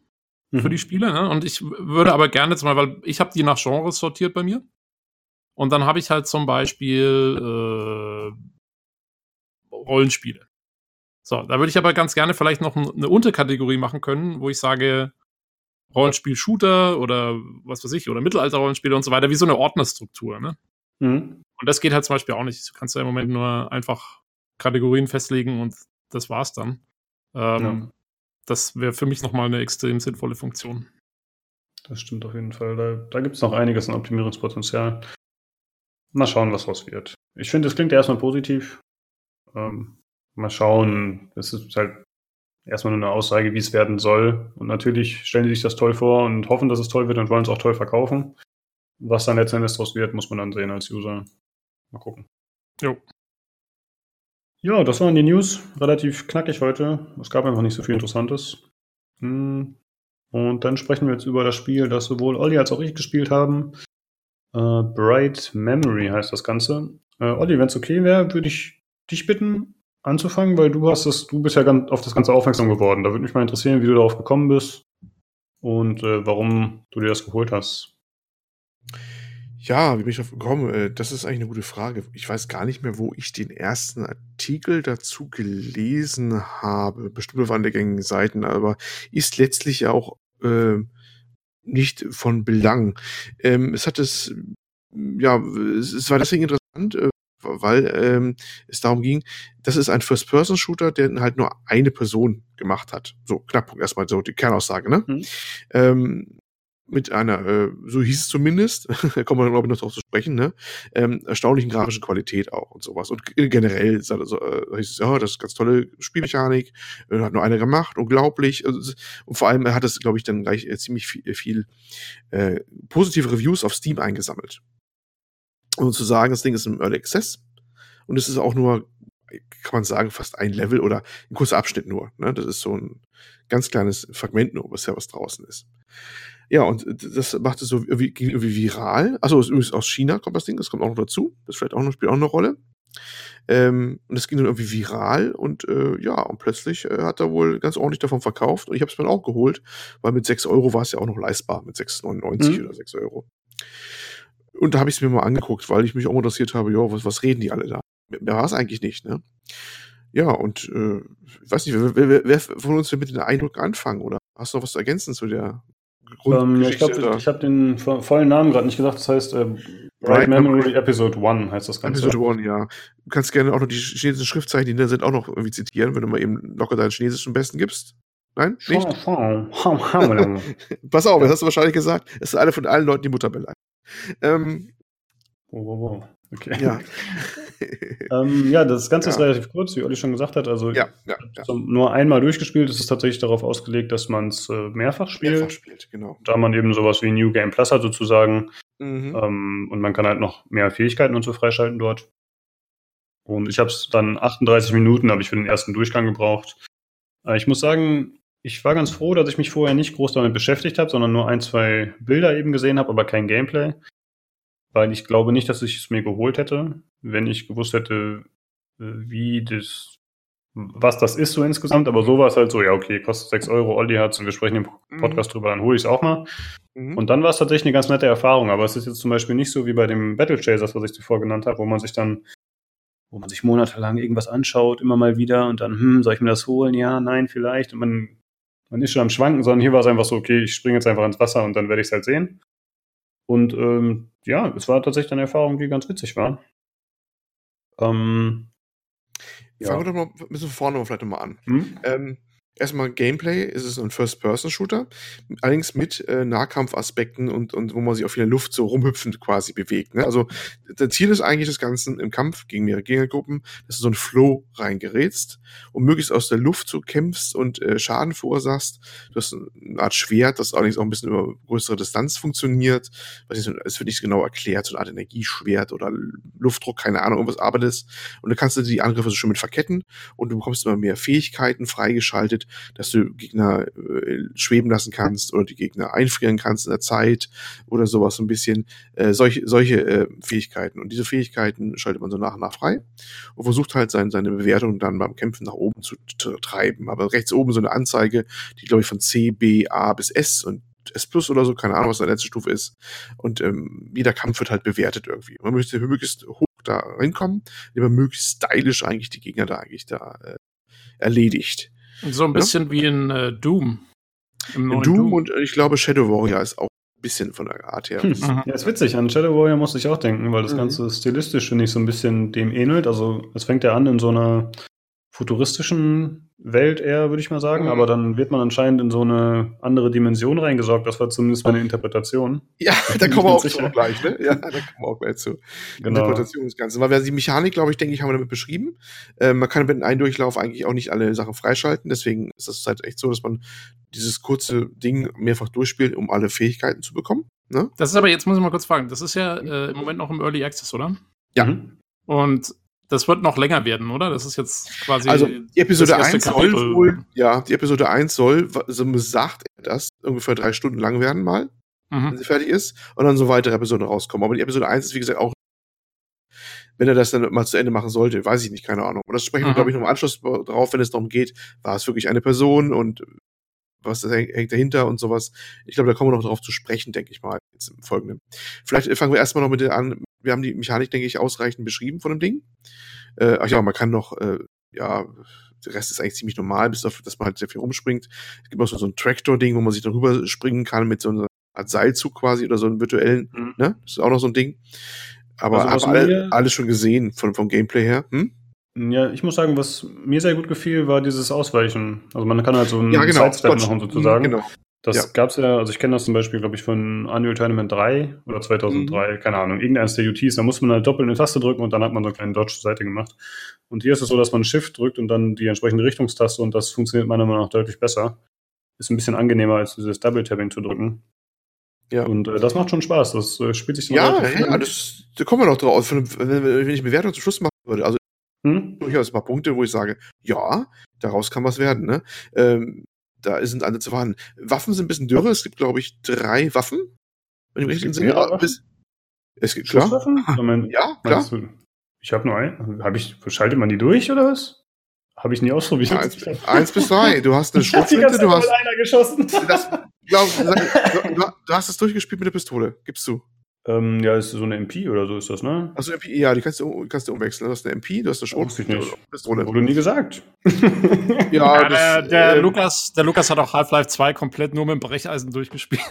mhm. für die Spiele, ne? Und ich würde aber gerne zum Beispiel, weil ich habe die nach Genres sortiert bei mir. Und dann habe ich halt zum Beispiel äh, Rollenspiele. So, da würde ich aber ganz gerne vielleicht noch eine Unterkategorie machen können, wo ich sage Rollenspiel-Shooter oder was weiß ich, oder Mittelalter-Rollenspiele und so weiter, wie so eine Ordnerstruktur, ne? Mhm. Und das geht halt zum Beispiel auch nicht. Du kannst ja im Moment nur einfach Kategorien festlegen und das war's dann. Ähm, ja. Das wäre für mich nochmal eine extrem sinnvolle Funktion. Das stimmt auf jeden Fall. Da, da gibt es noch einiges an Optimierungspotenzial. Mal schauen, was raus wird. Ich finde, das klingt ja erstmal positiv. Ähm, mal schauen. Es ist halt erstmal nur eine Aussage, wie es werden soll. Und natürlich stellen die sich das toll vor und hoffen, dass es toll wird und wollen es auch toll verkaufen. Was dann letztendlich daraus wird, muss man dann sehen als User. Mal gucken. Jo. Ja, das waren die News. Relativ knackig heute. Es gab einfach nicht so viel Interessantes. Hm. Und dann sprechen wir jetzt über das Spiel, das sowohl Olli als auch ich gespielt haben. Uh, Bright Memory heißt das Ganze. Uh, Olli, wenn es okay wäre, würde ich dich bitten, anzufangen, weil du hast das, du bist ja ganz auf das Ganze aufmerksam geworden. Da würde mich mal interessieren, wie du darauf gekommen bist und äh, warum du dir das geholt hast. Ja, wie bin ich darauf gekommen? Äh, das ist eigentlich eine gute Frage. Ich weiß gar nicht mehr, wo ich den ersten Artikel dazu gelesen habe. Bestimmt waren der gängigen Seiten, aber ist letztlich auch äh, nicht von Belang. Ähm, es hat es, ja, es war deswegen interessant, äh, weil ähm, es darum ging, das ist ein First-Person-Shooter, der halt nur eine Person gemacht hat. So, Knackpunkt erstmal so die Kernaussage, ne? Mhm. Ähm, mit einer, äh, so hieß es zumindest, da kommen wir, glaube ich, noch drauf zu sprechen, ne? Ähm, erstaunlichen grafischen Qualität auch und sowas. Und generell also, äh, hieß es, ja, das ist ganz tolle Spielmechanik, äh, hat nur einer gemacht, unglaublich. Also, und vor allem hat es, glaube ich, dann gleich äh, ziemlich viel, viel äh, positive Reviews auf Steam eingesammelt. Und zu sagen, das Ding ist im Early Access und es ist auch nur, kann man sagen, fast ein Level oder ein kurzer Abschnitt nur. Ne? Das ist so ein ganz kleines Fragment nur, was ja was draußen ist. Ja, und das macht es so irgendwie, irgendwie viral. Also übrigens aus China kommt das Ding, das kommt auch noch dazu. Das vielleicht auch noch, spielt auch eine Rolle. Ähm, und das ging dann irgendwie viral und äh, ja, und plötzlich äh, hat er wohl ganz ordentlich davon verkauft und ich habe es mir auch geholt, weil mit 6 Euro war es ja auch noch leistbar, mit 6,99 mhm. oder 6 Euro. Und da habe ich es mir mal angeguckt, weil ich mich auch interessiert habe, ja, was, was reden die alle da? Mehr war es eigentlich nicht, ne? Ja, und äh, ich weiß nicht, wer, wer, wer von uns will mit den Eindruck anfangen, oder hast du noch was zu ergänzen zu der ähm, ich glaube, ich, habe den vollen Namen gerade nicht gesagt. Das heißt äh, Bright Memory, Memory Episode 1 heißt das Ganze. Episode 1, ja. Du kannst gerne auch noch die chinesischen Schriftzeichen, die da sind, auch noch irgendwie zitieren, wenn du mal eben locker deinen chinesischen Besten gibst. Nein? Nicht? Pass auf, das hast du wahrscheinlich gesagt. Es ist eine von allen Leuten, die Mutter beleidigt. Ähm, wow, wow, wow. Okay. Ja. ähm, ja, das Ganze ja. ist relativ kurz, wie Olli schon gesagt hat. Also ja, ja, nur einmal durchgespielt. Es ist tatsächlich darauf ausgelegt, dass man es äh, mehrfach spielt. Mehrfach spielt, genau. Da man eben sowas wie New Game Plus hat sozusagen. Mhm. Ähm, und man kann halt noch mehr Fähigkeiten und so freischalten dort. Und ich habe es dann 38 Minuten, habe ich für den ersten Durchgang gebraucht. Äh, ich muss sagen, ich war ganz froh, dass ich mich vorher nicht groß damit beschäftigt habe, sondern nur ein, zwei Bilder eben gesehen habe, aber kein Gameplay weil ich glaube nicht, dass ich es mir geholt hätte, wenn ich gewusst hätte, wie das was das ist so insgesamt, aber so war es halt so, ja, okay, kostet 6 Euro, Olli hat und wir sprechen im Mhm. Podcast drüber, dann hole ich es auch mal. Mhm. Und dann war es tatsächlich eine ganz nette Erfahrung, aber es ist jetzt zum Beispiel nicht so wie bei dem Battle Chasers, was ich zuvor genannt habe, wo man sich dann, wo man sich monatelang irgendwas anschaut, immer mal wieder und dann, hm, soll ich mir das holen? Ja, nein, vielleicht. Und man, man ist schon am Schwanken, sondern hier war es einfach so, okay, ich springe jetzt einfach ins Wasser und dann werde ich es halt sehen. Und ähm, ja, es war tatsächlich eine Erfahrung, die ganz witzig war. Ähm, ja. Fangen wir doch mal ein bisschen vorne mal vielleicht nochmal an. Hm? Ähm, erstmal Gameplay, ist es ein First-Person-Shooter, allerdings mit äh, Nahkampfaspekten und, und wo man sich auf der Luft so rumhüpfend quasi bewegt. Ne? Also das Ziel ist eigentlich des Ganzen im Kampf gegen mehrere Gegnergruppen, dass du so einen Flow reingerätst und möglichst aus der Luft so kämpfst und äh, Schaden verursachst. Du hast eine Art Schwert, das allerdings auch ein bisschen über größere Distanz funktioniert. Weiß nicht, es wird nicht genau erklärt, so eine Art Energieschwert oder Luftdruck, keine Ahnung, irgendwas arbeitet. Und dann kannst du die Angriffe so schön mit verketten und du bekommst immer mehr Fähigkeiten freigeschaltet, dass du Gegner äh, schweben lassen kannst oder die Gegner einfrieren kannst in der Zeit oder sowas so ein bisschen. Äh, solche solche äh, Fähigkeiten. Und diese Fähigkeiten schaltet man so nach und nach frei und versucht halt sein, seine Bewertung dann beim Kämpfen nach oben zu t- treiben. Aber rechts oben so eine Anzeige, die glaube ich von C, B, A bis S und S plus oder so, keine Ahnung, was die letzte Stufe ist. Und ähm, jeder Kampf wird halt bewertet irgendwie. Man möchte möglichst hoch da reinkommen, indem man möglichst stylisch eigentlich die Gegner da eigentlich da äh, erledigt. So ein Ja. bisschen wie in äh, Doom. Im In neuen Doom, und äh, ich glaube Shadow Warrior ist auch ein bisschen von der Art her. Hm. Ja, ist witzig. An Shadow Warrior musste ich auch denken, weil das Mhm. Ganze stilistisch, finde ich, so ein bisschen dem ähnelt. Also, es fängt ja an in so einer futuristischen Welt eher, würde ich mal sagen. Mhm. Aber dann wird man anscheinend in so eine andere Dimension reingesaugt. Das war zumindest meine Interpretation. Ja, da ich kommen wir auch sicher. zu gleich, ne? Ja, da kommen wir auch gleich zu. Genau. Interpretation des Ganzen. Weil wir die Mechanik, glaube ich, denke ich, haben wir damit beschrieben. Äh, man kann mit einem Durchlauf eigentlich auch nicht alle Sachen freischalten. Deswegen ist das halt echt so, dass man dieses kurze Ding mehrfach durchspielt, um alle Fähigkeiten zu bekommen. Ne? Das ist aber, jetzt muss ich mal kurz fragen, das ist ja äh, im Moment noch im Early Access, oder? Ja. Mhm. Und das wird noch länger werden, oder? Das ist jetzt quasi. Also die Episode das erste 1 soll wohl, ja, die Episode 1 soll, so sagt er das, ungefähr drei Stunden lang werden mal, wenn Mhm. sie fertig ist, und dann so weitere Episoden rauskommen. Aber die Episode 1 ist, wie gesagt, auch, wenn er das dann mal zu Ende machen sollte, weiß ich nicht, keine Ahnung. Und das sprechen wir, Mhm. glaube ich, noch im Anschluss drauf, wenn es darum geht, war es wirklich eine Person und was häng- hängt dahinter und sowas. Ich glaube, da kommen wir noch drauf zu sprechen, denke ich mal, jetzt im Folgenden. Vielleicht fangen wir erstmal noch mit der an. Wir haben die Mechanik, denke ich, ausreichend beschrieben von dem Ding. Äh, ach ja, man kann noch, äh, ja, der Rest ist eigentlich ziemlich normal, bis auf, dass man halt sehr viel rumspringt. Es gibt auch so, so ein Tractor-Ding, wo man sich darüber springen kann mit so einer Art Seilzug quasi oder so einem virtuellen, Mhm. ne? Das ist auch noch so ein Ding. Aber Also, alle, mir- alles schon gesehen von, vom Gameplay her. Hm? Ja, ich muss sagen, was mir sehr gut gefiel, war dieses Ausweichen. Also man kann halt so einen Ja, genau. Sidestep machen sozusagen. Genau. Das Ja. gab's ja, also ich kenne das zum Beispiel, glaube ich, von Annual Tournament 3 oder 2003, Mhm. keine Ahnung, irgendeines der UTs, da muss man halt doppelt eine Taste drücken und dann hat man so einen kleinen Dodge zur Seite gemacht. Und hier ist es so, dass man Shift drückt und dann die entsprechende Richtungstaste und das funktioniert meiner Meinung nach deutlich besser. Ist ein bisschen angenehmer, als dieses Double-Tapping zu drücken. Ja. Und äh, das macht schon Spaß, das äh, spielt sich dann Ja, relativ ja, das, da kommen wir noch drauf. Wenn, wenn, wenn ich Bewertung zum Schluss machen würde, also Hm? durchaus ein paar Punkte, wo ich sage, ja, daraus kann was werden. Ne? Ähm, da sind alle zu vorhanden. Waffen sind ein bisschen dürre. Es gibt, glaube ich, drei Waffen. Wenn ich mich Es richtig gibt entsinne. mehrere Aber bis- Es gibt, klar. Ich mein, Ja, klar. du, ich habe nur einen. Hab ich, schaltet man die durch oder was? Habe ich nie ausprobiert. Eins, eins bis drei. Du hast eine Schrotflinte, du hast. mit einer geschossen. Das, glaub, du, du, du hast es durchgespielt mit der Pistole, gibst du. Ähm, ja, ist so eine MP oder so ist das, ne? Also MP, ja, die kannst du, kannst du umwechseln. Du hast eine MP, du hast eine Wusste ich Schrotflinte nicht. oder eine Pistole. Wurde nie gesagt. Ja, Ja, der, das, der, äh, Lukas, der Lukas hat auch Half-Life 2 komplett nur mit dem Brecheisen durchgespielt.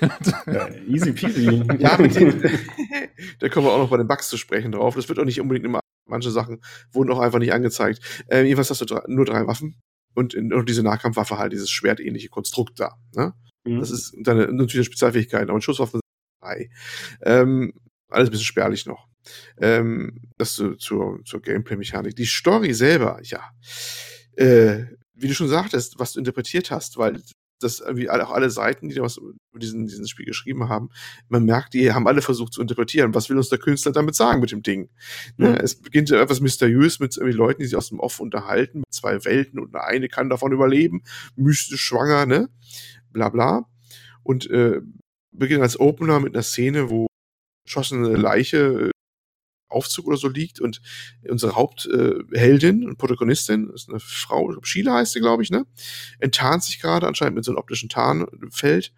ja, easy peasy. Ja, mit den, da kommen wir auch noch bei den Bugs zu sprechen drauf. Das wird auch nicht unbedingt immer, manche Sachen wurden auch einfach nicht angezeigt. Äh, jedenfalls hast du drei, nur drei Waffen und, in, und diese Nahkampfwaffe halt, dieses schwertähnliche Konstrukt da. Ne? Mhm. Das ist deine natürlich Spezialfähigkeiten, aber Schusswaffen sind drei. Ähm, alles ein bisschen spärlich noch. Ähm, das zu, zur, zur Gameplay-Mechanik. Die Story selber, ja. Äh, wie du schon sagtest, was du interpretiert hast, weil das irgendwie alle, auch alle Seiten, die was über diesen, diesen Spiel geschrieben haben, man merkt, die haben alle versucht zu interpretieren. Was will uns der Künstler damit sagen mit dem Ding? Ne? Mhm. Es beginnt ja etwas mysteriös mit irgendwie Leuten, die sich aus dem Off unterhalten, mit zwei Welten und eine kann davon überleben, mystisch schwanger, ne? Bla bla. Und äh, beginnt als Opener mit einer Szene, wo geschossene Leiche äh, Aufzug oder so liegt und unsere Hauptheldin und Protagonistin, ist eine Frau, Sheila heißt sie, glaube ich, ne? Enttarnt sich gerade anscheinend mit so einem optischen Tarnfeld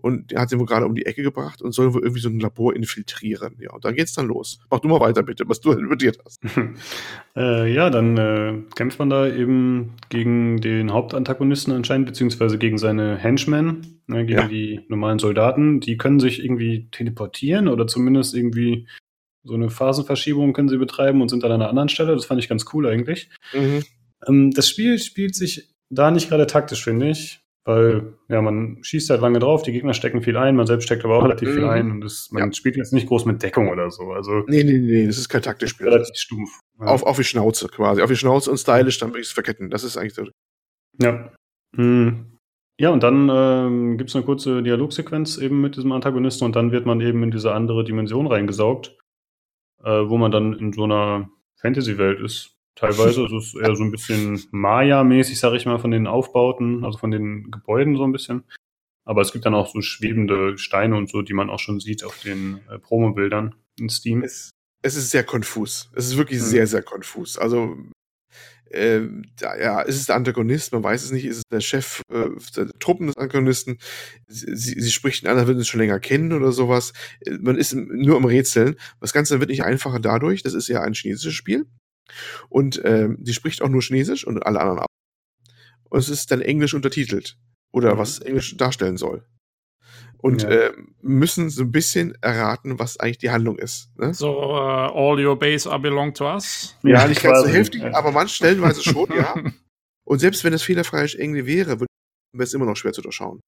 und der hat den wohl gerade um die Ecke gebracht und soll wohl irgendwie so ein Labor infiltrieren. Ja, und dann geht's dann los. Mach du mal weiter bitte, was du interpretiert hast. äh, ja, dann äh, kämpft man da eben gegen den Hauptantagonisten anscheinend, beziehungsweise gegen seine Henchmen, ne, gegen ja. die normalen Soldaten. Die können sich irgendwie teleportieren oder zumindest irgendwie so eine Phasenverschiebung können sie betreiben und sind dann an einer anderen Stelle. Das fand ich ganz cool eigentlich. Mhm. Ähm, das Spiel spielt sich da nicht gerade taktisch, finde ich. Weil, ja, man schießt halt lange drauf, die Gegner stecken viel ein, man selbst steckt aber auch relativ mhm. viel ein und das, man ja. spielt jetzt nicht groß mit Deckung oder so. Also, nee, nee, nee, das ist kein taktisches Spiel. Relativ stumpf. Ja. Auf, auf die Schnauze quasi. Auf die Schnauze und stylisch dann würde ich es verketten. Das ist eigentlich so. Ja. Hm. Ja, und dann ähm, gibt es eine kurze Dialogsequenz eben mit diesem Antagonisten und dann wird man eben in diese andere Dimension reingesaugt, äh, wo man dann in so einer Fantasy-Welt ist teilweise. Es ist eher so ein bisschen Maya-mäßig, sage ich mal, von den Aufbauten, also von den Gebäuden so ein bisschen. Aber es gibt dann auch so schwebende Steine und so, die man auch schon sieht auf den äh, Promo-Bildern in Steam. Es, es, ist sehr konfus. Es ist wirklich hm. sehr, sehr konfus. Also, äh, ja, ist es der Antagonist? Man weiß es nicht. Ist es der Chef äh, der Truppen des Antagonisten? Sie, sie spricht ihn an, als würden sie es schon länger kennen oder sowas. Äh, man ist nur am Rätseln. Das Ganze wird nicht einfacher dadurch. Das ist ja ein chinesisches Spiel. Und ähm, die spricht auch nur Chinesisch und alle anderen auch. Und es ist dann Englisch untertitelt. Oder mhm. was Englisch darstellen soll. Und ja. äh, müssen so ein bisschen erraten, was eigentlich die Handlung ist. Ne? So, uh, all your base are belong to us? Ja, nicht ganz so heftig, ja. aber manche stellenweise schon, ja. Und selbst wenn es fehlerfrei Englisch wäre, würde es immer noch schwer zu durchschauen.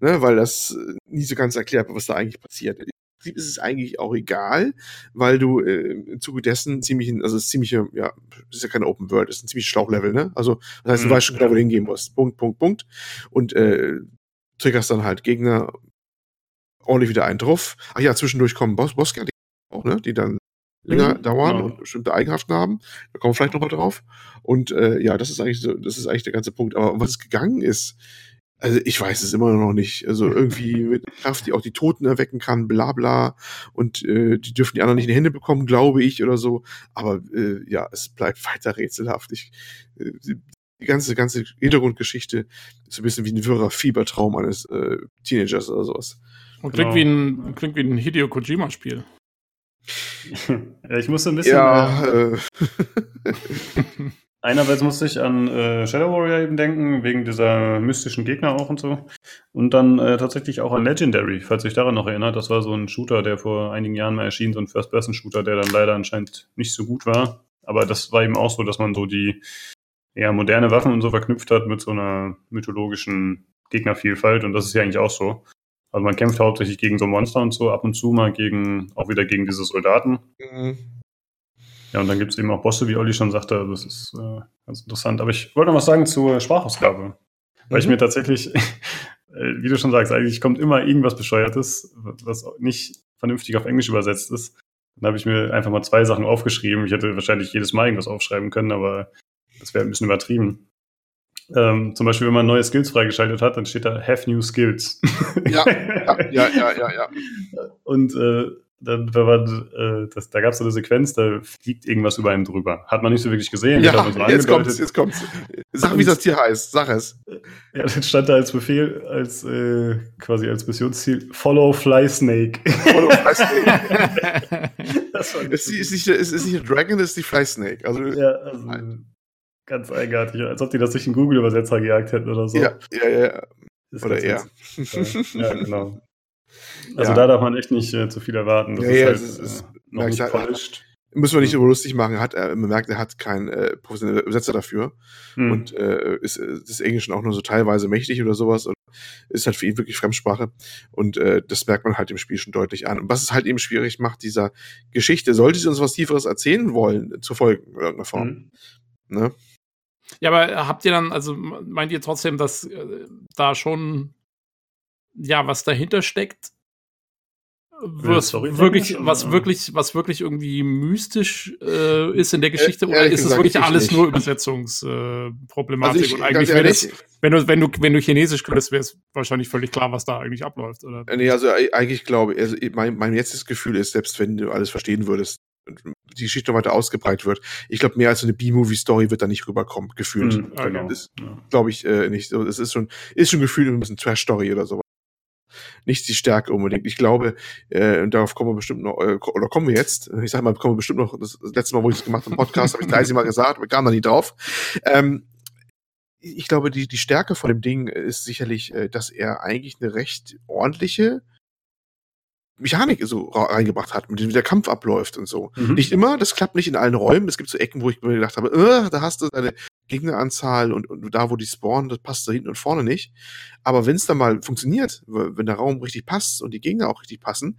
Ne, weil das äh, nie so ganz erklärt, was da eigentlich passiert. Prinzip ist es eigentlich auch egal, weil du äh, im Zuge dessen ziemlich, also es ist ziemlich, ja, ist ja keine Open World, ist ein ziemlich Schlauchlevel, ne? Also, das heißt, du mhm, weißt schon genau, wo du hingehen musst. Punkt, Punkt, Punkt. Und äh, triggerst dann halt Gegner ordentlich wieder einen drauf. Ach ja, zwischendurch kommen Boss, Bossgärten auch, ne? Die dann länger mhm, dauern genau. und bestimmte Eigenschaften haben. Da kommen wir vielleicht nochmal drauf. Und äh, ja, das ist eigentlich so, das ist eigentlich der ganze Punkt. Aber was gegangen ist, also ich weiß es immer noch nicht. Also irgendwie mit Kraft, die auch die Toten erwecken kann, bla bla. Und äh, die dürfen die anderen nicht in die Hände bekommen, glaube ich, oder so. Aber äh, ja, es bleibt weiter rätselhaft. Ich, äh, die ganze, ganze Hintergrundgeschichte ist so ein bisschen wie ein wirrer Fiebertraum eines äh, Teenagers oder sowas. Und klingt, genau. wie ein, klingt wie ein Hideo Kojima-Spiel. ja, ich musste ein bisschen. Ja, äh, äh Einerseits musste ich an äh, Shadow Warrior eben denken, wegen dieser mystischen Gegner auch und so. Und dann äh, tatsächlich auch an Legendary, falls sich daran noch erinnert. Das war so ein Shooter, der vor einigen Jahren mal erschien, so ein First-Person-Shooter, der dann leider anscheinend nicht so gut war. Aber das war eben auch so, dass man so die eher moderne Waffen und so verknüpft hat mit so einer mythologischen Gegnervielfalt. Und das ist ja eigentlich auch so. Also man kämpft hauptsächlich gegen so Monster und so, ab und zu mal gegen, auch wieder gegen diese Soldaten. Mhm. Ja, und dann gibt es eben auch Bosse, wie Olli schon sagte. Das ist äh, ganz interessant. Aber ich wollte noch was sagen zur Sprachausgabe. Weil mhm. ich mir tatsächlich, äh, wie du schon sagst, eigentlich kommt immer irgendwas Bescheuertes, was nicht vernünftig auf Englisch übersetzt ist. Dann habe ich mir einfach mal zwei Sachen aufgeschrieben. Ich hätte wahrscheinlich jedes Mal irgendwas aufschreiben können, aber das wäre ein bisschen übertrieben. Ähm, zum Beispiel, wenn man neue Skills freigeschaltet hat, dann steht da Have New Skills. Ja, ja, ja, ja, ja. ja. Und äh, dann, da, war, äh, das, da gab es so eine Sequenz, da fliegt irgendwas über einem drüber. Hat man nicht so wirklich gesehen. Ja, so jetzt kommt's, jetzt kommt's. Sag, wie das Tier heißt. Sag es. Ja, dann stand da als Befehl, als äh, quasi als Missionsziel Follow Fly Snake. Follow Fly Snake. das war ist, ist, nicht, ist, ist nicht ein Dragon, das ist die Fly Snake. Also, ja, also ganz eigenartig. Als ob die das durch einen Google-Übersetzer gejagt hätten oder so. Ja, ja, ja. Oder eher. ja, genau. Also ja. da darf man echt nicht äh, zu viel erwarten. Das ja, ist ja, halt, es ist, äh, noch nicht hat, polished. Müssen wir nicht so lustig machen. Hat, er, man merkt, er hat keinen äh, professionellen Übersetzer dafür. Hm. Und äh, ist äh, des Englischen auch nur so teilweise mächtig oder sowas. Und ist halt für ihn wirklich Fremdsprache. Und äh, das merkt man halt im Spiel schon deutlich an. Und was es halt eben schwierig macht, dieser Geschichte, sollte sie uns was Tieferes erzählen wollen, zu folgen, in irgendeiner Form. Hm. Ne? Ja, aber habt ihr dann, also meint ihr trotzdem, dass äh, da schon ja, was dahinter steckt, was wirklich, was wirklich, was wirklich irgendwie mystisch äh, ist in der Geschichte, äh, oder ist es wirklich alles nicht. nur Übersetzungsproblematik? Äh, also und eigentlich wäre das, wenn du, wenn du, wenn du Chinesisch könntest, wäre es wahrscheinlich völlig klar, was da eigentlich abläuft, oder? Nee, also eigentlich glaube ich, also mein, mein jetziges Gefühl ist, selbst wenn du alles verstehen würdest, die Geschichte weiter ausgebreitet wird. Ich glaube, mehr als so eine B-Movie-Story wird da nicht rüberkommen, gefühlt. Mhm, genau. Das glaube ich äh, nicht. So, es ist schon, ist schon gefühlt ein bisschen Trash-Story oder sowas. Nicht die Stärke unbedingt. Ich glaube, äh, und darauf kommen wir bestimmt noch, äh, oder kommen wir jetzt, ich sag mal, kommen wir bestimmt noch, das, das letzte Mal, wo ich es gemacht habe im Podcast, habe ich 30 Mal gesagt, aber ich kam da nie drauf. Ähm, ich glaube, die, die Stärke von dem Ding ist sicherlich, äh, dass er eigentlich eine recht ordentliche Mechanik so ra- reingebracht hat, mit dem wie der Kampf abläuft und so. Mhm. Nicht immer, das klappt nicht in allen Räumen. Es gibt so Ecken, wo ich mir gedacht habe, äh, da hast du deine Gegneranzahl und, und da, wo die spawnen, das passt da hinten und vorne nicht. Aber wenn es dann mal funktioniert, wenn der Raum richtig passt und die Gegner auch richtig passen,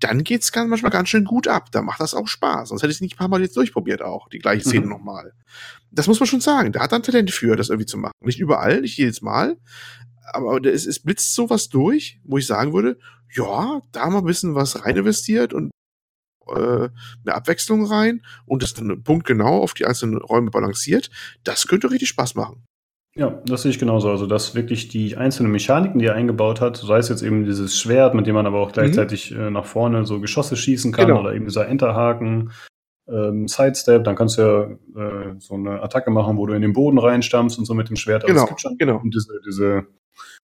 dann geht's ganz, manchmal ganz schön gut ab. Da macht das auch Spaß. Sonst hätte ich es nicht ein paar Mal jetzt durchprobiert auch, die gleiche Szene Mhm. nochmal. Das muss man schon sagen. Der hat dann Talent für, das irgendwie zu machen. Nicht überall, nicht jedes Mal. Aber es, es blitzt sowas durch, wo ich sagen würde, ja, da mal ein bisschen was rein investiert und äh, eine Abwechslung rein und das dann punktgenau auf die einzelnen Räume balanciert, das könnte richtig Spaß machen. Ja, das sehe ich genauso. Also, dass wirklich die einzelnen Mechaniken, die er eingebaut hat, sei es jetzt eben dieses Schwert, mit dem man aber auch gleichzeitig äh, nach vorne so Geschosse schießen kann, Genau. oder eben dieser Enterhaken, ähm, Sidestep, dann kannst du ja äh, so eine Attacke machen, wo du in den Boden reinstammst und so mit dem Schwert. Also, Genau, es gibt schon genau. und diese, diese,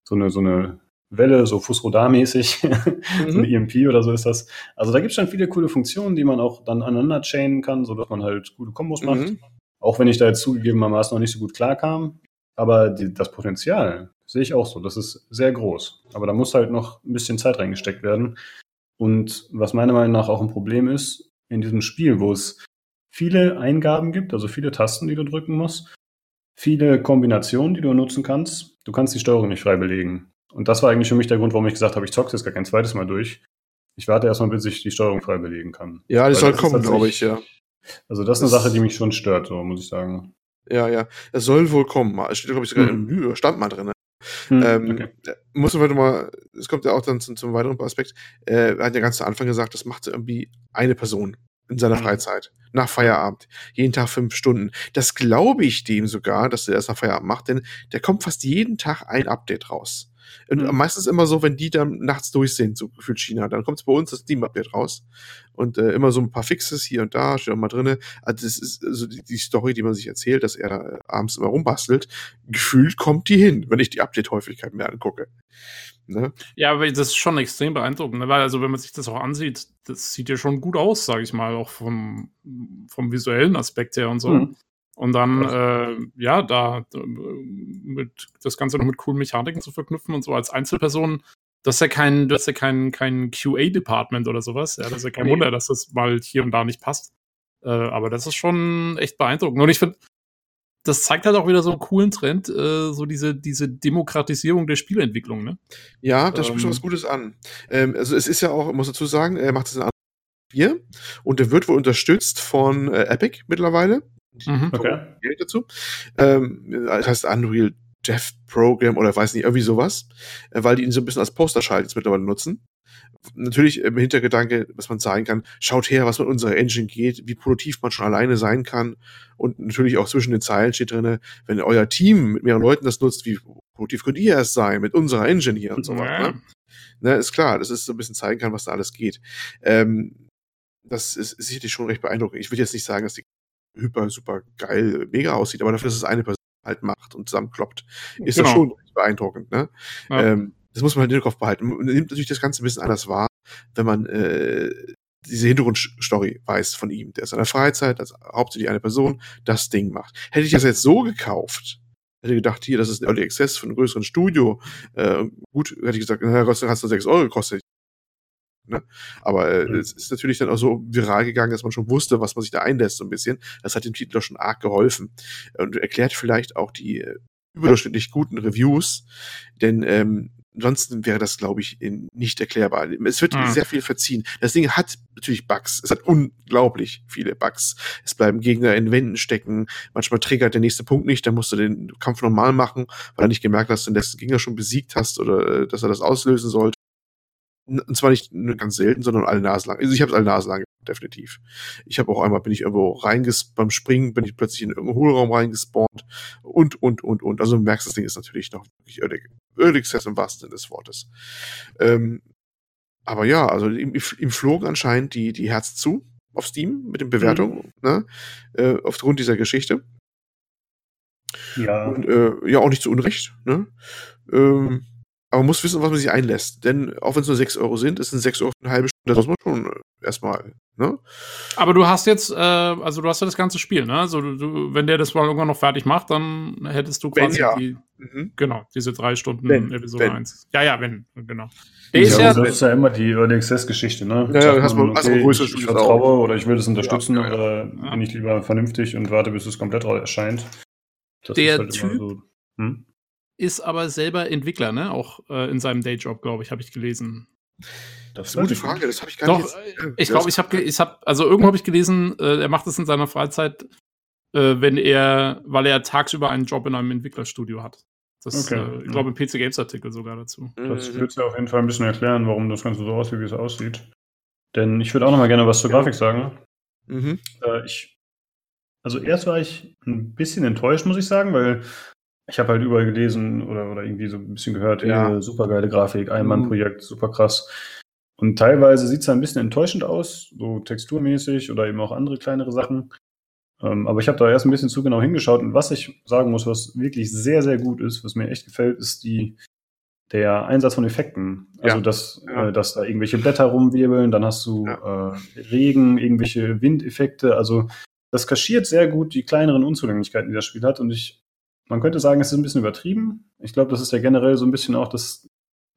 so eine, so eine Welle, so Fusrodar-mäßig, so eine EMP oder so ist das. Also da gibt es schon viele coole Funktionen, die man auch dann aneinander chainen kann, sodass man halt gute Kombos macht. Mhm. Auch wenn ich da jetzt zugegebenermaßen noch nicht so gut klarkam. Aber die, das Potenzial sehe ich auch so. Das ist sehr groß. Aber da muss halt noch ein bisschen Zeit reingesteckt werden. Und was meiner Meinung nach auch ein Problem ist, in diesem Spiel, wo es viele Eingaben gibt, also viele Tasten, die du drücken musst, viele Kombinationen, die du nutzen kannst, du kannst die Steuerung nicht frei belegen. Und das war eigentlich für mich der Grund, warum ich gesagt habe, ich zock's jetzt gar kein zweites Mal durch. Ich warte erstmal, bis ich die Steuerung frei belegen kann. Ja, das Weil soll das kommen, glaube ich, ja. Also das ist eine Das- Sache, die mich schon stört, so muss ich sagen. Ja, ja. Das soll wohl kommen. Es steht, glaube ich, sogar Mhm. im Menü, stand mal drin. Hm, Ähm, okay. Muss man mal, es kommt ja auch dann zum, zum weiteren Aspekt, äh, er hat ja ganz zu Anfang gesagt, das macht irgendwie eine Person in seiner Mhm. Freizeit, nach Feierabend, jeden Tag fünf Stunden. Das glaube ich dem sogar, dass er das nach Feierabend macht, denn der kommt fast jeden Tag ein Update raus. Und Mhm. meistens immer so, wenn die dann nachts durch sind, so gefühlt China, dann kommt es bei uns das Steam-Update raus. Und äh, immer so ein paar Fixes hier und da, steht auch mal drinne. Also das ist also die, die Story, die man sich erzählt, dass er da äh, abends immer rumbastelt. Gefühlt kommt die hin, wenn ich die Update-Häufigkeit mir angucke. Ne? Ja, aber das ist schon extrem beeindruckend, ne? weil also wenn man sich das auch ansieht, das sieht ja schon gut aus, sage ich mal, auch vom, vom visuellen Aspekt her und so. Mhm. Und dann, äh, ja, da mit das Ganze noch mit coolen Mechaniken zu verknüpfen und so als Einzelperson, das ist ja kein, das ist ja kein, kein QA-Department oder sowas. Ja, das ist ja kein Nee. Wunder, dass das mal hier und da nicht passt. Äh, aber das ist schon echt beeindruckend. Und ich finde, das zeigt halt auch wieder so einen coolen Trend, äh, so diese, diese Demokratisierung der Spieleentwicklung, ne? Ja, da spricht schon Ähm. was Gutes an. Ähm, also es ist ja auch, ich muss dazu sagen, er macht es in Unreal 4 und er wird wohl unterstützt von äh, Epic mittlerweile. Mhm. Okay. Geld dazu. Ähm, das heißt Unreal Dev Program oder weiß nicht, irgendwie sowas, äh, weil die ihn so ein bisschen als Posterschalt jetzt mittlerweile nutzen. Natürlich im Hintergedanke, dass man sagen kann, schaut her, was mit unserer Engine geht, wie produktiv man schon alleine sein kann. Und natürlich auch zwischen den Zeilen steht drinne, wenn euer Team mit mehreren Leuten das nutzt, wie produktiv könnt ihr erst sein mit unserer Engine hier und so weiter. Ja. Ne? Ne, ist klar, das ist so ein bisschen zeigen kann, was da alles geht. Ähm, das ist, ist sicherlich schon recht beeindruckend. Ich würde jetzt nicht sagen, dass die hyper, super geil, mega aussieht, aber dafür, dass es eine Person halt macht und zusammenkloppt, ist das Genau. schon recht beeindruckend. Ne? Ja. Ähm, das muss man halt im Kopf behalten. Man nimmt natürlich das Ganze ein bisschen anders wahr, wenn man äh, diese Hintergrundstory weiß von ihm. Der ist in der Freizeit, als hauptsächlich eine Person, das Ding macht. Hätte ich das jetzt so gekauft, hätte gedacht, hier, das ist ein Early Access von einem größeren Studio. Äh, gut, hätte ich gesagt, na, kostet, hast du 6 Euro gekostet. Ne? Aber äh, Mhm. es ist natürlich dann auch so viral gegangen, dass man schon wusste, was man sich da einlässt, so ein bisschen. Das hat dem Titel doch schon arg geholfen. Und erklärt vielleicht auch die äh, überdurchschnittlich guten Reviews, denn ähm, ansonsten wäre das, glaube ich, in, nicht erklärbar. Es wird Mhm. sehr viel verziehen. Das Ding hat natürlich Bugs. Es hat unglaublich viele Bugs. Es bleiben Gegner in Wänden stecken. Manchmal triggert der nächste Punkt nicht. Dann musst du den Kampf normal machen, weil du nicht gemerkt hast, dass du den letzten Gegner schon besiegt hast oder äh, dass er das auslösen sollte. Und zwar nicht nur ganz selten, sondern alle Nasen lang. Also ich habe es alle Nasen lang, definitiv. Ich habe auch einmal, bin ich irgendwo reingespawnt, beim Springen bin ich plötzlich in irgendeinen Hohlraum reingespawnt und, und, und, und. Also du merkst, das Ding ist natürlich noch wirklich Early, Early Access im wahrsten Sinne des Wortes. Ähm, aber ja, also ihm, ihm flogen anscheinend die, die Herzen zu, auf Steam mit den Bewertungen, mhm. ne? Äh, aufgrund dieser Geschichte. Ja. Und äh, ja, auch nicht zu Unrecht. Ne? Ähm, aber man muss wissen, was man sich einlässt. Denn auch wenn es nur 6 Euro sind, ist es 6 Euro eine halbe Stunde. Das muss man schon äh, erstmal. Ne? Aber du hast jetzt, äh, also du hast ja das ganze Spiel, ne? Also du, wenn der das mal irgendwann noch fertig macht, dann hättest du quasi wenn, ja. die, mhm. genau, diese drei Stunden wenn, Episode 1. Ja, ja, wenn, genau. Der ja, ist ja, das ist ja immer die Early Access Geschichte, ne? Ja, ja, hast man, okay, hast ich, ich vertraue oder ich will das unterstützen ja, oder bin ich lieber vernünftig und warte, bis es komplett erscheint. Das der halt Typ so, hm? Ist aber selber Entwickler, ne? Auch äh, in seinem Dayjob, glaube ich, habe ich gelesen. Das ist eine gute Frage, das habe ich gar Doch, nicht. Jetzt, äh, ich glaube, ich habe, ich habe, also irgendwo habe ich gelesen, äh, er macht das in seiner Freizeit, äh, wenn er, weil er tagsüber einen Job in einem Entwicklerstudio hat. Das, okay. äh, ich glaube, im PC Games Artikel sogar dazu. Das mhm. würde ja auf jeden Fall ein bisschen erklären, warum das Ganze so aussieht, wie es aussieht. Denn ich würde auch noch mal gerne was zur ja. Grafik sagen. Mhm. Äh, ich, also erst war ich ein bisschen enttäuscht, muss ich sagen, weil ich habe halt überall gelesen oder, oder irgendwie so ein bisschen gehört, ja. Hey, super geile Grafik, Ein-Mann-Projekt, mhm. super krass. Und teilweise sieht es ein bisschen enttäuschend aus, so texturmäßig oder eben auch andere kleinere Sachen. Ähm, aber ich habe da erst ein bisschen zu genau hingeschaut und was ich sagen muss, was wirklich sehr, sehr gut ist, was mir echt gefällt, ist die, der Einsatz von Effekten. Also, ja. dass, ja. Äh, dass da irgendwelche Blätter rumwirbeln, dann hast du ja. äh, Regen, irgendwelche Windeffekte. Also, das kaschiert sehr gut die kleineren Unzulänglichkeiten, die das Spiel hat. Und ich man könnte sagen, es ist ein bisschen übertrieben. Ich glaube, das ist ja generell so ein bisschen auch das,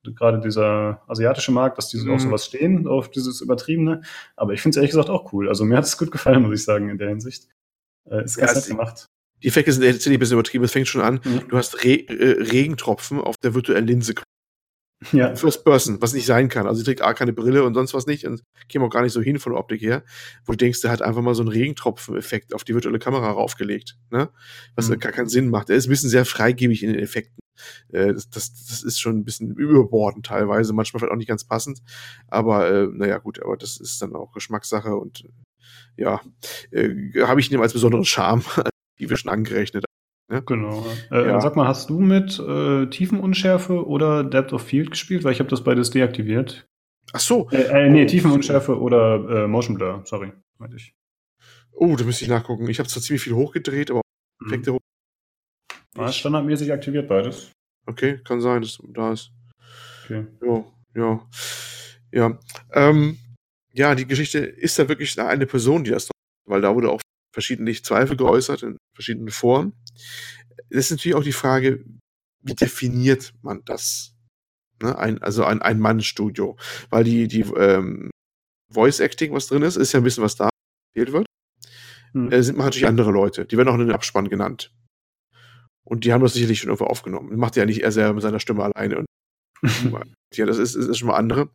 gerade dieser asiatische Markt, dass die mhm. auf sowas stehen, auf dieses Übertriebene. Aber ich finde es ehrlich gesagt auch cool. Also mir hat es gut gefallen, muss ich sagen, in der Hinsicht. Äh, ist ganz ja, nett gemacht. Die Effekte sind tatsächlich ein bisschen übertrieben. Es fängt schon an. Mhm. Du hast Re äh, Regentropfen auf der virtuellen Linse ja. First Person, was nicht sein kann. Also sie trägt A keine Brille und sonst was nicht und käme auch gar nicht so hin von der Optik her, wo du denkst, der hat einfach mal so einen Regentropfen-Effekt auf die virtuelle Kamera raufgelegt, ne? Was mhm. gar keinen Sinn macht. Er ist ein bisschen sehr freigebig in den Effekten. Äh, das, das, das ist schon ein bisschen überbordend teilweise, manchmal vielleicht auch nicht ganz passend. Aber äh, naja, gut, aber das ist dann auch Geschmackssache und ja, äh, habe ich ihm als besonderen Charme, die wir schon angerechnet genau. Äh, ja. Sag mal, hast du mit äh, Tiefenunschärfe oder Depth of Field gespielt? Weil ich habe das beides deaktiviert. Ach so. Äh, äh, nee, Tiefenunschärfe oder äh, Motion Blur, sorry, meinte ich. Oh, da müsste ich nachgucken. Ich habe zwar ziemlich viel hochgedreht, aber mhm. Effekte hoch. War standardmäßig aktiviert beides. Okay, kann sein, dass da ist. Okay. Ja, ja. Ja. Ähm, ja, die Geschichte ist da wirklich eine Person, die das, weil da wurde auch verschiedentlich Zweifel geäußert in verschiedenen Foren. Das ist natürlich auch die Frage, wie definiert man das? Ne? Ein, also ein Ein-Mann-Studio. Weil die, die ähm, Voice-Acting, was drin ist, ist ja ein bisschen, was da erzählt wird. Hm. Äh, sind natürlich andere Leute. Die werden auch in den Abspann genannt. Und die haben das sicherlich schon irgendwo aufgenommen. Macht ja nicht er selber mit seiner Stimme alleine. Ja, das ist, ist schon mal andere.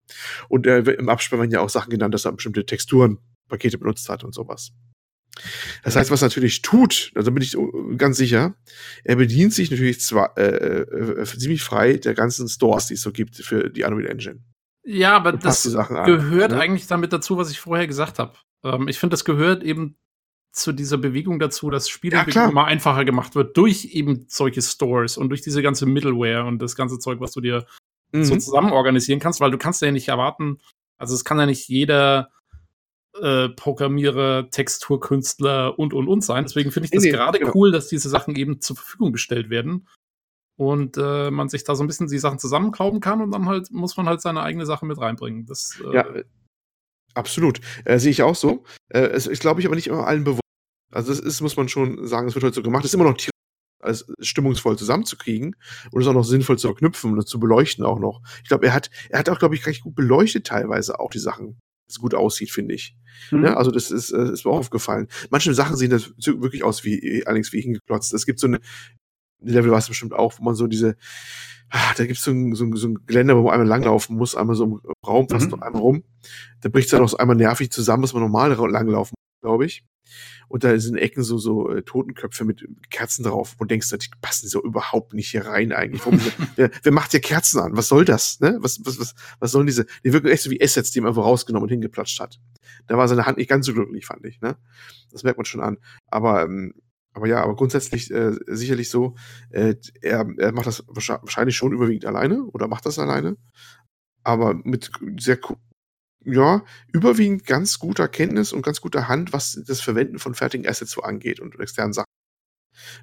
Und äh, im Abspann werden ja auch Sachen genannt, dass er bestimmte Texturen, Pakete benutzt hat und sowas. Das heißt, was er natürlich tut, also bin ich ganz sicher, er bedient sich natürlich zwar äh, äh, äh, ziemlich frei der ganzen Stores, die es so gibt für die Unreal Engine. Ja, aber das gehört an, ne? eigentlich damit dazu, was ich vorher gesagt habe. Ähm, ich finde, das gehört eben zu dieser Bewegung dazu, dass Spieleentwicklung ja, immer einfacher gemacht wird durch eben solche Stores und durch diese ganze Middleware und das ganze Zeug, was du dir mhm. so zusammen organisieren kannst, weil du kannst ja nicht erwarten, also es kann ja nicht jeder äh, Programmierer, Texturkünstler und und und sein. Deswegen finde ich das nee, gerade genau. cool, dass diese Sachen eben zur Verfügung gestellt werden und äh, man sich da so ein bisschen die Sachen zusammenklauben kann und dann halt muss man halt seine eigene Sache mit reinbringen. Das, äh, ja, absolut. Äh, Sehe ich auch so. Äh, es ist, glaube ich, aber nicht immer allen bewusst. Also das ist, muss man schon sagen, es wird heute so gemacht. Es ist immer noch als stimmungsvoll zusammenzukriegen und es auch noch sinnvoll zu verknüpfen und zu beleuchten auch noch. Ich glaube, er hat, er hat auch, glaube ich, recht gut beleuchtet teilweise auch die Sachen es gut aussieht, finde ich. Mhm. Ja, also das ist, äh, ist mir auch aufgefallen. Manche Sachen sehen das wirklich aus wie, allerdings wie hingeklotzt. Es gibt so eine, Level war es bestimmt auch, wo man so diese, ah, da gibt es so ein, so, so ein Geländer, wo man einmal langlaufen muss, einmal so im Raum fast mhm. noch einmal rum. Da bricht es dann auch so einmal nervig zusammen, muss man normal langlaufen, glaube ich. Und da sind Ecken so, so äh, Totenköpfe mit Kerzen drauf. Und denkst, die passen so überhaupt nicht hier rein eigentlich. Warum, wer, wer macht hier Kerzen an? Was soll das? Ne? Was, was, was, was sollen diese? Die wirken echt so wie Assets, die man einfach rausgenommen und hingeplatscht hat. Da war seine Hand nicht ganz so glücklich, fand ich. Ne? Das merkt man schon an. Aber ähm, aber ja, aber grundsätzlich äh, sicherlich so, äh, er, er macht das wahrscheinlich schon überwiegend alleine oder macht das alleine, aber mit sehr ja, überwiegend ganz guter Kenntnis und ganz guter Hand, was das Verwenden von fertigen Assets so angeht und externen Sachen.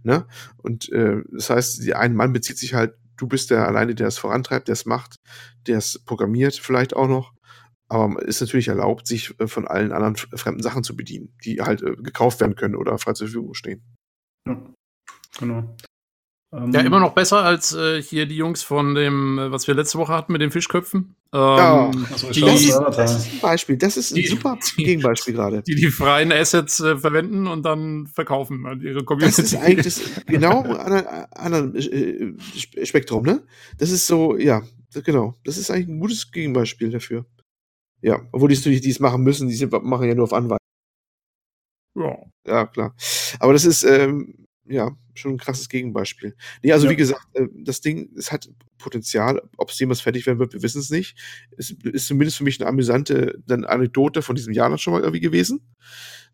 Ne? Und äh, das heißt, ein Mann bezieht sich halt, du bist der alleine, der es vorantreibt, der es macht, der es programmiert vielleicht auch noch. Aber ist natürlich erlaubt, sich äh, von allen anderen fremden Sachen zu bedienen, die halt äh, gekauft werden können oder frei zur Verfügung stehen. Ja, genau. Ähm, ja, immer noch besser als äh, hier die Jungs von dem, äh, was wir letzte Woche hatten mit den Fischköpfen. Ähm, ja, die, das, ist, das, ist, ein Beispiel. Das ist ein die, super die, Gegenbeispiel gerade. Die die freien Assets äh, verwenden und dann verkaufen an ihre Community. Das ist eigentlich das, genau an einem äh, Spektrum, ne? Das ist so, ja, genau. Das ist eigentlich ein gutes Gegenbeispiel dafür. Ja, obwohl die es die es machen müssen, die machen ja nur auf Anweisung. Ja. Ja, klar. Aber das ist, ähm, ja, schon ein krasses Gegenbeispiel. Nee, also ja. wie gesagt, äh, das Ding, es hat Potenzial. Ob es jemals fertig werden wird, wir wissen es nicht. Es ist zumindest für mich eine amüsante dann Anekdote von diesem Jahr noch schon mal irgendwie gewesen.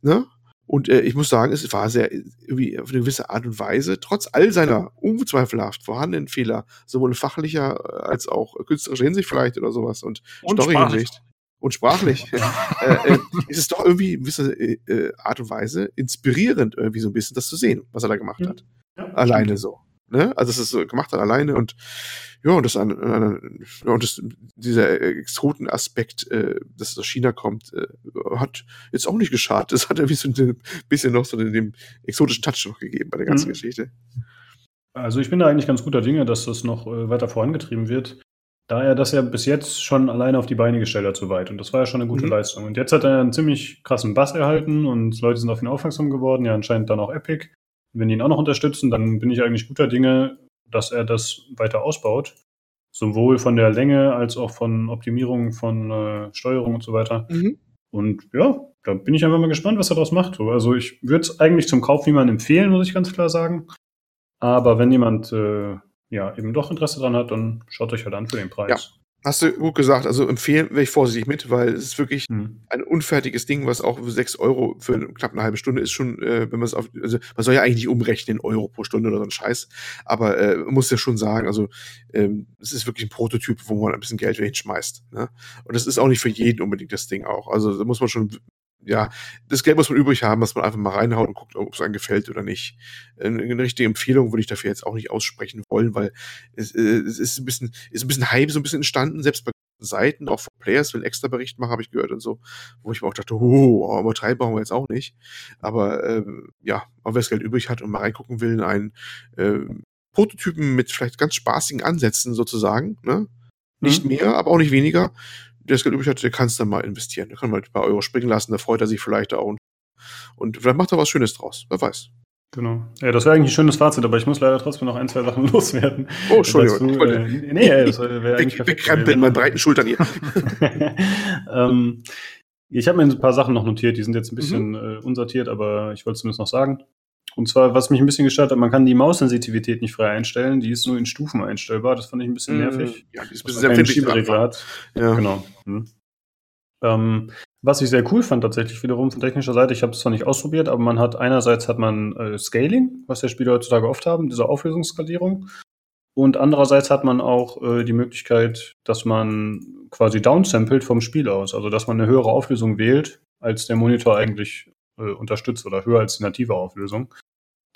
Ne? Und äh, ich muss sagen, es war sehr, irgendwie auf eine gewisse Art und Weise, trotz all seiner unzweifelhaft vorhandenen Fehler, sowohl in fachlicher äh, als auch künstlerischer Hinsicht vielleicht oder sowas und, und Story-Hinsicht und sprachlich, äh, äh, ist es doch irgendwie in gewisser äh, äh, Art und Weise inspirierend, irgendwie so ein bisschen das zu sehen, was er da gemacht hat. Ja, alleine stimmt. so. Ne? Also es ist so gemacht hat alleine und ja, und das, an, an, und das dieser Exoten-Aspekt, äh, dass es aus China kommt, äh, hat jetzt auch nicht geschadet. Das hat irgendwie so ein bisschen noch so den, den exotischen Touch noch gegeben bei der ganzen mhm. Geschichte. Also ich bin da eigentlich ganz guter Dinge, dass das noch äh, weiter vorangetrieben wird. Da er das ja bis jetzt schon alleine auf die Beine gestellt hat, soweit. Und das war ja schon eine gute mhm. Leistung. Und jetzt hat er einen ziemlich krassen Bass erhalten und Leute sind auf ihn aufmerksam geworden, ja anscheinend dann auch Epic. Wenn die ihn auch noch unterstützen, dann bin ich eigentlich guter Dinge, dass er das weiter ausbaut. Sowohl von der Länge als auch von Optimierung von äh, Steuerung und so weiter. Mhm. Und ja, da bin ich einfach mal gespannt, was er daraus macht. Also ich würde es eigentlich zum Kauf niemandem empfehlen, muss ich ganz klar sagen. Aber wenn jemand äh, ja, eben doch Interesse dran hat, dann schaut euch halt an für den Preis. Ja. Hast du gut gesagt. Also empfehlen wäre ich vorsichtig mit, weil es ist wirklich hm. ein unfertiges Ding, was auch für 6 Euro für knapp eine halbe Stunde ist schon, äh, wenn man es auf, also man soll ja eigentlich nicht umrechnen, Euro pro Stunde oder so ein Scheiß. Aber äh, man muss ja schon sagen, also ähm, es ist wirklich ein Prototyp, wo man ein bisschen Geld hinschmeißt. Ne? Und das ist auch nicht für jeden unbedingt das Ding auch. Also da muss man schon ja, das Geld muss man übrig haben, dass man einfach mal reinhaut und guckt, ob es einem gefällt oder nicht. Eine, eine richtige Empfehlung würde ich dafür jetzt auch nicht aussprechen wollen, weil es, äh, es ist ein bisschen, ist ein bisschen Hype so ein bisschen entstanden, selbst bei Seiten, auch von Players will extra Bericht machen, habe ich gehört und so, wo ich mir auch dachte, oh, übertreiben brauchen wir jetzt auch nicht. Aber äh, ja, wer das Geld übrig hat und mal reingucken will in einen äh, Prototypen mit vielleicht ganz spaßigen Ansätzen sozusagen, ne? Nicht mhm. mehr, aber auch nicht weniger der das Geld übrig hat, der kann es dann mal investieren. Der kann mal ein paar Euro springen lassen, da freut er sich vielleicht auch. Und vielleicht macht er was Schönes draus. Wer weiß. Genau. Ja, das wäre eigentlich ein schönes Fazit, aber ich muss leider trotzdem noch ein, zwei Sachen loswerden. Oh, Entschuldigung. Dazu, äh, nee, das wäre eigentlich Wegkrempeln in meinen breiten Schultern hier. ähm, ich habe mir ein paar Sachen noch notiert, die sind jetzt ein bisschen mhm. äh, unsortiert, aber ich wollte es zumindest noch sagen. Und zwar, was mich ein bisschen gestört hat, man kann die Maussensitivität nicht frei einstellen, die ist nur in Stufen einstellbar. Das fand ich ein bisschen mm, nervig. Ja, die ist ein bisschen sehr empfindlich. hat. Ja. Genau. Hm. Ähm, was ich sehr cool fand tatsächlich wiederum von technischer Seite, ich habe es zwar nicht ausprobiert, aber man hat einerseits hat man äh, Scaling, was ja Spiele heutzutage oft haben, diese Auflösungsskalierung. Und andererseits hat man auch äh, die Möglichkeit, dass man quasi downsampelt vom Spiel aus. Also dass man eine höhere Auflösung wählt, als der Monitor eigentlich äh, unterstützt oder höher als die native Auflösung.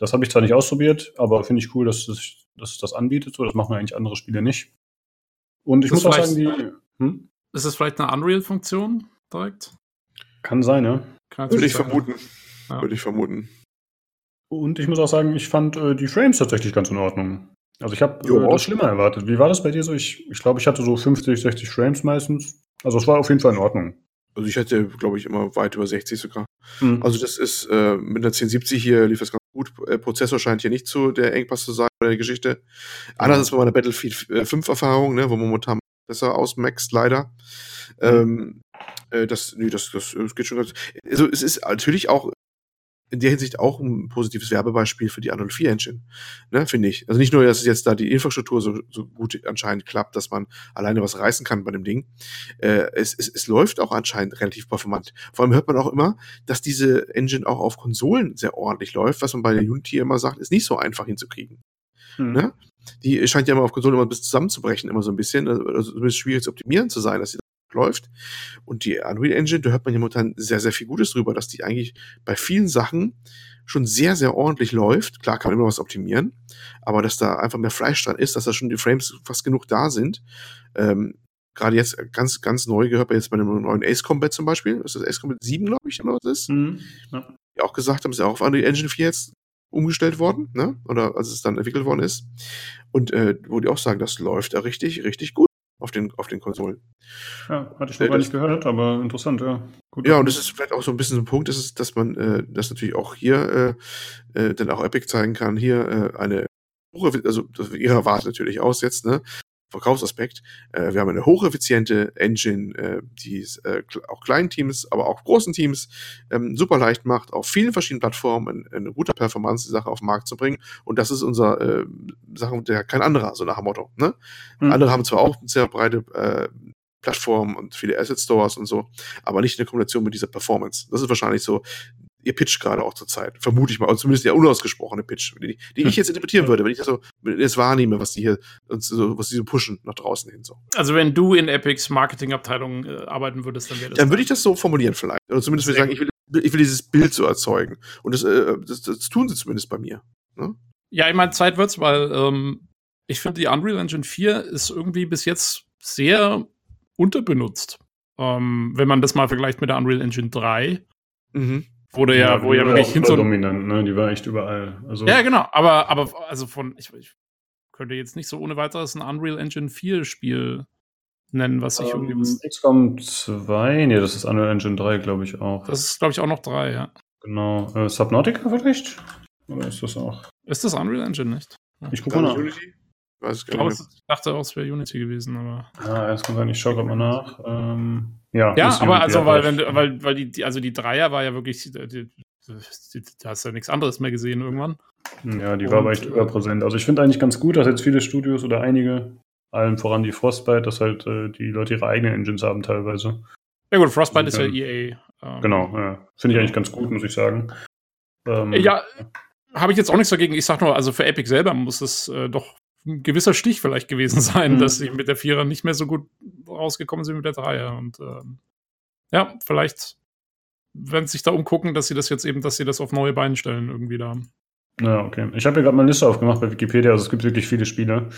Das habe ich zwar nicht ausprobiert, aber finde ich cool, dass es, dass es das anbietet. So, das machen eigentlich andere Spiele nicht. Und ich muss auch sagen, die. Hm? Ist es vielleicht eine Unreal-Funktion direkt? Kann sein, ja. Würde ich vermuten. Ja. Würde ich vermuten. Und ich muss auch sagen, ich fand äh, die Frames tatsächlich ganz in Ordnung. Also ich habe äh, das schlimmer erwartet. Wie war das bei dir so? Ich, ich glaube, ich hatte so 50, 60 Frames meistens. Also es war auf jeden Fall in Ordnung. Also ich hatte, glaube ich, immer weit über 60 sogar. Mhm. Also das ist äh, mit der 1070 hier lief das ganz gut. Äh, Prozessor scheint hier nicht zu der Engpass zu sein bei der Geschichte. Anders als bei meiner Battlefield 5 äh, Erfahrung, ne, wo man momentan besser ausmaxt, leider. Mhm. Ähm, äh, das, nee, das, das, das geht schon ganz. Also es ist natürlich auch in der Hinsicht auch ein positives Werbebeispiel für die Unreal 4 Engine, ne, finde ich. Also nicht nur, dass es jetzt da die Infrastruktur so, so gut anscheinend klappt, dass man alleine was reißen kann bei dem Ding. Äh, es, es, es läuft auch anscheinend relativ performant. Vor allem hört man auch immer, dass diese Engine auch auf Konsolen sehr ordentlich läuft, was man bei der Unity immer sagt, ist nicht so einfach hinzukriegen. Hm. Ne? Die scheint ja immer auf Konsolen immer bis zusammenzubrechen, immer so ein bisschen. Also, es ist schwierig zu optimieren zu sein, dass sie läuft. Und die Unreal Engine, da hört man ja momentan sehr, sehr viel Gutes drüber, dass die eigentlich bei vielen Sachen schon sehr, sehr ordentlich läuft. Klar kann man immer was optimieren, aber dass da einfach mehr Fleisch dran ist, dass da schon die Frames fast genug da sind. Ähm, Gerade jetzt ganz, ganz neu gehört man jetzt bei einem neuen Ace Combat zum Beispiel. ist das Ace Combat 7, glaube ich, oder was ist? Mhm, ja. Die auch gesagt haben, ist ja auch auf Unreal Engine 4 jetzt umgestellt worden, ne? Oder als es dann entwickelt worden ist. Und äh, wo die auch sagen, das läuft da richtig, richtig gut auf den, auf den Konsolen. Ja, hatte ich noch äh, gar nicht gehört, aber interessant, ja. Gut, ja, und das ist vielleicht auch so ein bisschen so ein Punkt, ist es, dass man äh, das natürlich auch hier äh, äh, dann auch Epic zeigen kann, hier äh, eine also ihre erwartet natürlich aus jetzt, ne? Verkaufsaspekt. Äh, wir haben eine hocheffiziente Engine, äh, die es äh, auch kleinen Teams, aber auch großen Teams ähm, super leicht macht, auf vielen verschiedenen Plattformen eine, eine gute Performance-Sache auf den Markt zu bringen. Und das ist unser äh, Sache, der kein anderer, so nach dem Motto. Ne? Mhm. Andere haben zwar auch sehr breite äh, Plattformen und viele Asset Stores und so, aber nicht in der Kombination mit dieser Performance. Das ist wahrscheinlich so ihr Pitch gerade auch zur Zeit. Vermute ich mal. Oder zumindest der unausgesprochene Pitch, die, die ich jetzt interpretieren würde, wenn ich das so jetzt wahrnehme, was die hier so, was die so pushen nach draußen hin. So. Also wenn du in Epics Marketingabteilung äh, arbeiten würdest, dann wäre das. Dann würde ich das so formulieren vielleicht. Oder zumindest würde ich sagen, ich will, ich will dieses Bild so erzeugen. Und das, äh, das, das tun sie zumindest bei mir. Ne? Ja, ich meine, Zeit wird's, weil ähm, ich finde, die Unreal Engine 4 ist irgendwie bis jetzt sehr unterbenutzt. Ähm, wenn man das mal vergleicht mit der Unreal Engine 3. Mhm Wurde ja, ja wo ja wirklich hin so. dominant, ne? Die war echt überall. Also ja, genau. Aber, aber, also von, ich, ich könnte jetzt nicht so ohne weiteres ein Unreal Engine 4 Spiel nennen, was ich um, irgendwie. Was XCOM 2, nee, das ist Unreal Engine 3, glaube ich auch. Das ist, glaube ich, auch noch 3, ja. Genau. Äh, Subnautica vielleicht? Oder ist das auch? Ist das Unreal Engine nicht? Ja. Ich gucke mal nach. Unity? Weiß ich, glaube, ich dachte auch, es wäre Unity gewesen, aber. Ja, erst kommt ich schaue gerade mal nach. Ähm, ja, ja aber Unity also, weil, wenn, weil, weil die, also die Dreier war ja wirklich, da hast du ja nichts anderes mehr gesehen irgendwann. Ja, die Und, war aber echt überpräsent. Also ich finde eigentlich ganz gut, dass jetzt viele Studios oder einige, allen voran die Frostbite, dass halt äh, die Leute ihre eigenen Engines haben teilweise. Ja gut, Frostbite also, ist ja EA. Ähm, genau, ja. finde ich eigentlich ganz gut, muss ich sagen. Ähm, ja, habe ich jetzt auch nichts dagegen. Ich sag nur, also für Epic selber muss es äh, doch ein gewisser Stich vielleicht gewesen sein, mhm. dass sie mit der Vierer nicht mehr so gut rausgekommen sind mit der Dreier. Und ähm, ja, vielleicht werden sie sich da umgucken, dass sie das jetzt eben, dass sie das auf neue Beine stellen, irgendwie da. Ja, okay. Ich habe hier gerade mal eine Liste aufgemacht bei Wikipedia, also es gibt wirklich viele Spiele.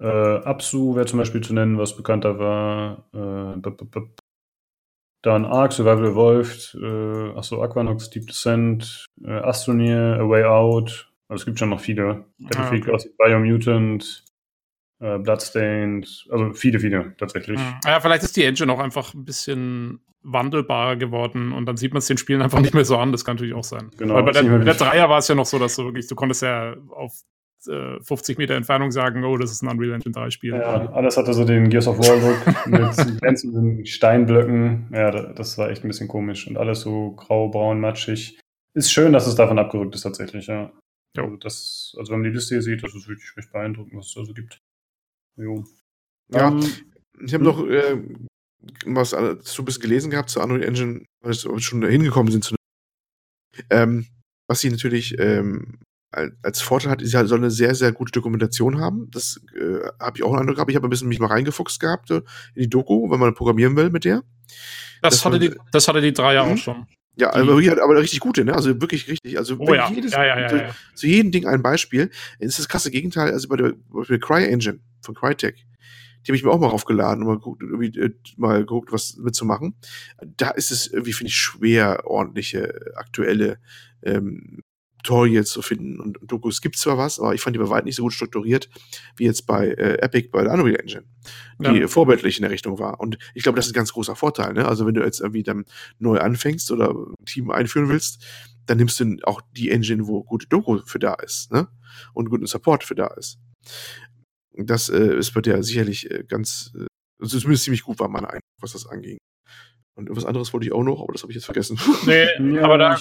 Äh, Absu wäre zum Beispiel zu nennen, was bekannter war. Äh, dann Ark, Survival Evolved, äh, achso, Aquanox, Deep Descent, äh, Astroneer, A Way Out, also es gibt schon noch viele. Battlefield ah, Classic, Biomutant, äh, Bloodstained, also viele, viele tatsächlich. Hm. Ja, vielleicht ist die Engine auch einfach ein bisschen wandelbarer geworden und dann sieht man es den Spielen einfach nicht mehr so an. Das kann natürlich auch sein. Genau. Weil bei der, der Dreier war es ja noch so, dass du wirklich, du konntest ja auf 50 äh, Meter Entfernung sagen, oh, das ist ein Unreal Engine 3 Spiel. Ja, alles hatte so den Gears of War Look mit glänzenden Steinblöcken. Ja, das war echt ein bisschen komisch und alles so grau, braun, matschig. Ist schön, dass es davon abgerückt ist tatsächlich, ja. Ja. Also, das, also wenn man die Liste hier sieht, das ist wirklich recht beeindruckend, was es da so gibt. Jo. Ja, um, ähm, ich habe noch äh, was so ein bisschen gelesen gehabt zur Unreal Engine, weil wir schon hingekommen sind zu ähm, was sie natürlich ähm, als Vorteil hat, ist ja, soll eine sehr, sehr gute Dokumentation haben. Das äh, habe ich auch einen Eindruck gehabt. Ich habe ein bisschen mich mal reingefuchst gehabt äh, in die Doku, wenn man programmieren will mit der. Das, hatte, man, die, das hatte die drei ja auch mhm. schon. Ja, aber, hier, aber richtig gute, ne? Also wirklich richtig. Also oh, ja. jedes, ja, ja, ja, zu jedem Ding ein Beispiel. Es ist das krasse Gegenteil, also bei der, bei der CryEngine von Crytek. Die habe ich mir auch mal aufgeladen und mal geguckt, irgendwie, äh, mal geguckt, was mitzumachen. Da ist es irgendwie, finde ich, schwer, ordentliche, aktuelle ähm, Tutorials zu finden. Und, Dokus gibt zwar was, aber ich fand die bei weitem nicht so gut strukturiert, wie jetzt bei äh, Epic bei der Unreal Engine, die ja. vorbildlich in der Richtung war. Und ich glaube, das ist ein ganz großer Vorteil. Ne? Also wenn du jetzt irgendwie dann neu anfängst oder ein Team einführen willst, dann nimmst du auch die Engine, wo gute Doku für da ist, ne? Und guten Support für da ist. Das äh, ist bei der sicherlich äh, ganz, äh, also zumindest ziemlich gut war, meine Eindruck, was das anging. Und etwas anderes wollte ich auch noch, aber das habe ich jetzt vergessen. Nee, ja, aber da,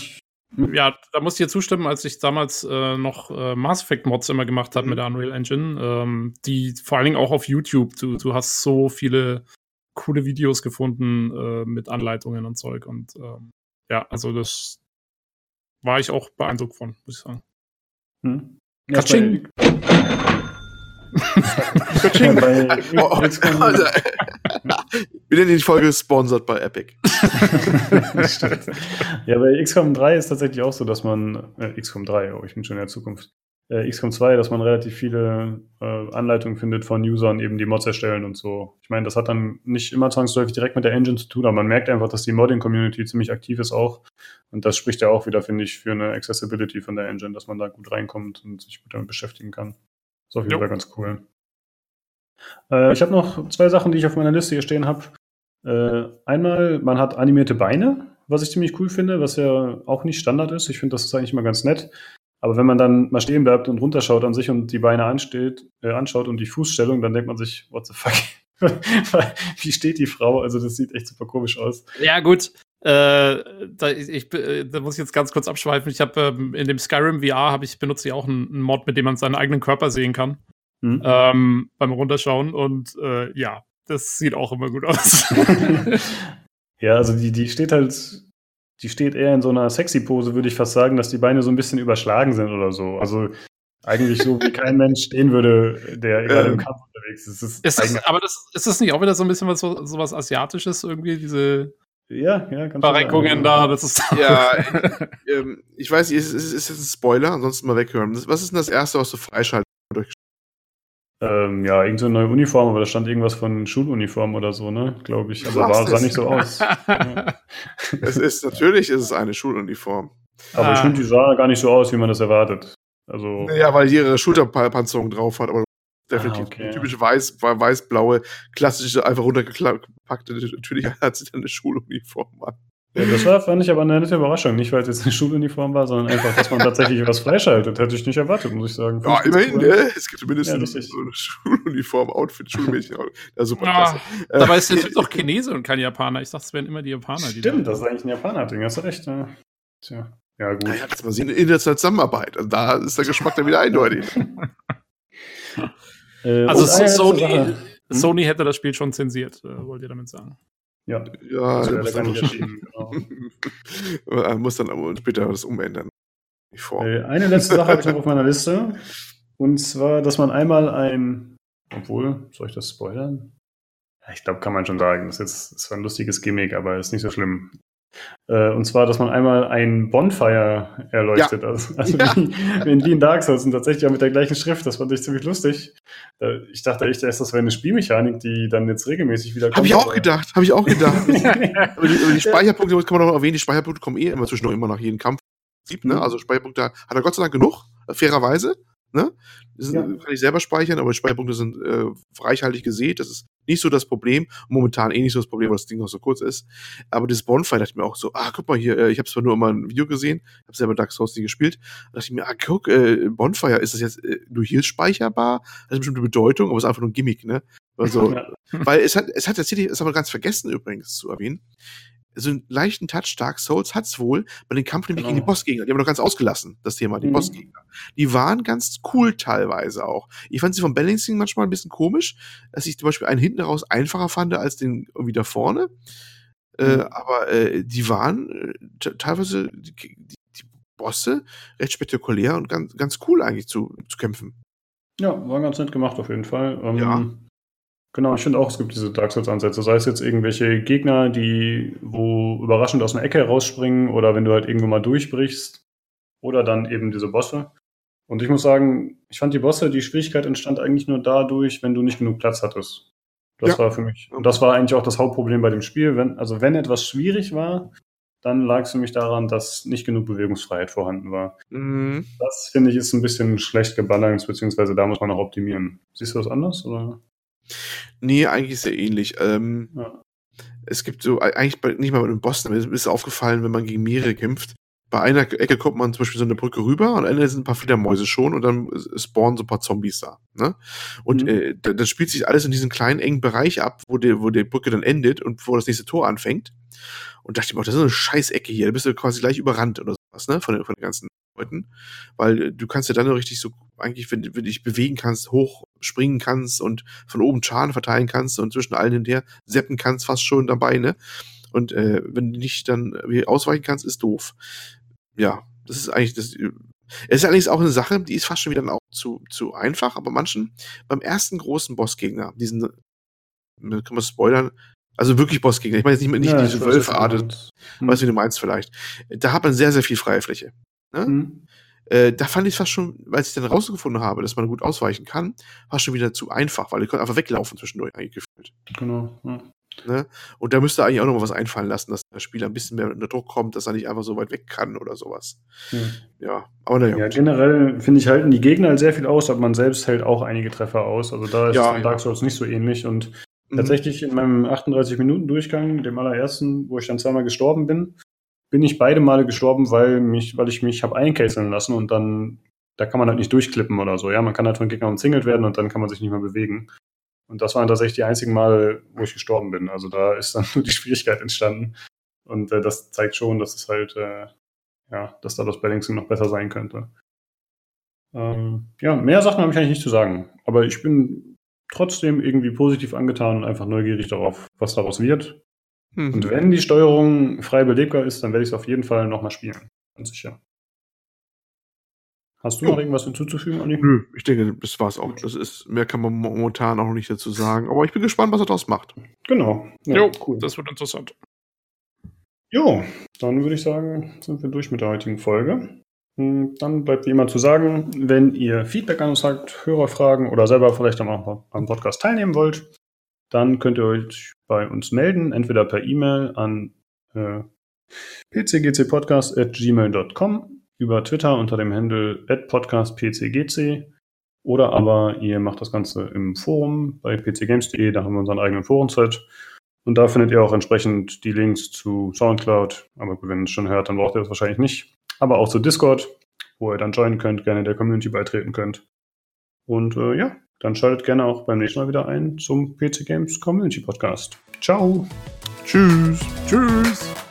ja, da muss ich dir zustimmen, als ich damals äh, noch äh, Mass Effect Mods immer gemacht habe mhm. mit der Unreal Engine, ähm, die vor allen Dingen auch auf YouTube, du, du hast so viele coole Videos gefunden äh, mit Anleitungen und Zeug und ähm, ja, also das war ich auch beeindruckt von, muss ich sagen. Hm. Ja, wir nennen die Folge sponsored bei Epic. ja, bei XCOM 3 ist tatsächlich auch so, dass man, äh, XCOM 3, oh, ich bin schon in der Zukunft, äh, XCOM 2, dass man relativ viele äh, Anleitungen findet von Usern, eben die Mods erstellen und so. Ich meine, das hat dann nicht immer zwangsläufig direkt mit der Engine zu tun, aber man merkt einfach, dass die Modding-Community ziemlich aktiv ist auch. Und das spricht ja auch wieder, finde ich, für eine Accessibility von der Engine, dass man da gut reinkommt und sich gut damit beschäftigen kann. Ist auf jeden. Fall ganz cool. Äh, ich habe noch zwei Sachen, die ich auf meiner Liste hier stehen habe. Äh, einmal, man hat animierte Beine, was ich ziemlich cool finde, was ja auch nicht Standard ist. Ich finde, das ist eigentlich immer ganz nett. Aber wenn man dann mal stehen bleibt und runterschaut an sich und die Beine ansteht, äh, anschaut und die Fußstellung, dann denkt man sich, what the fuck? Wie steht die Frau? Also das sieht echt super komisch aus. Ja, gut. Äh, da, ich, äh, da muss ich jetzt ganz kurz abschweifen. Ich habe ähm, in dem Skyrim VR habe ich benutze ich auch einen, einen, Mod, mit dem man seinen eigenen Körper sehen kann mhm. ähm, beim Runterschauen und äh, ja, das sieht auch immer gut aus. ja, also die die steht halt die steht eher in so einer sexy Pose, würde ich fast sagen, dass die Beine so ein bisschen überschlagen sind oder so. Also eigentlich so, wie kein Mensch stehen würde, der gerade im Kampf unterwegs ist. ist, ist das, aber das, ist das nicht auch wieder so ein bisschen was, so, so was Asiatisches irgendwie, diese ja, ja, ganz Verrenkungen da, das ist. Ja, ähm, ich weiß nicht, ist, ist, ist jetzt ein Spoiler, ansonsten mal weghören. Was ist denn das erste, was du freischalten ähm, ja, irgendeine neue Uniform, aber da stand irgendwas von Schuluniform oder so, ne? Glaube ich. Aber war, sah nicht so aus. es ist, natürlich ist es eine Schuluniform. Aber ah. ich finde, die sah gar nicht so aus, wie man das erwartet. Also. Ja, weil die ihre Schulterpanzerung drauf hat, aber definitiv ah, okay, typische weiß, weiß-blaue, klassische, einfach runtergepackte, natürlich hat sie dann eine Schuluniform an. Ja, das war, fand ich aber eine nette Überraschung. Nicht, weil es jetzt eine Schuluniform war, sondern einfach, dass man tatsächlich was freischaltet. Hätte ich nicht erwartet, muss ich sagen. Ja, immerhin, cool. ne? Es gibt zumindest ja, so eine Schuluniform, Outfit, Schulmädchen. Ja, super ja, klasse. Dabei ist jetzt doch Chinese und kein Japaner. Ich dachte, es wären immer die Japaner. Die Stimmt, da das ist eigentlich ein Japaner-Ding. Hast du recht. Ja. Tja, ja, gut. Naja, das mal sehen, internationale Zusammenarbeit. Also da ist der Geschmack dann wieder eindeutig. äh, also Sony, hm? Sony hätte das Spiel schon zensiert, äh, wollt ihr damit sagen? Ja, ja das das dann genau. muss dann später das umändern. Äh, eine letzte Sache habe ich noch auf meiner Liste. Und zwar, dass man einmal ein, obwohl, soll ich das spoilern? Ich glaube, kann man schon sagen. Das ist jetzt das war ein lustiges Gimmick, aber ist nicht so schlimm. Äh, und zwar, dass man einmal ein Bonfire erleuchtet. Ja. Also, also ja. wie, wie in Dark Souls und tatsächlich auch mit der gleichen Schrift. Das fand ich ziemlich lustig. Ich dachte echt erst, das wäre eine Spielmechanik, die dann jetzt regelmäßig wieder kommt. Habe ich auch gedacht. Habe ich auch gedacht. aber, die, aber die Speicherpunkte, das kann man noch erwähnen, die Speicherpunkte kommen eh immer zwischendurch immer nach jedem Kampf. Ne? Mhm. Also Speicherpunkte hat er Gott sei Dank genug, fairerweise. Ne? Das ja. kann ich selber speichern, aber die Speicherpunkte sind äh, reichhaltig gesät. Das ist nicht so das Problem. Momentan eh nicht so das Problem, weil das Ding noch so kurz ist. Aber das Bonfire dachte ich mir auch so, ah, guck mal hier, äh, ich habe zwar nur immer ein Video gesehen, habe selber Dark Souls nie gespielt. Da dachte ich mir, ah, guck, äh, Bonfire, ist das jetzt äh, nur hier speicherbar? Das hat eine bestimmte Bedeutung, aber es ist einfach nur ein Gimmick, ne? Also, ja. weil es hat, es hat tatsächlich, das haben wir ganz vergessen übrigens zu erwähnen, so einen leichten Touch Dark Souls hat's wohl bei den Kampf nämlich genau. gegen die Bossgegner. Die haben wir noch ganz ausgelassen, das Thema, die mhm. Bossgegner. Die waren ganz cool teilweise auch. Ich fand sie vom Balancing manchmal ein bisschen komisch, dass ich zum Beispiel einen hinten raus einfacher fand als den irgendwie da vorne. Äh, mhm. Äh, aber äh, die waren äh, teilweise die, die, die, Bosse recht spektakulär und ganz, ganz cool eigentlich zu, zu kämpfen. Ja, war ganz nett gemacht auf jeden Fall. Ähm, ja. Genau, ich finde auch, es gibt diese Dark Souls-Ansätze. Sei es jetzt irgendwelche Gegner, die wo überraschend aus einer Ecke herausspringen oder wenn du halt irgendwo mal durchbrichst oder dann eben diese Bosse. Und ich muss sagen, ich fand die Bosse, die Schwierigkeit entstand eigentlich nur dadurch, wenn du nicht genug Platz hattest. Das ja. war für mich. Und das war eigentlich auch das Hauptproblem bei dem Spiel. Wenn, also wenn etwas schwierig war, dann lag es für mich daran, dass nicht genug Bewegungsfreiheit vorhanden war. Mhm. Das finde ich ist ein bisschen schlecht gebalanced, beziehungsweise da muss man noch optimieren. Siehst du das anders? Oder? Nee, eigentlich sehr ähnlich. Ähm, ja. Es gibt so, eigentlich bei, nicht mal mit einem Boss, mir ist aufgefallen, wenn man gegen mehrere kämpft. Bei einer Ecke kommt man zum Beispiel so eine Brücke rüber und am Ende sind ein paar Fledermäuse schon und dann spawnen so ein paar Zombies da. Ne? Und mhm. äh, das spielt sich alles in diesem kleinen, engen Bereich ab, wo die, wo die Brücke dann endet und wo das nächste Tor anfängt. Und dachte ich mir, das ist eine scheiß Ecke hier, da bist du quasi gleich überrannt oder sowas, ne? Von, den, von den ganzen Leuten. Weil du kannst ja dann richtig so, eigentlich, wenn, wenn du dich bewegen kannst, hoch springen kannst und von oben Schaden verteilen kannst und zwischen allen hinterher seppen kannst, fast schon dabei, ne? Und äh, wenn du nicht dann ausweichen kannst, ist doof. Ja, das ist eigentlich das. Es ist allerdings auch eine Sache, die ist fast schon wieder auch zu, zu einfach, aber manchen, beim ersten großen Bossgegner, diesen, können wir spoilern, also wirklich Bossgegner, ich meine jetzt nicht, nicht Ja, diese Wölfe-Art. Hm. weißt du, wie du meinst vielleicht. Da hat man sehr, sehr viel freie Fläche. Ne? Hm. Äh, da fand ich es fast schon, als ich dann rausgefunden habe, dass man gut ausweichen kann, fast schon wieder zu einfach, weil ich konnte einfach weglaufen zwischendurch eigentlich gefühlt. Genau. Ja. Ne? Und da müsste eigentlich auch noch mal was einfallen lassen, dass der Spieler ein bisschen mehr unter Druck kommt, dass er nicht einfach so weit weg kann oder sowas. Ja. Ja, aber naja. Ja, generell finde ich, halten die Gegner halt sehr viel aus, aber man selbst hält auch einige Treffer aus. Also da ist ja. Dark Souls nicht so ähnlich. Und Mhm. tatsächlich in meinem 38-Minuten-Durchgang, dem allerersten, wo ich dann zweimal gestorben bin, bin ich beide Male gestorben, weil, mich, weil ich mich habe einkesseln lassen und dann, da kann man halt nicht durchklippen oder so. Ja, man kann halt von Gegnern umzingelt werden und dann kann man sich nicht mehr bewegen. Und das waren tatsächlich die einzigen Male, wo ich gestorben bin. Also da ist dann nur die Schwierigkeit entstanden. Und äh, das zeigt schon, dass es halt, äh, ja, dass da das Balancing noch besser sein könnte. Ähm, ja, mehr Sachen habe ich eigentlich nicht zu sagen. Aber ich bin trotzdem irgendwie positiv angetan und einfach neugierig darauf, was daraus wird. Mhm. Und wenn die Steuerung frei belegbar ist, dann werde ich es auf jeden Fall nochmal spielen. Ganz sicher. Hast du Jo. noch irgendwas hinzuzufügen, Andi? Nö, ich denke, das war's auch. Das ist, mehr kann man momentan auch noch nicht dazu sagen. Aber ich bin gespannt, was er daraus macht. Genau. Ja, jo, cool. das wird interessant. Jo, dann würde ich sagen, sind wir durch mit der heutigen Folge. Hm, Dann bleibt wie immer zu sagen, wenn ihr Feedback an uns habt, Hörerfragen oder selber vielleicht auch am Podcast teilnehmen wollt, dann könnt ihr euch bei uns melden, entweder per E-Mail an äh, pcgcpodcast.gmail.com, über Twitter unter dem Handle podcastpcgc oder aber ihr macht das Ganze im Forum bei pcgames.de, da haben wir unseren eigenen Forenthread. Und da findet ihr auch entsprechend die Links zu Soundcloud. Aber gut, wenn ihr es schon hört, dann braucht ihr das wahrscheinlich nicht. Aber auch zu Discord, wo ihr dann joinen könnt, gerne der Community beitreten könnt. Und äh, ja, dann schaltet gerne auch beim nächsten Mal wieder ein zum PC Games Community Podcast. Ciao! Tschüss. Tschüss.